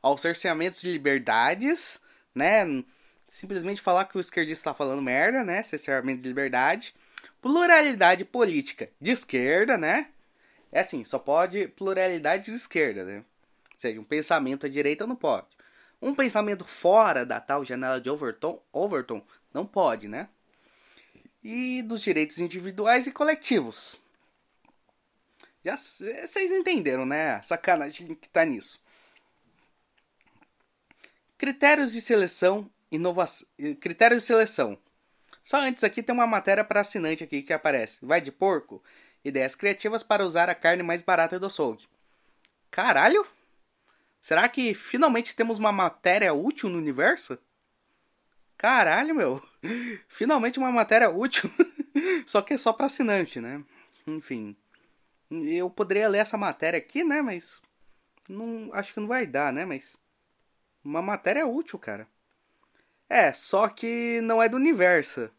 [SPEAKER 1] Ao cerceamento de liberdades, né? Simplesmente falar que o esquerdista está falando merda, né? Cerceamento de liberdade. Pluralidade política de esquerda, né? É assim, só pode pluralidade de esquerda, né? Ou seja, um pensamento à direita não pode. Um pensamento fora da tal janela de Overton, Overton não pode, né? E dos direitos individuais e coletivos. Já vocês entenderam, né? A sacanagem que tá nisso. Critérios de seleção, inovação, critérios de seleção. Só antes aqui tem uma matéria para assinante aqui que aparece. Vai de porco? Ideias criativas para usar a carne mais barata do açougue. Caralho? Será que finalmente temos uma matéria útil no universo? Caralho, meu. Finalmente uma matéria útil. só que é só para assinante, né? Enfim. Eu poderia ler essa matéria aqui, né? Mas. Não, acho que não vai dar, né? Mas. Uma matéria útil, cara. É, só que não é do universo.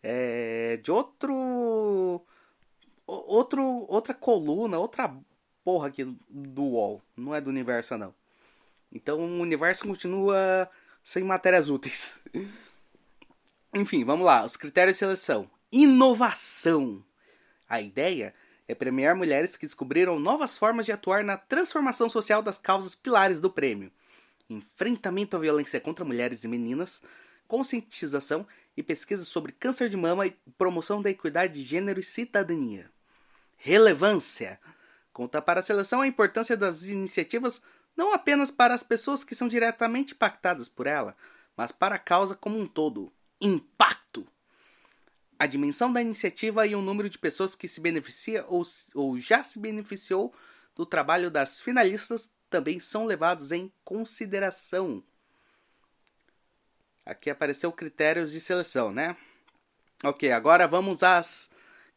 [SPEAKER 1] É de outro. Outro, outra coluna, outra porra aqui do UOL. Não é do universo, não. Então o universo continua sem matérias úteis. Enfim, vamos lá. Os critérios de seleção: inovação. A ideia é premiar mulheres que descobriram novas formas de atuar na transformação social das causas pilares do prêmio enfrentamento à violência contra mulheres e meninas, conscientização e pesquisa sobre câncer de mama e promoção da equidade de gênero e cidadania. Relevância. Conta para a seleção a importância das iniciativas não apenas para as pessoas que são diretamente impactadas por ela, mas para a causa como um todo. Impacto. A dimensão da iniciativa e o número de pessoas que se beneficia ou, ou já se beneficiou do trabalho das finalistas também são levados em consideração. Aqui apareceu critérios de seleção, né? Ok, agora vamos às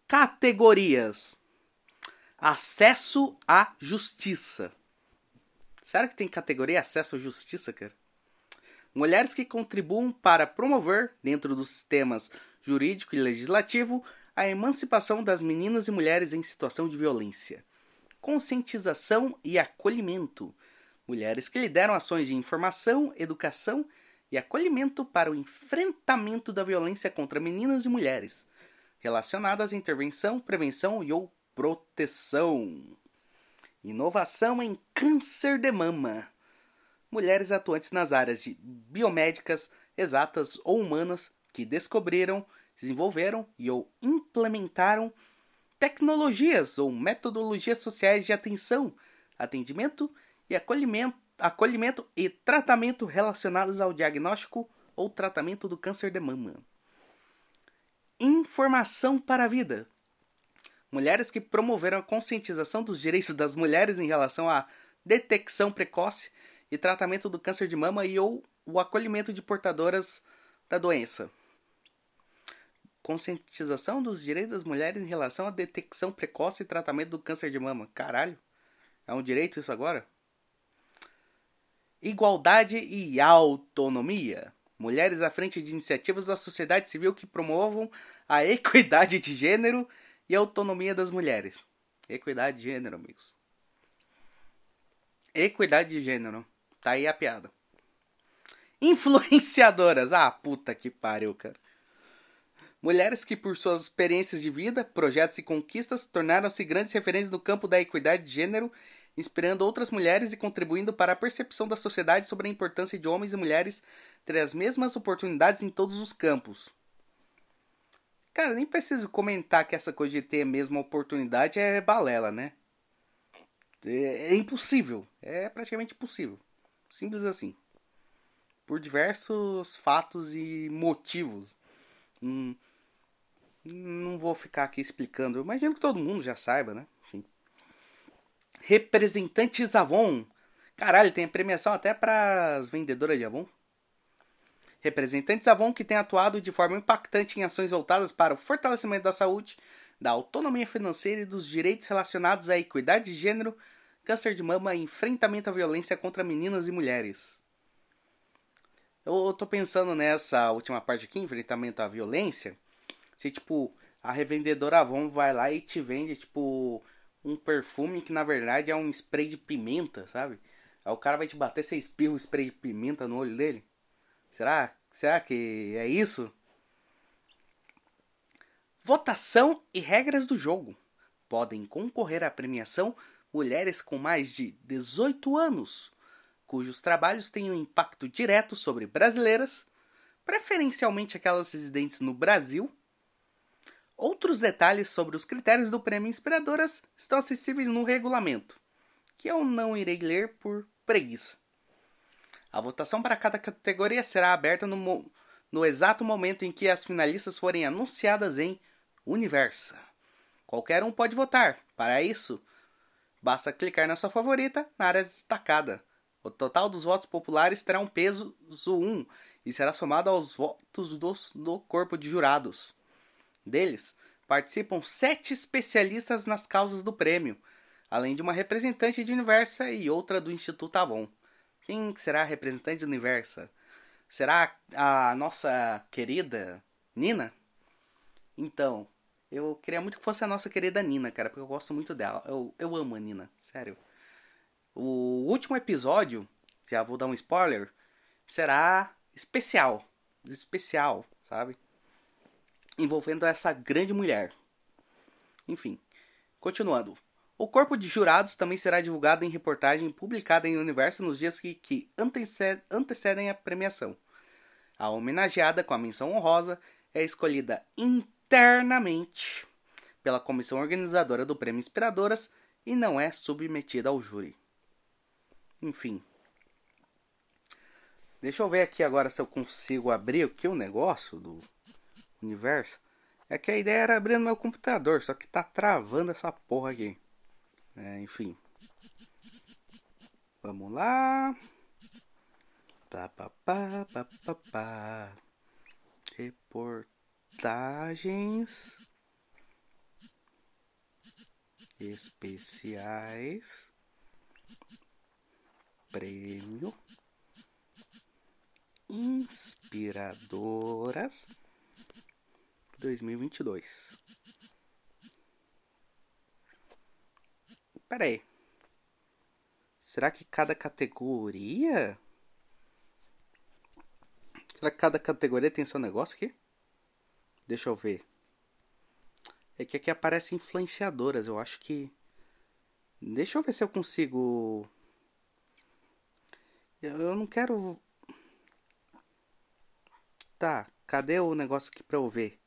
[SPEAKER 1] categorias. Acesso à justiça. Será que tem categoria acesso à justiça, cara? Mulheres que contribuam para promover, dentro dos sistemas jurídico e legislativo, a emancipação das meninas e mulheres em situação de violência conscientização e acolhimento. Mulheres que lideram ações de informação, educação e acolhimento para o enfrentamento da violência contra meninas e mulheres, relacionadas à intervenção, prevenção e ou proteção. Inovação em câncer de mama. Mulheres atuantes nas áreas de biomédicas, exatas ou humanas que descobriram, desenvolveram e ou implementaram tecnologias ou metodologias sociais de atenção, atendimento e acolhimento, acolhimento e tratamento relacionados ao diagnóstico ou tratamento do câncer de mama. Informação para a vida. Mulheres que promoveram a conscientização dos direitos das mulheres em relação à detecção precoce e tratamento do câncer de mama e ou o acolhimento de portadoras da doença. Conscientização dos direitos das mulheres em relação à detecção precoce e tratamento do câncer de mama. Caralho. É um direito isso agora? Igualdade e autonomia. Mulheres à frente de iniciativas da sociedade civil que promovam a equidade de gênero e autonomia das mulheres. Equidade de gênero, amigos. Equidade de gênero. Tá aí a piada. Influenciadoras. Ah, puta que pariu, cara. Mulheres que, por suas experiências de vida, projetos e conquistas, tornaram-se grandes referências no campo da equidade de gênero, inspirando outras mulheres e contribuindo para a percepção da sociedade sobre a importância de homens e mulheres ter as mesmas oportunidades em todos os campos. Cara, nem preciso comentar que essa coisa de ter a mesma oportunidade é balela, né? É, é impossível. É praticamente impossível. Simples assim. Por diversos fatos e motivos. Hum, não vou ficar aqui explicando. Eu imagino que todo mundo já saiba, né? Enfim. Representantes Avon. Caralho, tem premiação até para as vendedoras de Avon. Representantes Avon que têm atuado de forma impactante em ações voltadas para o fortalecimento da saúde, da autonomia financeira e dos direitos relacionados à equidade de gênero, câncer de mama e enfrentamento à violência contra meninas e mulheres. Eu tô pensando nessa última parte aqui, enfrentamento à violência, se tipo a revendedora Avon vai lá e te vende tipo um perfume que na verdade é um spray de pimenta, sabe? Aí o cara vai te bater, você espirra o spray de pimenta no olho dele. Será? Será que é isso? Votação e regras do jogo. Podem concorrer à premiação mulheres com mais de 18 anos, cujos trabalhos têm um impacto direto sobre brasileiras, preferencialmente aquelas residentes no Brasil. Outros detalhes sobre os critérios do prêmio Inspiradoras estão acessíveis no regulamento, que eu não irei ler por preguiça. A votação para cada categoria será aberta no, no exato momento em que as finalistas forem anunciadas em Universa. Qualquer um pode votar. Para isso, basta clicar na sua favorita na área destacada. O total dos votos populares terá um peso 1 e será somado aos votos do, do corpo de jurados. Deles, participam sete especialistas nas causas do prêmio, além de uma representante de Universa e outra do Instituto Avon. Quem será a representante do universo? Será a nossa querida Nina? Então, eu queria muito que fosse a nossa querida Nina, cara, porque eu gosto muito dela. Eu, eu amo a Nina, sério. O último episódio, já vou dar um spoiler, será especial. Especial, sabe? Envolvendo essa grande mulher. Enfim, continuando. O corpo de jurados também será divulgado em reportagem publicada em Universo nos dias que, que antecedem a premiação. A homenageada com a menção honrosa é escolhida internamente pela comissão organizadora do Prêmio Inspiradoras e não é submetida ao júri. Enfim. Deixa eu ver aqui agora se eu consigo abrir aqui o negócio do universo. É que a ideia era abrir no meu computador, só que tá travando essa porra aqui. É, enfim. Vamos lá. Pá, pá, pá, pá, pá, pá. Reportagens especiais. Prêmio Inspiradoras 2022. Pera aí. Será que cada categoria? Será que cada categoria tem seu negócio aqui? Deixa eu ver. É que aqui aparece influenciadoras. Eu acho que. Deixa eu ver se eu consigo. Eu não quero. Tá, cadê o negócio aqui pra eu ver?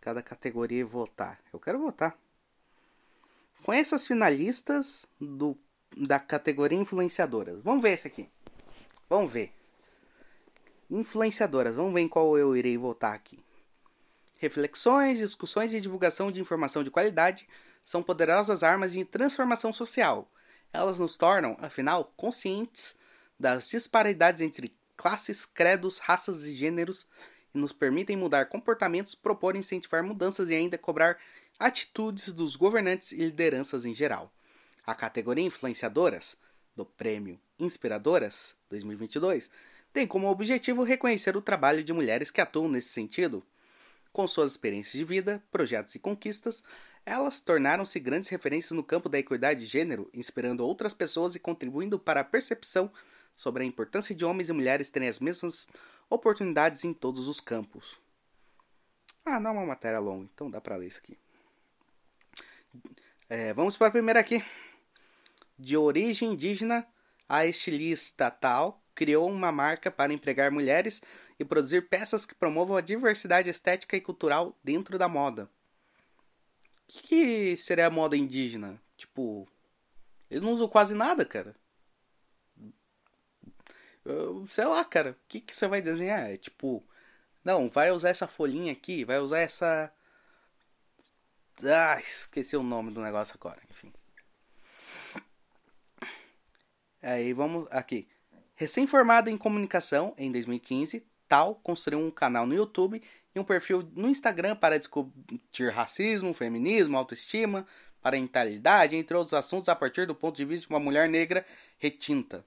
[SPEAKER 1] Cada categoria e votar. Eu quero votar. Conheça as finalistas do, da categoria influenciadoras. Vamos ver esse aqui. Vamos ver. Influenciadoras. Vamos ver em qual eu irei votar aqui. Reflexões, discussões e divulgação de informação de qualidade são poderosas armas de transformação social. Elas nos tornam, afinal, conscientes das disparidades entre classes, credos, raças e gêneros e nos permitem mudar comportamentos, propor incentivar mudanças e ainda cobrar atitudes dos governantes e lideranças em geral. A categoria Influenciadoras, do Prêmio Inspiradoras 2022, tem como objetivo reconhecer o trabalho de mulheres que atuam nesse sentido. Com suas experiências de vida, projetos e conquistas, elas tornaram-se grandes referências no campo da equidade de gênero, inspirando outras pessoas e contribuindo para a percepção sobre a importância de homens e mulheres terem as mesmas oportunidades em todos os campos. Ah, não é uma matéria longa, então dá para ler isso aqui. É, vamos para a primeira aqui. De origem indígena, a estilista tal criou uma marca para empregar mulheres e produzir peças que promovam a diversidade estética e cultural dentro da moda. O que, que seria a moda indígena? Tipo, eles não usam quase nada, cara. Eu, sei lá, cara. O que, que você vai desenhar? É tipo, não, vai usar essa folhinha aqui, vai usar essa. Ah, esqueci o nome do negócio agora, enfim. Aí vamos aqui. Recém-formado em comunicação em 2015, Tal construiu um canal no YouTube e um perfil no Instagram para discutir racismo, feminismo, autoestima, parentalidade, entre outros assuntos, a partir do ponto de vista de uma mulher negra retinta.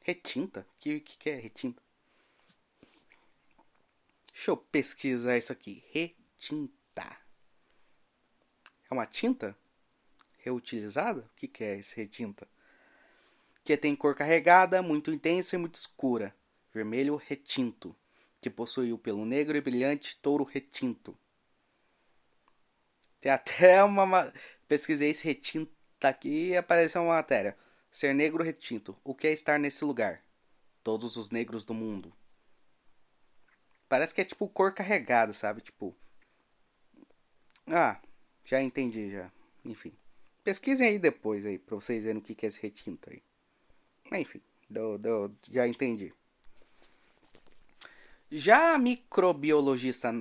[SPEAKER 1] Retinta? O que, que, que é retinta? Deixa eu pesquisar isso aqui. Retinta. É uma tinta? Reutilizada? O que, que é esse retinta? Que tem cor carregada, muito intensa e muito escura. Vermelho retinto que possui o pelo negro e brilhante touro retinto. Tem até uma. Pesquisei esse retinto aqui e apareceu uma matéria. Ser negro retinto. O que é estar nesse lugar? Todos os negros do mundo. Parece que é tipo cor carregada, sabe? Tipo. Ah, já entendi já. Enfim. Pesquisem aí depois aí, pra vocês verem o que é esse retinto aí. Enfim, já entendi. Já a microbiologista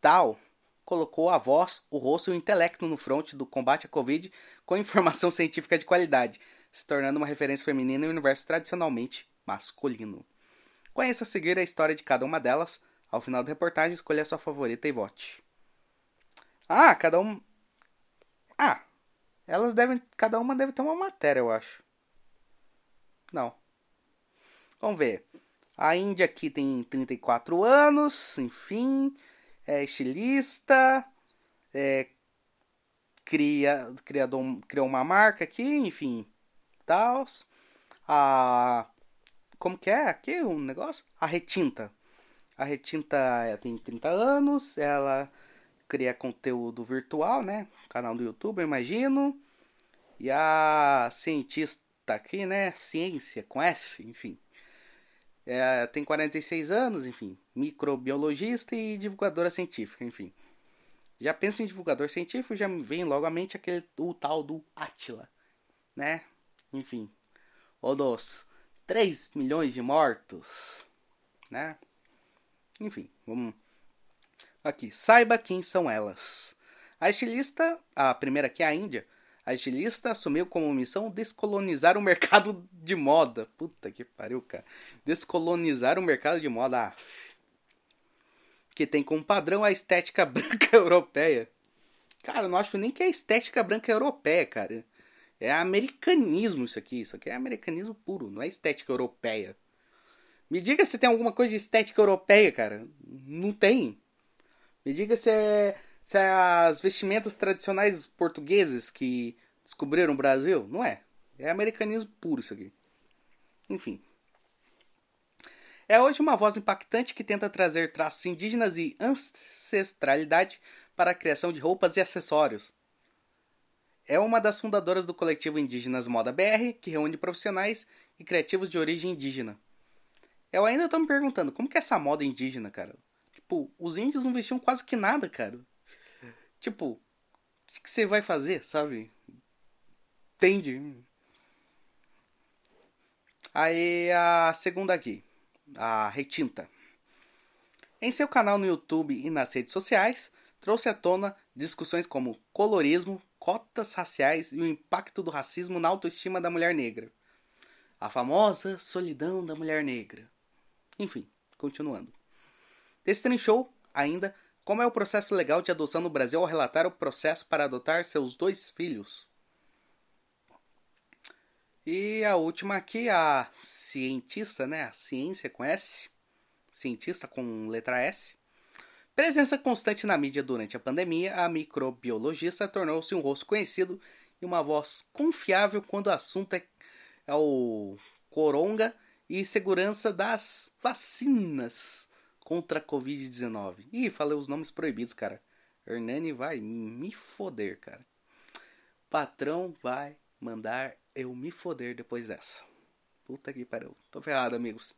[SPEAKER 1] Tal colocou a voz, o rosto e o intelecto no fronte do combate à Covid com informação científica de qualidade, se tornando uma referência feminina em um universo tradicionalmente masculino. Conheça a seguir a história de cada uma delas. Ao final da reportagem, escolha a sua favorita e vote. Ah, cada um. Ah, elas devem. Cada uma deve ter uma matéria, eu acho. Não. Vamos ver. A Índia aqui tem 34 anos, enfim, é estilista, é, cria, criador, criou uma marca aqui, enfim, tal. A como que é aqui um negócio? A Retinta. A Retinta tem 30 anos, ela cria conteúdo virtual, né? Canal do YouTube, eu imagino. E a cientista aqui, né? Ciência com S, enfim. É, tem 46 anos, enfim, microbiologista e divulgadora científica, enfim. Já pensa em divulgador científico, já vem logo à mente aquele o tal do Atila, né? Enfim, o dos 3 milhões de mortos, né? Enfim, vamos aqui. Saiba quem são elas. A estilista, a primeira aqui é a Índia, a estilista assumiu como missão descolonizar o mercado de moda. Puta que pariu, cara. Descolonizar o mercado de moda. Ah, que tem como padrão a estética branca europeia. Cara, eu não acho nem que é estética branca europeia, cara. É americanismo isso aqui. Isso aqui é americanismo puro, não é estética europeia. Me diga se tem alguma coisa de estética europeia, cara. Não tem. Me diga se é se é as vestimentas tradicionais portugueses que descobriram o Brasil. Não é. É americanismo puro isso aqui. Enfim. É hoje uma voz impactante que tenta trazer traços indígenas e ancestralidade para a criação de roupas e acessórios. É uma das fundadoras do coletivo Indígenas Moda BR, que reúne profissionais e criativos de origem indígena. Eu ainda tô me perguntando, como que é essa moda indígena, cara? Tipo, os índios não vestiam quase que nada, cara. Tipo, o que, você vai fazer, sabe? Entende? Aí a segunda aqui, a retinta. Em seu canal no YouTube e nas redes sociais, trouxe à tona discussões como colorismo, cotas raciais e o impacto do racismo na autoestima da mulher negra. A famosa solidão da mulher negra. Enfim, continuando. Destrinchou ainda como é o processo legal de adoção no Brasil ao relatar o processo para adotar seus dois filhos. E a última aqui, a cientista, né? A ciência com S, cientista com letra S. Presença constante na mídia durante a pandemia, a microbiologista tornou-se um rosto conhecido e uma voz confiável quando o assunto é, é o coronga e segurança das vacinas contra a Covid-19. Ih, falei os nomes proibidos, cara. Hernani vai me foder, cara. Patrão vai mandar eu me foder depois dessa. Puta que pariu. Tô ferrado, amigos.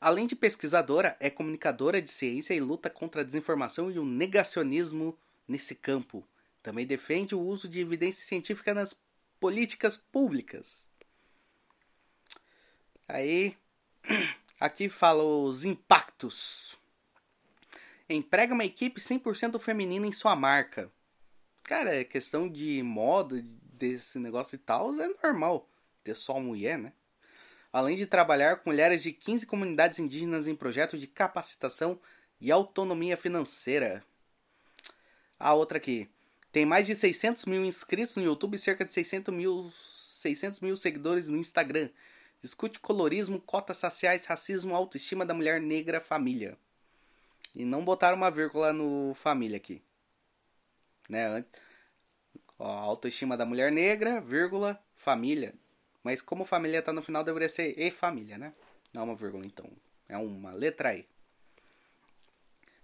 [SPEAKER 1] Além de pesquisadora, é comunicadora de ciência e luta contra a desinformação e o negacionismo nesse campo. Também defende o uso de evidência científica nas políticas públicas. Aí, aqui fala os impactos. Emprega uma equipe 100% feminina em sua marca. Cara, é questão de moda, desse negócio e tal, é normal ter só mulher, né? Além de trabalhar com mulheres de 15 comunidades indígenas em projetos de capacitação e autonomia financeira. A outra aqui. Tem mais de 600 mil inscritos no YouTube e cerca de 600 mil, 600 mil seguidores no Instagram. Discute colorismo, cotas raciais, racismo, autoestima da mulher negra, família. E não botaram uma vírgula no família aqui. Né? Ó, autoestima da mulher negra, vírgula, família. Mas como família tá no final, deveria ser e família, né? Não uma vírgula, então. É uma letra E.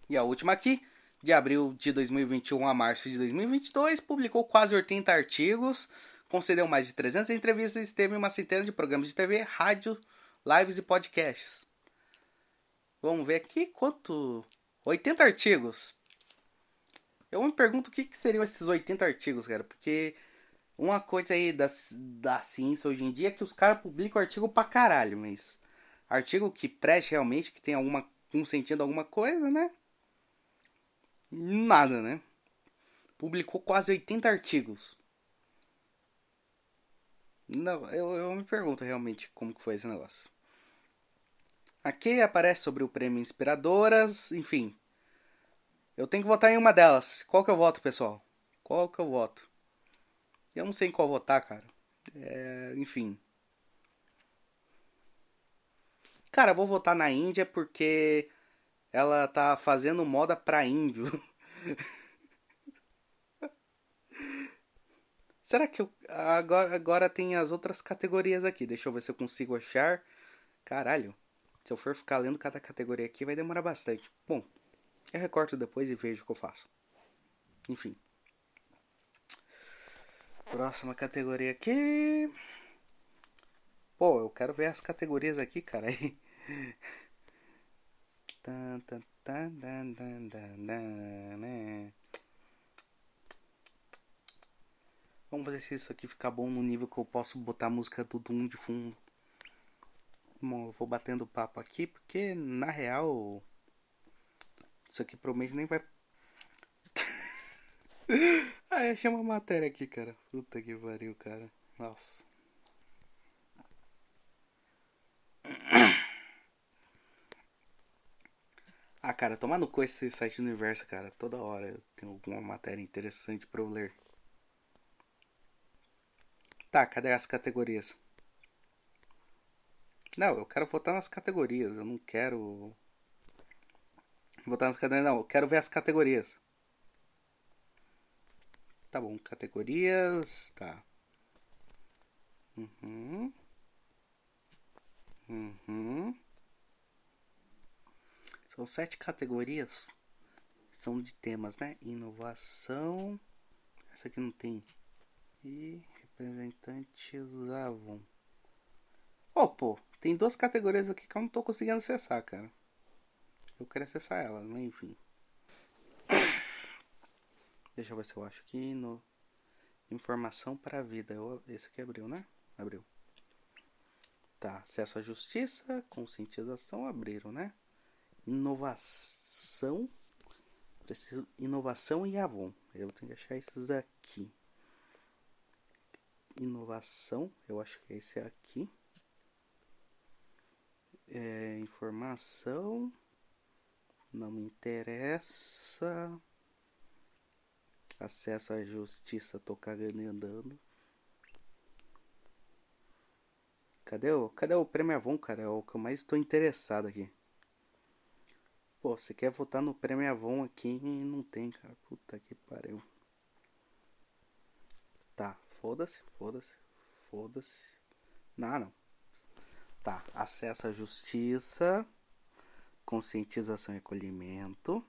[SPEAKER 1] E a última aqui, de abril de 2021 a março de 2022, publicou quase 80 artigos, concedeu mais de 300 entrevistas e teve uma centena de programas de TV, rádio, lives e podcasts. Vamos ver aqui quanto. 80 artigos. Eu me pergunto o que, que seriam esses 80 artigos, cara, porque uma coisa aí da, da ciência hoje em dia é que os caras publicam artigo pra caralho, mas artigo que preste realmente, que tem alguma, um sentido alguma coisa, né? Nada, né? Publicou quase 80 artigos. Não, eu, eu me pergunto realmente como que foi esse negócio. Aqui aparece sobre o prêmio Inspiradoras, enfim. Eu tenho que votar em uma delas. Qual que eu voto, pessoal? Qual que eu voto? Eu não sei em qual votar, cara. É, enfim. Cara, eu vou votar na Índia porque ela tá fazendo moda pra índio. Será que eu. Agora, agora tem as outras categorias aqui. Deixa eu ver se eu consigo achar. Caralho. Se eu for ficar lendo cada categoria aqui, vai demorar bastante. Bom, eu recorto depois e vejo o que eu faço. Enfim. Próxima categoria aqui. Pô, eu quero ver as categorias aqui, cara. Vamos ver se isso aqui ficar bom no nível que eu posso botar a música do Doom de fundo. Bom, eu vou batendo papo aqui porque na real isso aqui pro mês nem vai. ah, achei uma matéria aqui, cara. Puta que pariu, cara. Nossa. Ah, cara, tomar no esse site do universo, cara. Toda hora eu tenho alguma matéria interessante pra eu ler. Tá, cadê as categorias? Não, eu quero votar nas categorias. Eu não quero Botar nas categorias. Não, eu quero ver as categorias. Tá bom, categorias. Tá. Uhum. Uhum. São sete categorias. São de temas, né? Inovação. Essa aqui não tem. E representantes Avon. Oh, pô, tem duas categorias aqui que eu não tô conseguindo acessar, cara. Eu quero acessar ela, mas enfim. Deixa eu ver se eu acho aqui no Informação para a vida. Eu, esse aqui abriu, né? Abriu. Tá, acesso à justiça, conscientização, abriram, né? inovação. Preciso inovação e Avon. Eu tenho que achar esses aqui. Inovação, eu acho que esse é aqui. É, informação. Não me interessa. Acesso à justiça, tô cagando e andando. Cadê o, cadê o Prêmio Avon, cara? É o que eu mais estou interessado aqui. Pô, você quer votar no Prêmio Avon aqui e não tem, cara. Puta que pariu. Tá, foda-se, foda-se, foda-se. Não, não. Tá, acesso à justiça, conscientização e acolhimento,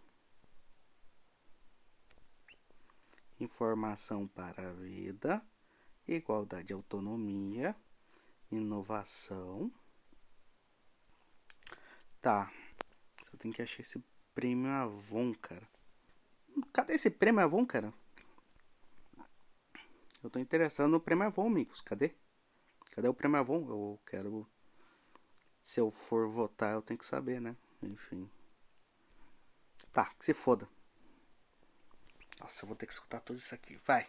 [SPEAKER 1] informação para a vida, igualdade e autonomia, inovação. Tá, só tem que achar esse prêmio Avon, cara. Cadê esse prêmio Avon, cara? Eu tô interessado no prêmio Avon, amigos. Cadê? Cadê o prêmio Avon? Eu quero se eu for votar, eu tenho que saber, né? Enfim. Tá, que se foda. Nossa, eu vou ter que escutar tudo isso aqui. Vai.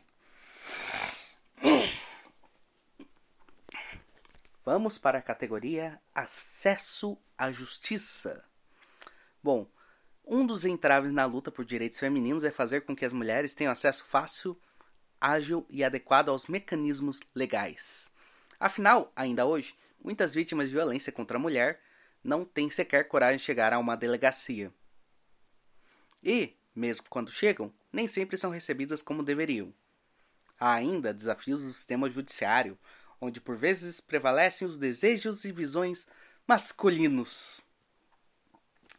[SPEAKER 1] Vamos para a categoria Acesso à Justiça. Bom, um dos entraves na luta por direitos femininos é fazer com que as mulheres tenham acesso fácil, ágil e adequado aos mecanismos legais. Afinal, ainda hoje, muitas vítimas de violência contra a mulher não têm sequer coragem de chegar a uma delegacia. E, mesmo quando chegam, nem sempre são recebidas como deveriam. Há ainda desafios do sistema judiciário, onde por vezes prevalecem os desejos e visões masculinos.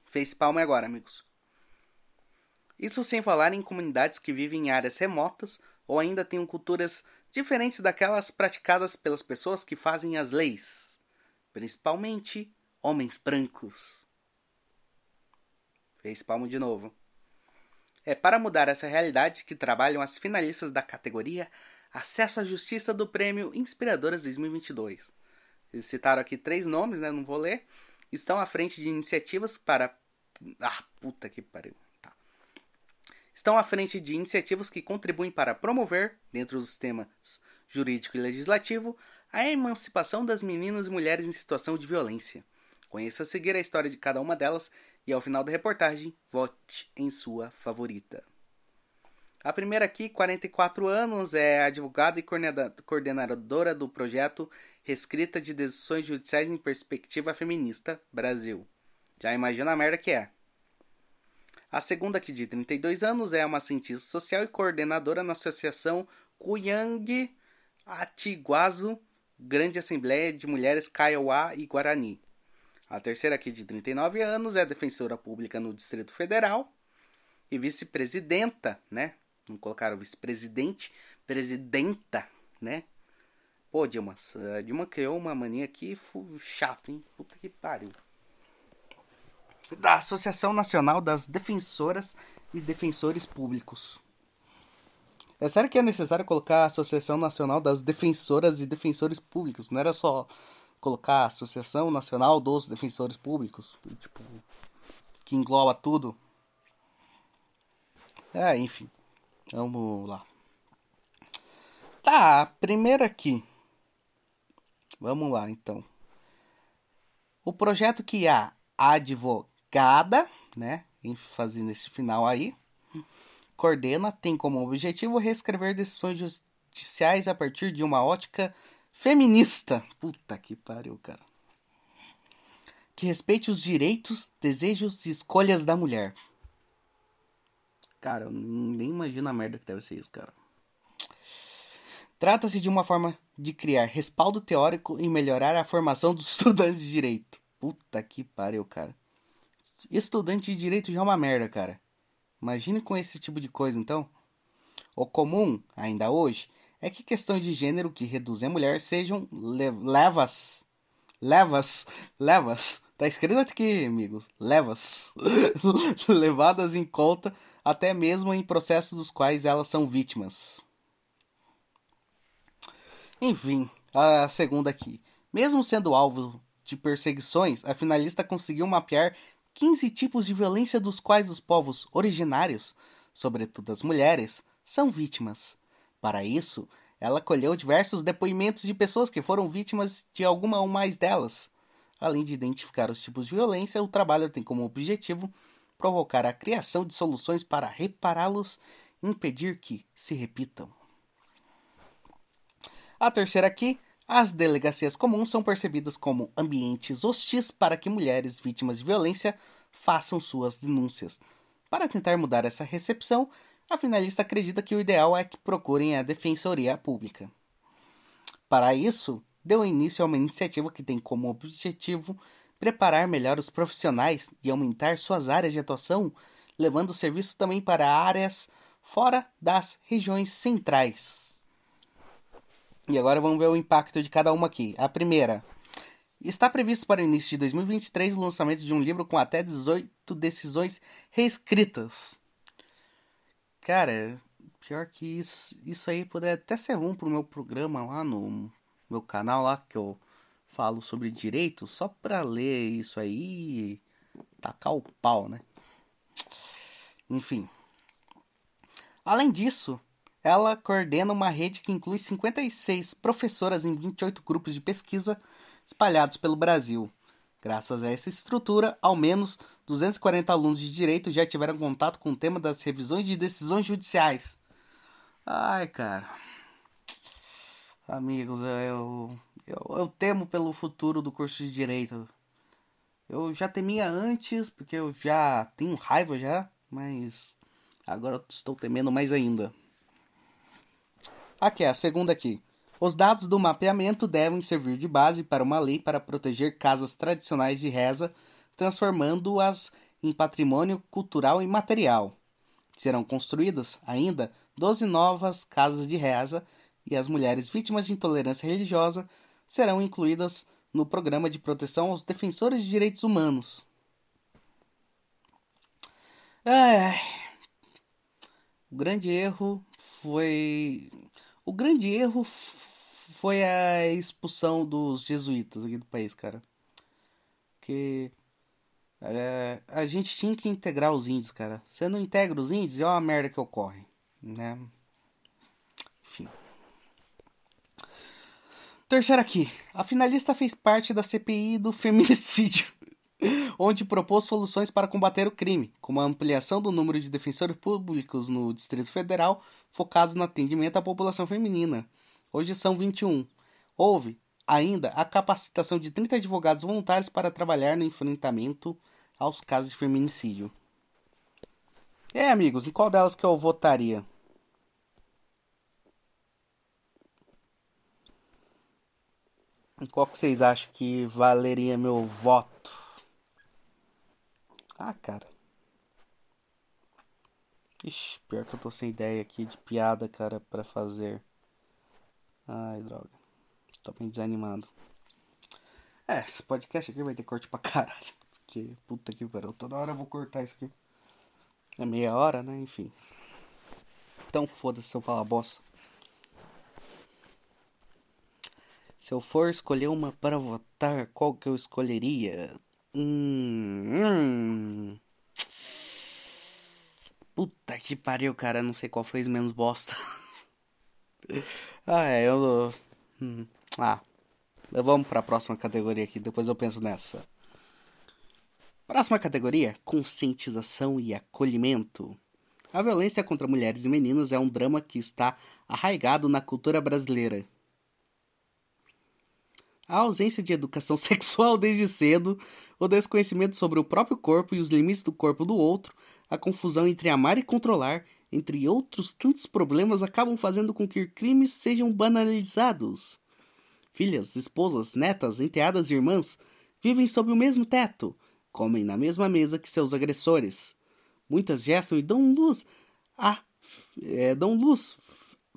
[SPEAKER 1] Fez palma agora, amigos. Isso sem falar em comunidades que vivem em áreas remotas ou ainda têm culturas diferentes daquelas praticadas pelas pessoas que fazem as leis, principalmente homens brancos. Fez palmo de novo. É para mudar essa realidade que trabalham as finalistas da categoria Acesso à Justiça do Prêmio Inspiradoras 2022. Eles citaram aqui três nomes, né? Não vou ler. Estão à frente de iniciativas para. Ah, puta que pariu estão à frente de iniciativas que contribuem para promover, dentro dos sistemas jurídico e legislativo, a emancipação das meninas e mulheres em situação de violência. Conheça a seguir a história de cada uma delas e ao final da reportagem, vote em sua favorita. A primeira aqui, 44 anos, é advogada e coordenadora do projeto Reescrita de Decisões Judiciais em Perspectiva Feminista, Brasil. Já imagina a merda que é. A segunda, que de 32 anos, é uma cientista social e coordenadora na Associação Kuyang Atiguazu, Grande Assembleia de Mulheres Kaiowá e Guarani. A terceira, aqui de 39 anos, é defensora pública no Distrito Federal e vice-presidenta, né? Não colocaram vice-presidente, presidenta, né? Pô, Dilma, a Dilma criou uma mania aqui chato, hein? Puta que pariu da Associação Nacional das Defensoras e Defensores Públicos. É sério que é necessário colocar a Associação Nacional das Defensoras e Defensores Públicos? Não era só colocar a Associação Nacional dos Defensores Públicos? Tipo, que engloba tudo? É, enfim. Vamos lá. Tá, primeiro aqui. Vamos lá, então. O projeto que a advogada Cada, né, ênfase nesse final aí, coordena, tem como objetivo reescrever decisões judiciais a partir de uma ótica feminista. Puta que pariu, cara. Que respeite os direitos, desejos e escolhas da mulher. Cara, eu nem imagino a merda que deve ser isso, cara. Trata-se de uma forma de criar respaldo teórico e melhorar a formação dos estudantes de direito. Puta que pariu, cara estudante de direito já é uma merda, cara. Imagine com esse tipo de coisa, então. O comum, ainda hoje, é que questões de gênero que reduzem a mulher sejam le levas. Levas. Levas. Tá escrito aqui, amigos. Levas. levadas em conta até mesmo em processos dos quais elas são vítimas. Enfim, a segunda aqui. Mesmo sendo alvo de perseguições, a finalista conseguiu mapear 15 tipos de violência dos quais os povos originários, sobretudo as mulheres, são vítimas. Para isso, ela colheu diversos depoimentos de pessoas que foram vítimas de alguma ou mais delas. Além de identificar os tipos de violência, o trabalho tem como objetivo provocar a criação de soluções para repará-los e impedir que se repitam. A terceira aqui, as delegacias comuns são percebidas como ambientes hostis para que mulheres vítimas de violência façam suas denúncias. Para tentar mudar essa recepção, a finalista acredita que o ideal é que procurem a Defensoria Pública. Para isso, deu início a uma iniciativa que tem como objetivo preparar melhor os profissionais e aumentar suas áreas de atuação, levando o serviço também para áreas fora das regiões centrais. E agora vamos ver o impacto de cada uma aqui. A primeira. Está previsto para o início de 2023 o lançamento de um livro com até 18 decisões reescritas. Cara, pior que isso, isso aí poderia até ser bom pro meu programa lá no meu canal lá que eu falo sobre direito, só para ler isso aí tacar o pau, né? Enfim. Além disso, ela coordena uma rede que inclui 56 professoras em 28 grupos de pesquisa espalhados pelo Brasil. Graças a essa estrutura, ao menos 240 alunos de direito já tiveram contato com o tema das revisões de decisões judiciais. Ai, cara. Amigos, eu, eu, eu temo pelo futuro do curso de direito. Eu já temia antes, porque eu já tenho raiva já, mas agora estou temendo mais ainda. Aqui, a segunda aqui. Os dados do mapeamento devem servir de base para uma lei para proteger casas tradicionais de reza, transformando-as em patrimônio cultural e material. Serão construídas ainda 12 novas casas de reza e as mulheres vítimas de intolerância religiosa serão incluídas no programa de proteção aos defensores de direitos humanos. É, o grande erro foi o grande erro foi a expulsão dos jesuítas aqui do país, cara. Que é, a gente tinha que integrar os índios, cara. Você não integra os índios, é uma merda que ocorre, né? Enfim. Terceiro aqui. A finalista fez parte da CPI do feminicídio, onde propôs soluções para combater o crime, como a ampliação do número de defensores públicos no Distrito Federal, focados no atendimento à população feminina. Hoje são 21. Houve ainda a capacitação de 30 advogados voluntários para trabalhar no enfrentamento aos casos de feminicídio. É, amigos, em qual delas que eu votaria? Em qual que vocês acham que valeria meu voto? Ah, cara. Ixi, pior que eu tô sem ideia aqui de piada, cara, para fazer. Ai, droga. Tô bem desanimado. É, esse podcast aqui vai ter corte pra caralho. Porque, puta que pariu. Toda hora eu vou cortar isso aqui. É meia hora, né? Enfim. Então foda-se se eu falar bosta. Se eu for escolher uma para votar, qual que eu escolheria? Hum, hum. Puta que pariu, cara. Não sei qual fez menos bosta. ah, é, eu. Hum. Ah. Vamos para a próxima categoria aqui, depois eu penso nessa. Próxima categoria: conscientização e acolhimento. A violência contra mulheres e meninas é um drama que está arraigado na cultura brasileira. A ausência de educação sexual desde cedo, o desconhecimento sobre o próprio corpo e os limites do corpo do outro, a confusão entre amar e controlar, entre outros tantos problemas, acabam fazendo com que crimes sejam banalizados. Filhas, esposas, netas, enteadas e irmãs vivem sob o mesmo teto, comem na mesma mesa que seus agressores. Muitas gestam e dão luz a é, dão luz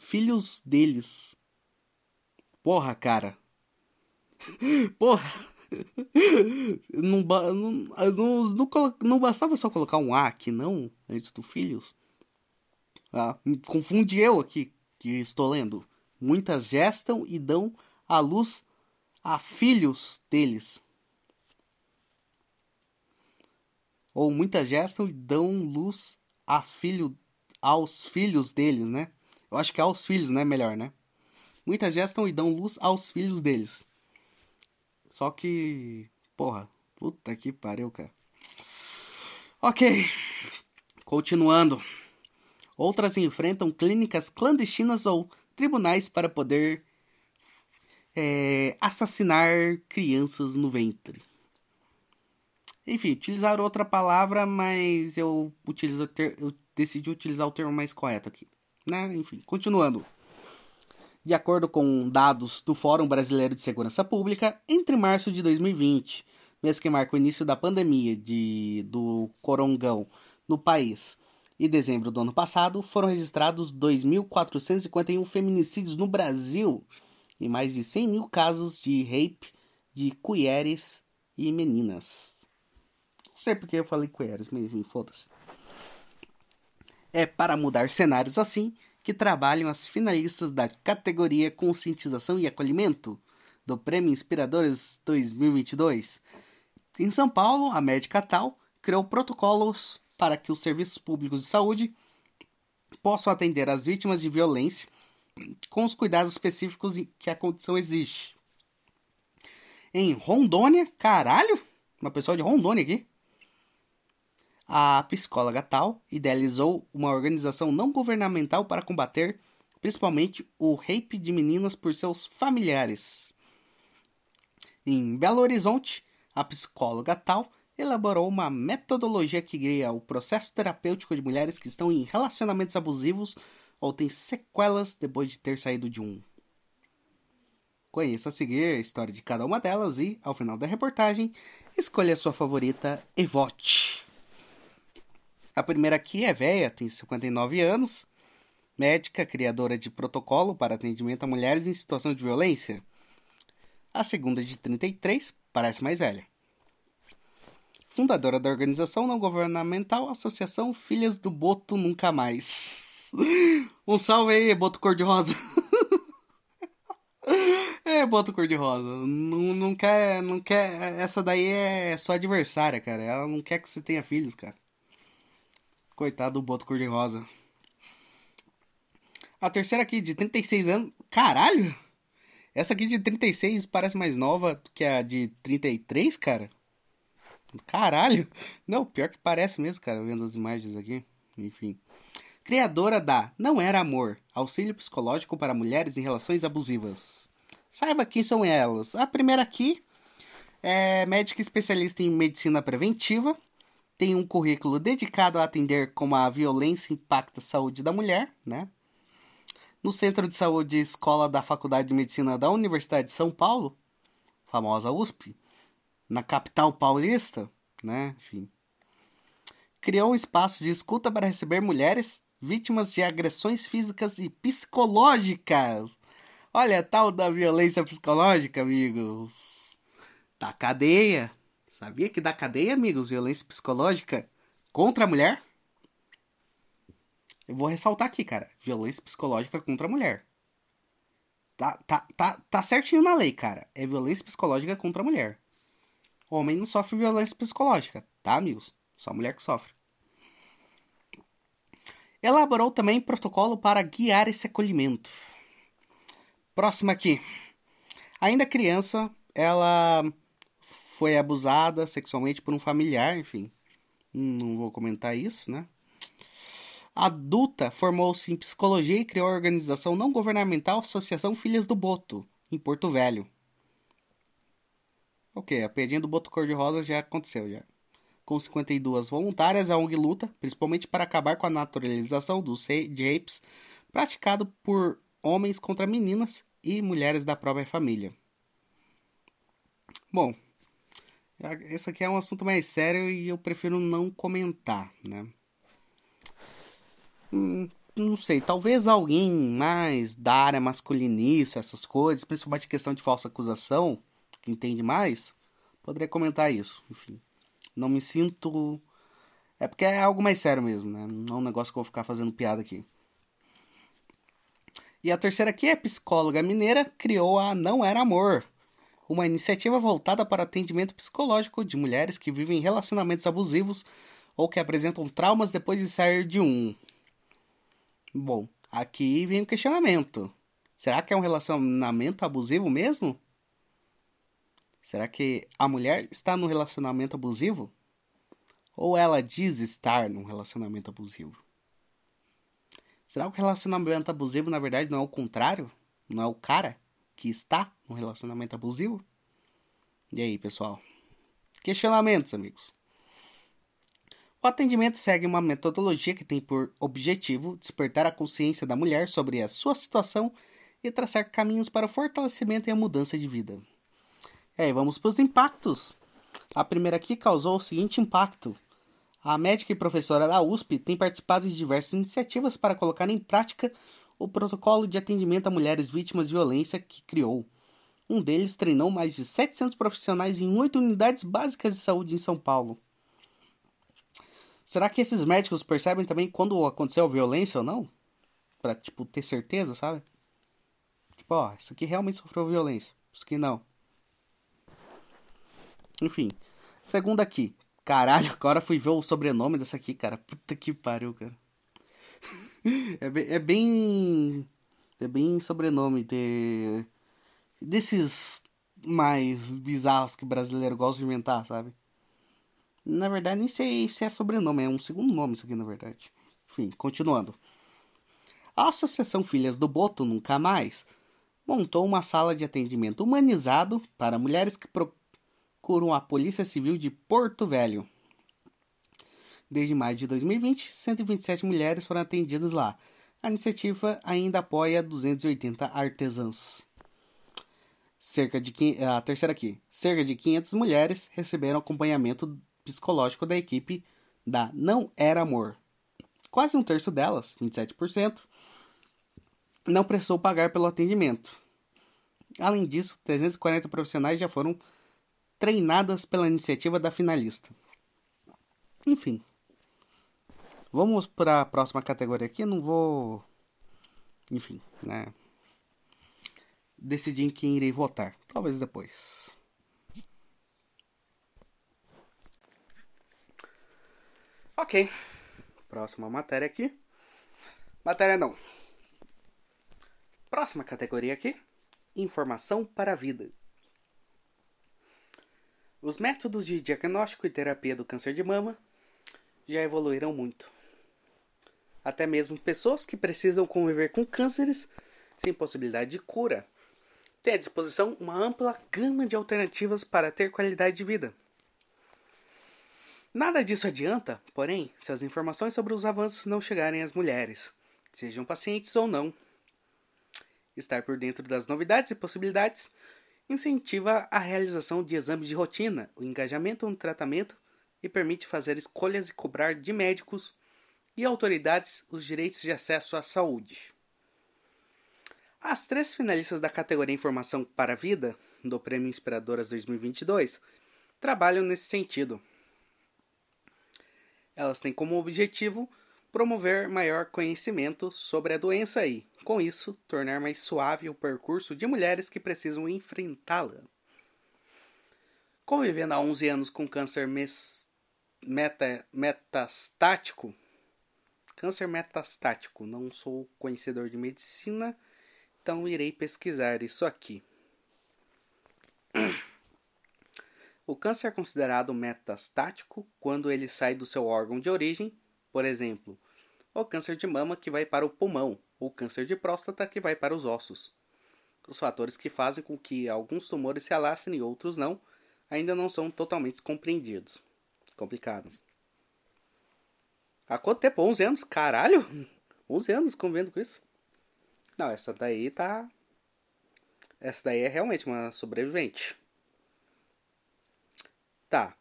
[SPEAKER 1] filhos deles. Porra, cara. Porra! Não, não, não, não, não bastava só colocar um A aqui, não, antes do filhos. Ah, confundi eu aqui, que estou lendo. Muitas gestam e dão a luz a filhos deles. Ou muitas gestam e dão luz a filho, aos filhos deles, né? Eu acho que aos filhos, né? Melhor, né? Muitas gestam e dão luz aos filhos deles. Só que. Porra, puta que pariu, cara. Ok. Continuando. Outras enfrentam clínicas clandestinas ou tribunais para poder é, assassinar crianças no ventre. Enfim, utilizar outra palavra, mas eu, utilizo eu decidi utilizar o termo mais correto aqui. Né? Enfim, continuando. De acordo com dados do Fórum Brasileiro de Segurança Pública, entre março de 2020, mês que marca o início da pandemia de, do corongão no país, e dezembro do ano passado, foram registrados 2.451 feminicídios no Brasil e mais de 100 mil casos de rape de colheres e meninas. Não sei porque eu falei colheres, mas enfim, foda-se. É para mudar cenários assim que trabalham as finalistas da categoria Conscientização e Acolhimento do Prêmio Inspiradores 2022. Em São Paulo, a médica Tal criou protocolos para que os serviços públicos de saúde possam atender as vítimas de violência com os cuidados específicos que a condição exige. Em Rondônia, caralho, uma pessoa de Rondônia aqui. A psicóloga Tal idealizou uma organização não governamental para combater principalmente o rape de meninas por seus familiares. Em Belo Horizonte, a psicóloga Tal elaborou uma metodologia que guia o processo terapêutico de mulheres que estão em relacionamentos abusivos ou têm sequelas depois de ter saído de um. Conheça a seguir a história de cada uma delas e, ao final da reportagem, escolha a sua favorita e vote. A primeira aqui é véia, tem 59 anos, médica, criadora de protocolo para atendimento a mulheres em situação de violência. A segunda, de 33, parece mais velha. Fundadora da organização não governamental Associação Filhas do Boto Nunca Mais. Um salve aí, Boto Cor-de-Rosa. É, Boto Cor-de-Rosa. Não, não quer. Não quer. Essa daí é sua adversária, cara. Ela não quer que você tenha filhos, cara. Coitado do Boto Cor-de-Rosa. A terceira aqui, de 36 anos. Caralho! Essa aqui de 36 parece mais nova do que a de 33, cara. Caralho! Não, pior que parece mesmo, cara, vendo as imagens aqui. Enfim. Criadora da Não Era Amor Auxílio Psicológico para Mulheres em Relações Abusivas. Saiba quem são elas. A primeira aqui é médica especialista em medicina preventiva, tem um currículo dedicado a atender como a violência impacta a saúde da mulher, né? No Centro de Saúde Escola da Faculdade de Medicina da Universidade de São Paulo, famosa USP, na capital paulista, né? Enfim. Criou um espaço de escuta para receber mulheres vítimas de agressões físicas e psicológicas. Olha, tal da violência psicológica, amigos. Da cadeia. Sabia que da cadeia, amigos, violência psicológica contra a mulher? Eu vou ressaltar aqui, cara. Violência psicológica contra a mulher. Tá, tá, tá, tá certinho na lei, cara. É violência psicológica contra a mulher. Homem não sofre violência psicológica, tá, amigos? Só mulher que sofre. Elaborou também protocolo para guiar esse acolhimento. Próxima aqui. Ainda criança, ela foi abusada sexualmente por um familiar, enfim. Não vou comentar isso, né? Adulta, formou-se em psicologia e criou a organização não governamental Associação Filhas do Boto, em Porto Velho. Ok, a piadinha do Boto Cor-de-Rosa já aconteceu, já. Com 52 voluntárias, a ONG luta, principalmente para acabar com a naturalização dos de rapes praticado por homens contra meninas e mulheres da própria família. Bom, esse aqui é um assunto mais sério e eu prefiro não comentar, né? Hum, não sei, talvez alguém mais da área masculinista, essas coisas, principalmente questão de falsa acusação, que entende mais, poderia comentar isso. Enfim, não me sinto. É porque é algo mais sério mesmo, né? Não é um negócio que eu vou ficar fazendo piada aqui. E a terceira aqui é psicóloga mineira, criou a Não Era Amor, uma iniciativa voltada para atendimento psicológico de mulheres que vivem relacionamentos abusivos ou que apresentam traumas depois de sair de um. Bom, aqui vem o questionamento. Será que é um relacionamento abusivo mesmo? Será que a mulher está no relacionamento abusivo? Ou ela diz estar num relacionamento abusivo? Será que o relacionamento abusivo, na verdade, não é o contrário? Não é o cara que está num relacionamento abusivo? E aí, pessoal? Questionamentos, amigos. O atendimento segue uma metodologia que tem por objetivo despertar a consciência da mulher sobre a sua situação e traçar caminhos para o fortalecimento e a mudança de vida. É, vamos para os impactos. A primeira aqui causou o seguinte impacto. A médica e professora da USP tem participado de diversas iniciativas para colocar em prática o protocolo de atendimento a mulheres vítimas de violência que criou. Um deles treinou mais de 700 profissionais em oito unidades básicas de saúde em São Paulo. Será que esses médicos percebem também quando aconteceu violência ou não? Pra, tipo, ter certeza, sabe? Tipo, ó, isso aqui realmente sofreu violência. Isso aqui não. Enfim. Segundo aqui. Caralho, agora fui ver o sobrenome dessa aqui, cara. Puta que pariu, cara. é, bem, é bem. É bem sobrenome de. Desses mais bizarros que brasileiro gosta de inventar, sabe? Na verdade, nem sei se é sobrenome, é um segundo nome isso aqui, na verdade. Enfim, continuando. A Associação Filhas do Boto Nunca Mais montou uma sala de atendimento humanizado para mulheres que procuram a Polícia Civil de Porto Velho. Desde maio de 2020, 127 mulheres foram atendidas lá. A iniciativa ainda apoia 280 artesãs. Cerca de a terceira aqui. Cerca de 500 mulheres receberam acompanhamento psicológico da equipe da Não Era Amor. Quase um terço delas, 27%, não precisou pagar pelo atendimento. Além disso, 340 profissionais já foram treinadas pela iniciativa da finalista. Enfim. Vamos para a próxima categoria aqui. Não vou. Enfim, né? Decidir em quem irei votar. Talvez depois. Ok. Próxima matéria aqui. Matéria não. Próxima categoria aqui. Informação para a vida. Os métodos de diagnóstico e terapia do câncer de mama já evoluíram muito. Até mesmo pessoas que precisam conviver com cânceres sem possibilidade de cura têm à disposição uma ampla gama de alternativas para ter qualidade de vida. Nada disso adianta, porém, se as informações sobre os avanços não chegarem às mulheres, sejam pacientes ou não. Estar por dentro das novidades e possibilidades incentiva a realização de exames de rotina, o engajamento no tratamento e permite fazer escolhas e cobrar de médicos e autoridades os direitos de acesso à saúde. As três finalistas da categoria Informação para a Vida, do Prêmio Inspiradoras 2022, trabalham nesse sentido. Elas têm como objetivo promover maior conhecimento sobre a doença e, com isso, tornar mais suave o percurso de mulheres que precisam enfrentá-la. Convivendo há 11 anos com câncer meta metastático, câncer metastático, não sou conhecedor de medicina, então irei pesquisar isso aqui. O câncer é considerado metastático quando ele sai do seu órgão de origem, por exemplo, o câncer de mama que vai para o pulmão, o câncer de próstata que vai para os ossos. Os fatores que fazem com que alguns tumores se alastrem e outros não, ainda não são totalmente compreendidos. Complicado. Há quanto tempo? 11 anos? Caralho! 11 anos convivendo com isso. Não, essa daí tá. Essa daí é realmente uma sobrevivente. Tá.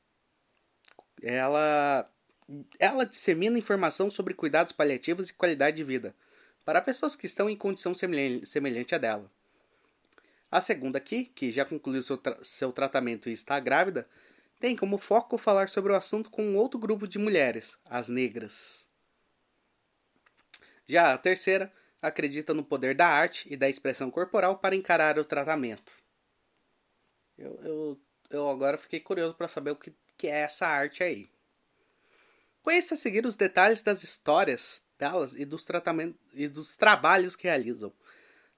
[SPEAKER 1] Ela ela dissemina informação sobre cuidados paliativos e qualidade de vida para pessoas que estão em condição semelhante à dela. A segunda aqui, que já concluiu seu, tra seu tratamento e está grávida, tem como foco falar sobre o assunto com outro grupo de mulheres, as negras. Já a terceira acredita no poder da arte e da expressão corporal para encarar o tratamento.
[SPEAKER 2] Eu, eu, eu agora fiquei curioso para saber o que, que é essa arte aí. Conheça a seguir os detalhes das histórias delas e dos, tratamentos, e dos trabalhos que realizam.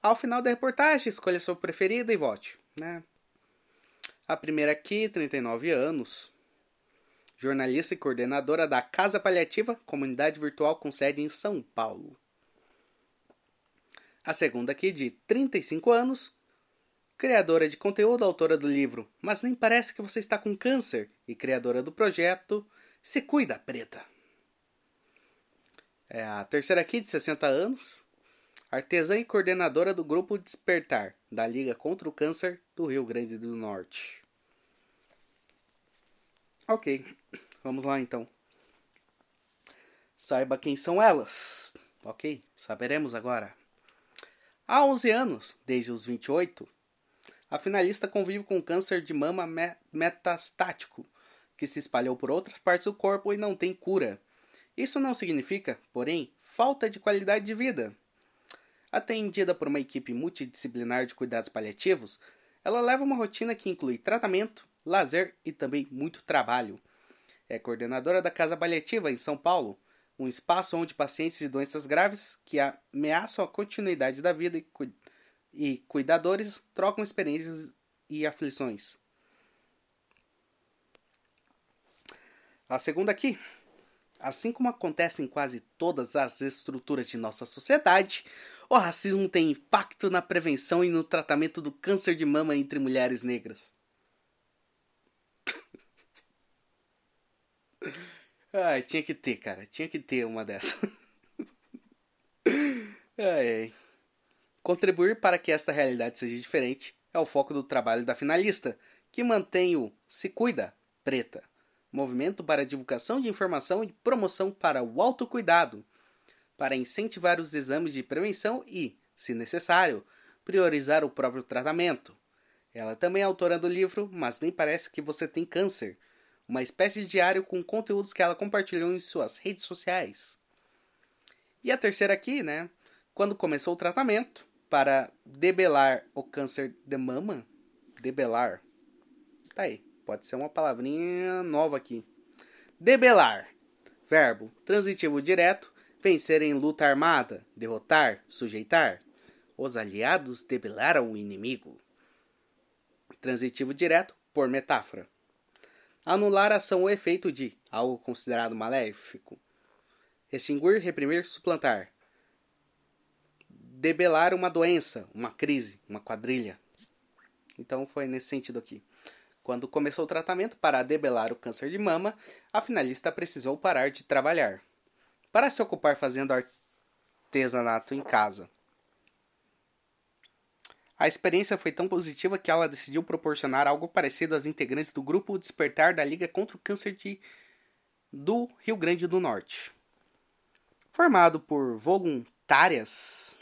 [SPEAKER 2] Ao final da reportagem, escolha sua preferida e vote. Né? A primeira aqui, 39 anos, jornalista e coordenadora da Casa Paliativa, comunidade virtual com sede em São Paulo. A segunda aqui, de 35 anos, criadora de conteúdo, autora do livro Mas Nem Parece Que Você Está Com Câncer e criadora do projeto Se Cuida Preta. É a terceira aqui, de 60 anos, artesã e coordenadora do Grupo Despertar, da Liga contra o Câncer do Rio Grande do Norte. Ok, vamos lá então. Saiba quem são elas. Ok, saberemos agora. Há 11 anos, desde os 28, a finalista convive com câncer de mama metastático, que se espalhou por outras partes do corpo e não tem cura. Isso não significa, porém, falta de qualidade de vida. Atendida por uma equipe multidisciplinar de cuidados paliativos, ela leva uma rotina que inclui tratamento, lazer e também muito trabalho. É coordenadora da Casa Paliativa em São Paulo, um espaço onde pacientes de doenças graves que ameaçam a continuidade da vida e, cu e cuidadores trocam experiências e aflições. A segunda aqui Assim como acontece em quase todas as estruturas de nossa sociedade, o racismo tem impacto na prevenção e no tratamento do câncer de mama entre mulheres negras. Ai, tinha que ter, cara. Tinha que ter uma dessas. ai, ai. Contribuir para que esta realidade seja diferente é o foco do trabalho da finalista, que mantém o Se Cuida Preta movimento para divulgação de informação e promoção para o autocuidado, para incentivar os exames de prevenção e, se necessário, priorizar o próprio tratamento. Ela também é autora do livro Mas Nem Parece Que Você Tem Câncer, uma espécie de diário com conteúdos que ela compartilhou em suas redes sociais. E a terceira aqui, né? Quando começou o tratamento para debelar o câncer de mama, debelar, tá aí Pode ser uma palavrinha nova aqui. Debelar. Verbo transitivo direto. Vencer em luta armada. Derrotar. Sujeitar. Os aliados debelaram o inimigo. Transitivo direto por metáfora. Anular ação ou efeito de algo considerado maléfico. Extinguir, reprimir, suplantar. Debelar uma doença, uma crise, uma quadrilha. Então foi nesse sentido aqui. Quando começou o tratamento para debelar o câncer de mama, a finalista precisou parar de trabalhar para se ocupar fazendo artesanato em casa. A experiência foi tão positiva que ela decidiu proporcionar algo parecido às integrantes do grupo Despertar da Liga contra o Câncer de... do Rio Grande do Norte. Formado por voluntárias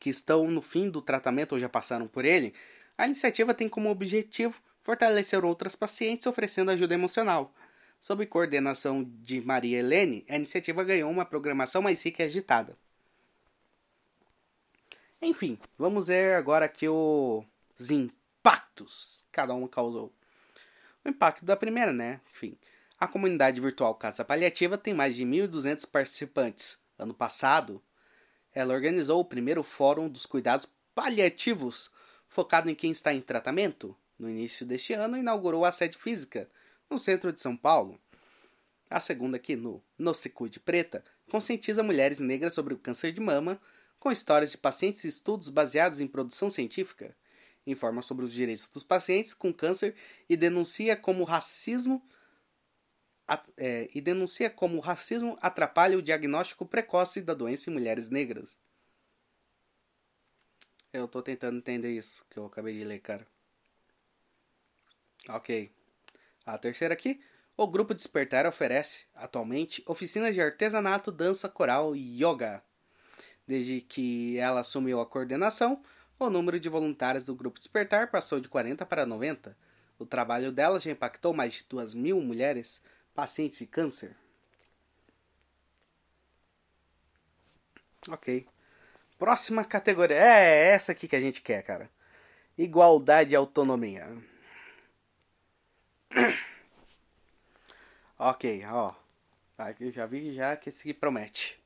[SPEAKER 2] que estão no fim do tratamento ou já passaram por ele, a iniciativa tem como objetivo fortalecer outras pacientes oferecendo ajuda emocional. Sob coordenação de Maria Helene, a iniciativa ganhou uma programação mais rica e agitada. Enfim, vamos ver agora aqui os impactos que cada uma causou. O impacto da primeira, né? Enfim, a comunidade virtual Casa Paliativa tem mais de 1.200 participantes. Ano passado, ela organizou o primeiro Fórum dos Cuidados Paliativos, focado em quem está em tratamento, no início deste ano, inaugurou a sede física no centro de São Paulo. A segunda, aqui no Se Preta, conscientiza mulheres negras sobre o câncer de mama, com histórias de pacientes e estudos baseados em produção científica. Informa sobre os direitos dos pacientes com câncer e denuncia como racismo é, e denuncia como o racismo atrapalha o diagnóstico precoce da doença em mulheres negras. Eu tô tentando entender isso que eu acabei de ler, cara. Ok. A terceira aqui. O Grupo Despertar oferece, atualmente, oficinas de artesanato, dança, coral e yoga. Desde que ela assumiu a coordenação, o número de voluntários do Grupo Despertar passou de 40 para 90. O trabalho dela já impactou mais de 2 mil mulheres pacientes de câncer. Ok. Próxima categoria. É essa aqui que a gente quer, cara. Igualdade e autonomia.
[SPEAKER 1] ok, ó. Eu já vi já que esse promete.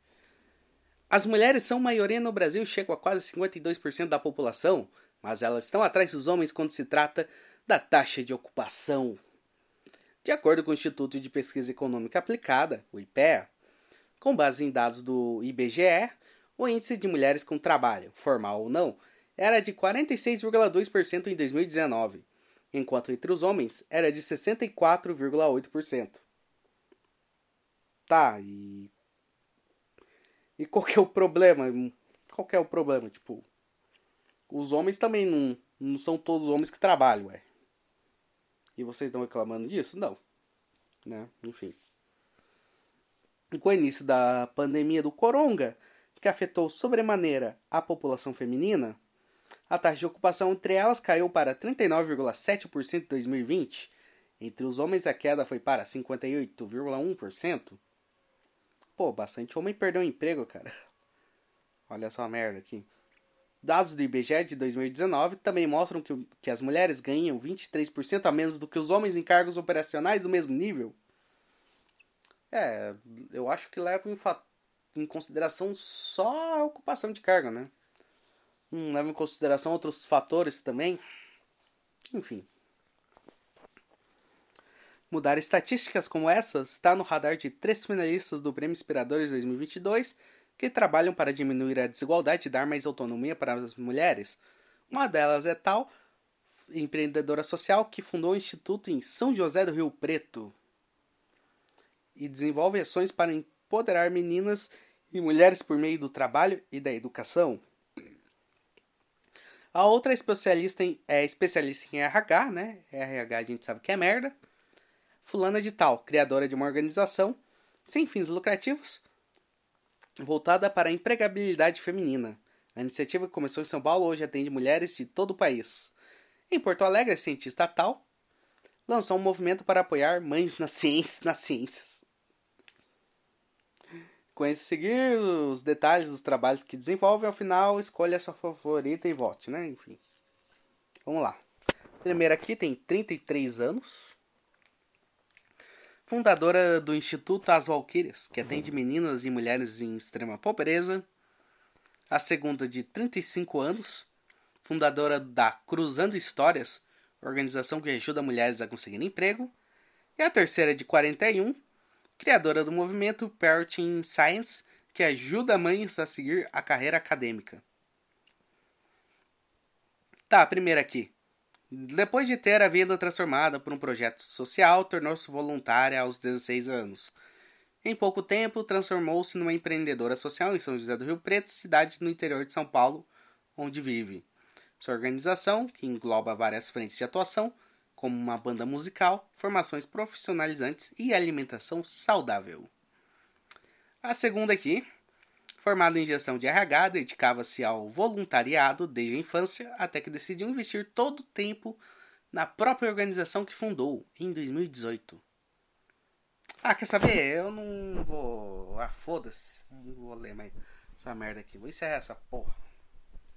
[SPEAKER 1] As mulheres são maioria no Brasil e chegam a quase 52% da população, mas elas estão atrás dos homens quando se trata da taxa de ocupação. De acordo com o Instituto de Pesquisa Econômica Aplicada, o IPEA, com base em dados do IBGE, o índice de mulheres com trabalho, formal ou não, era de 46,2% em 2019, enquanto entre os homens era de 64,8%. Tá, e. E qual que é o problema? Qual que é o problema? Tipo, os homens também não, não são todos homens que trabalham, ué. E vocês estão reclamando disso? Não. Né? Enfim. Com o início da pandemia do coronga, que afetou sobremaneira a população feminina, a taxa de ocupação entre elas caiu para 39,7% em 2020. Entre os homens, a queda foi para 58,1%. Pô, bastante homem perdeu o emprego, cara. Olha só a merda aqui. Dados do IBGE de 2019 também mostram que, que as mulheres ganham 23% a menos do que os homens em cargos operacionais do mesmo nível. É, eu acho que leva em, em consideração só a ocupação de carga, né? Leva em consideração outros fatores também. Enfim. Mudar estatísticas como essas está no radar de três finalistas do Prêmio Inspiradores 2022 que trabalham para diminuir a desigualdade e dar mais autonomia para as mulheres. Uma delas é tal empreendedora social que fundou o Instituto em São José do Rio Preto e desenvolve ações para empoderar meninas e mulheres por meio do trabalho e da educação. A outra especialista em, é especialista em RH, né? RH a gente sabe que é merda. Fulana de Tal, criadora de uma organização sem fins lucrativos voltada para a empregabilidade feminina. A iniciativa que começou em São Paulo hoje atende mulheres de todo o país. Em Porto Alegre, a cientista Tal lançou um movimento para apoiar mães nas ciências. Nas ciências. Conheça seguir os detalhes dos trabalhos que desenvolve, ao final escolha a sua favorita e vote, né? Enfim. Vamos lá. Primeira aqui tem 33 anos. Fundadora do Instituto As Valquírias, que atende meninas e mulheres em extrema pobreza. A segunda de 35 anos. Fundadora da Cruzando Histórias, organização que ajuda mulheres a conseguir emprego. E a terceira de 41 criadora do movimento Parenting Science, que ajuda mães a seguir a carreira acadêmica. Tá, a primeira aqui. Depois de ter a vida transformada por um projeto social, tornou-se voluntária aos 16 anos. Em pouco tempo, transformou-se numa empreendedora social em São José do Rio Preto, cidade no interior de São Paulo, onde vive. Sua organização, que engloba várias frentes de atuação, como uma banda musical, formações profissionalizantes e alimentação saudável. A segunda aqui, formada em gestão de RH, dedicava-se ao voluntariado desde a infância até que decidiu investir todo o tempo na própria organização que fundou em 2018. Ah, quer saber? Eu não vou. Ah, foda-se. Não vou ler mais essa merda aqui. Vou encerrar essa porra.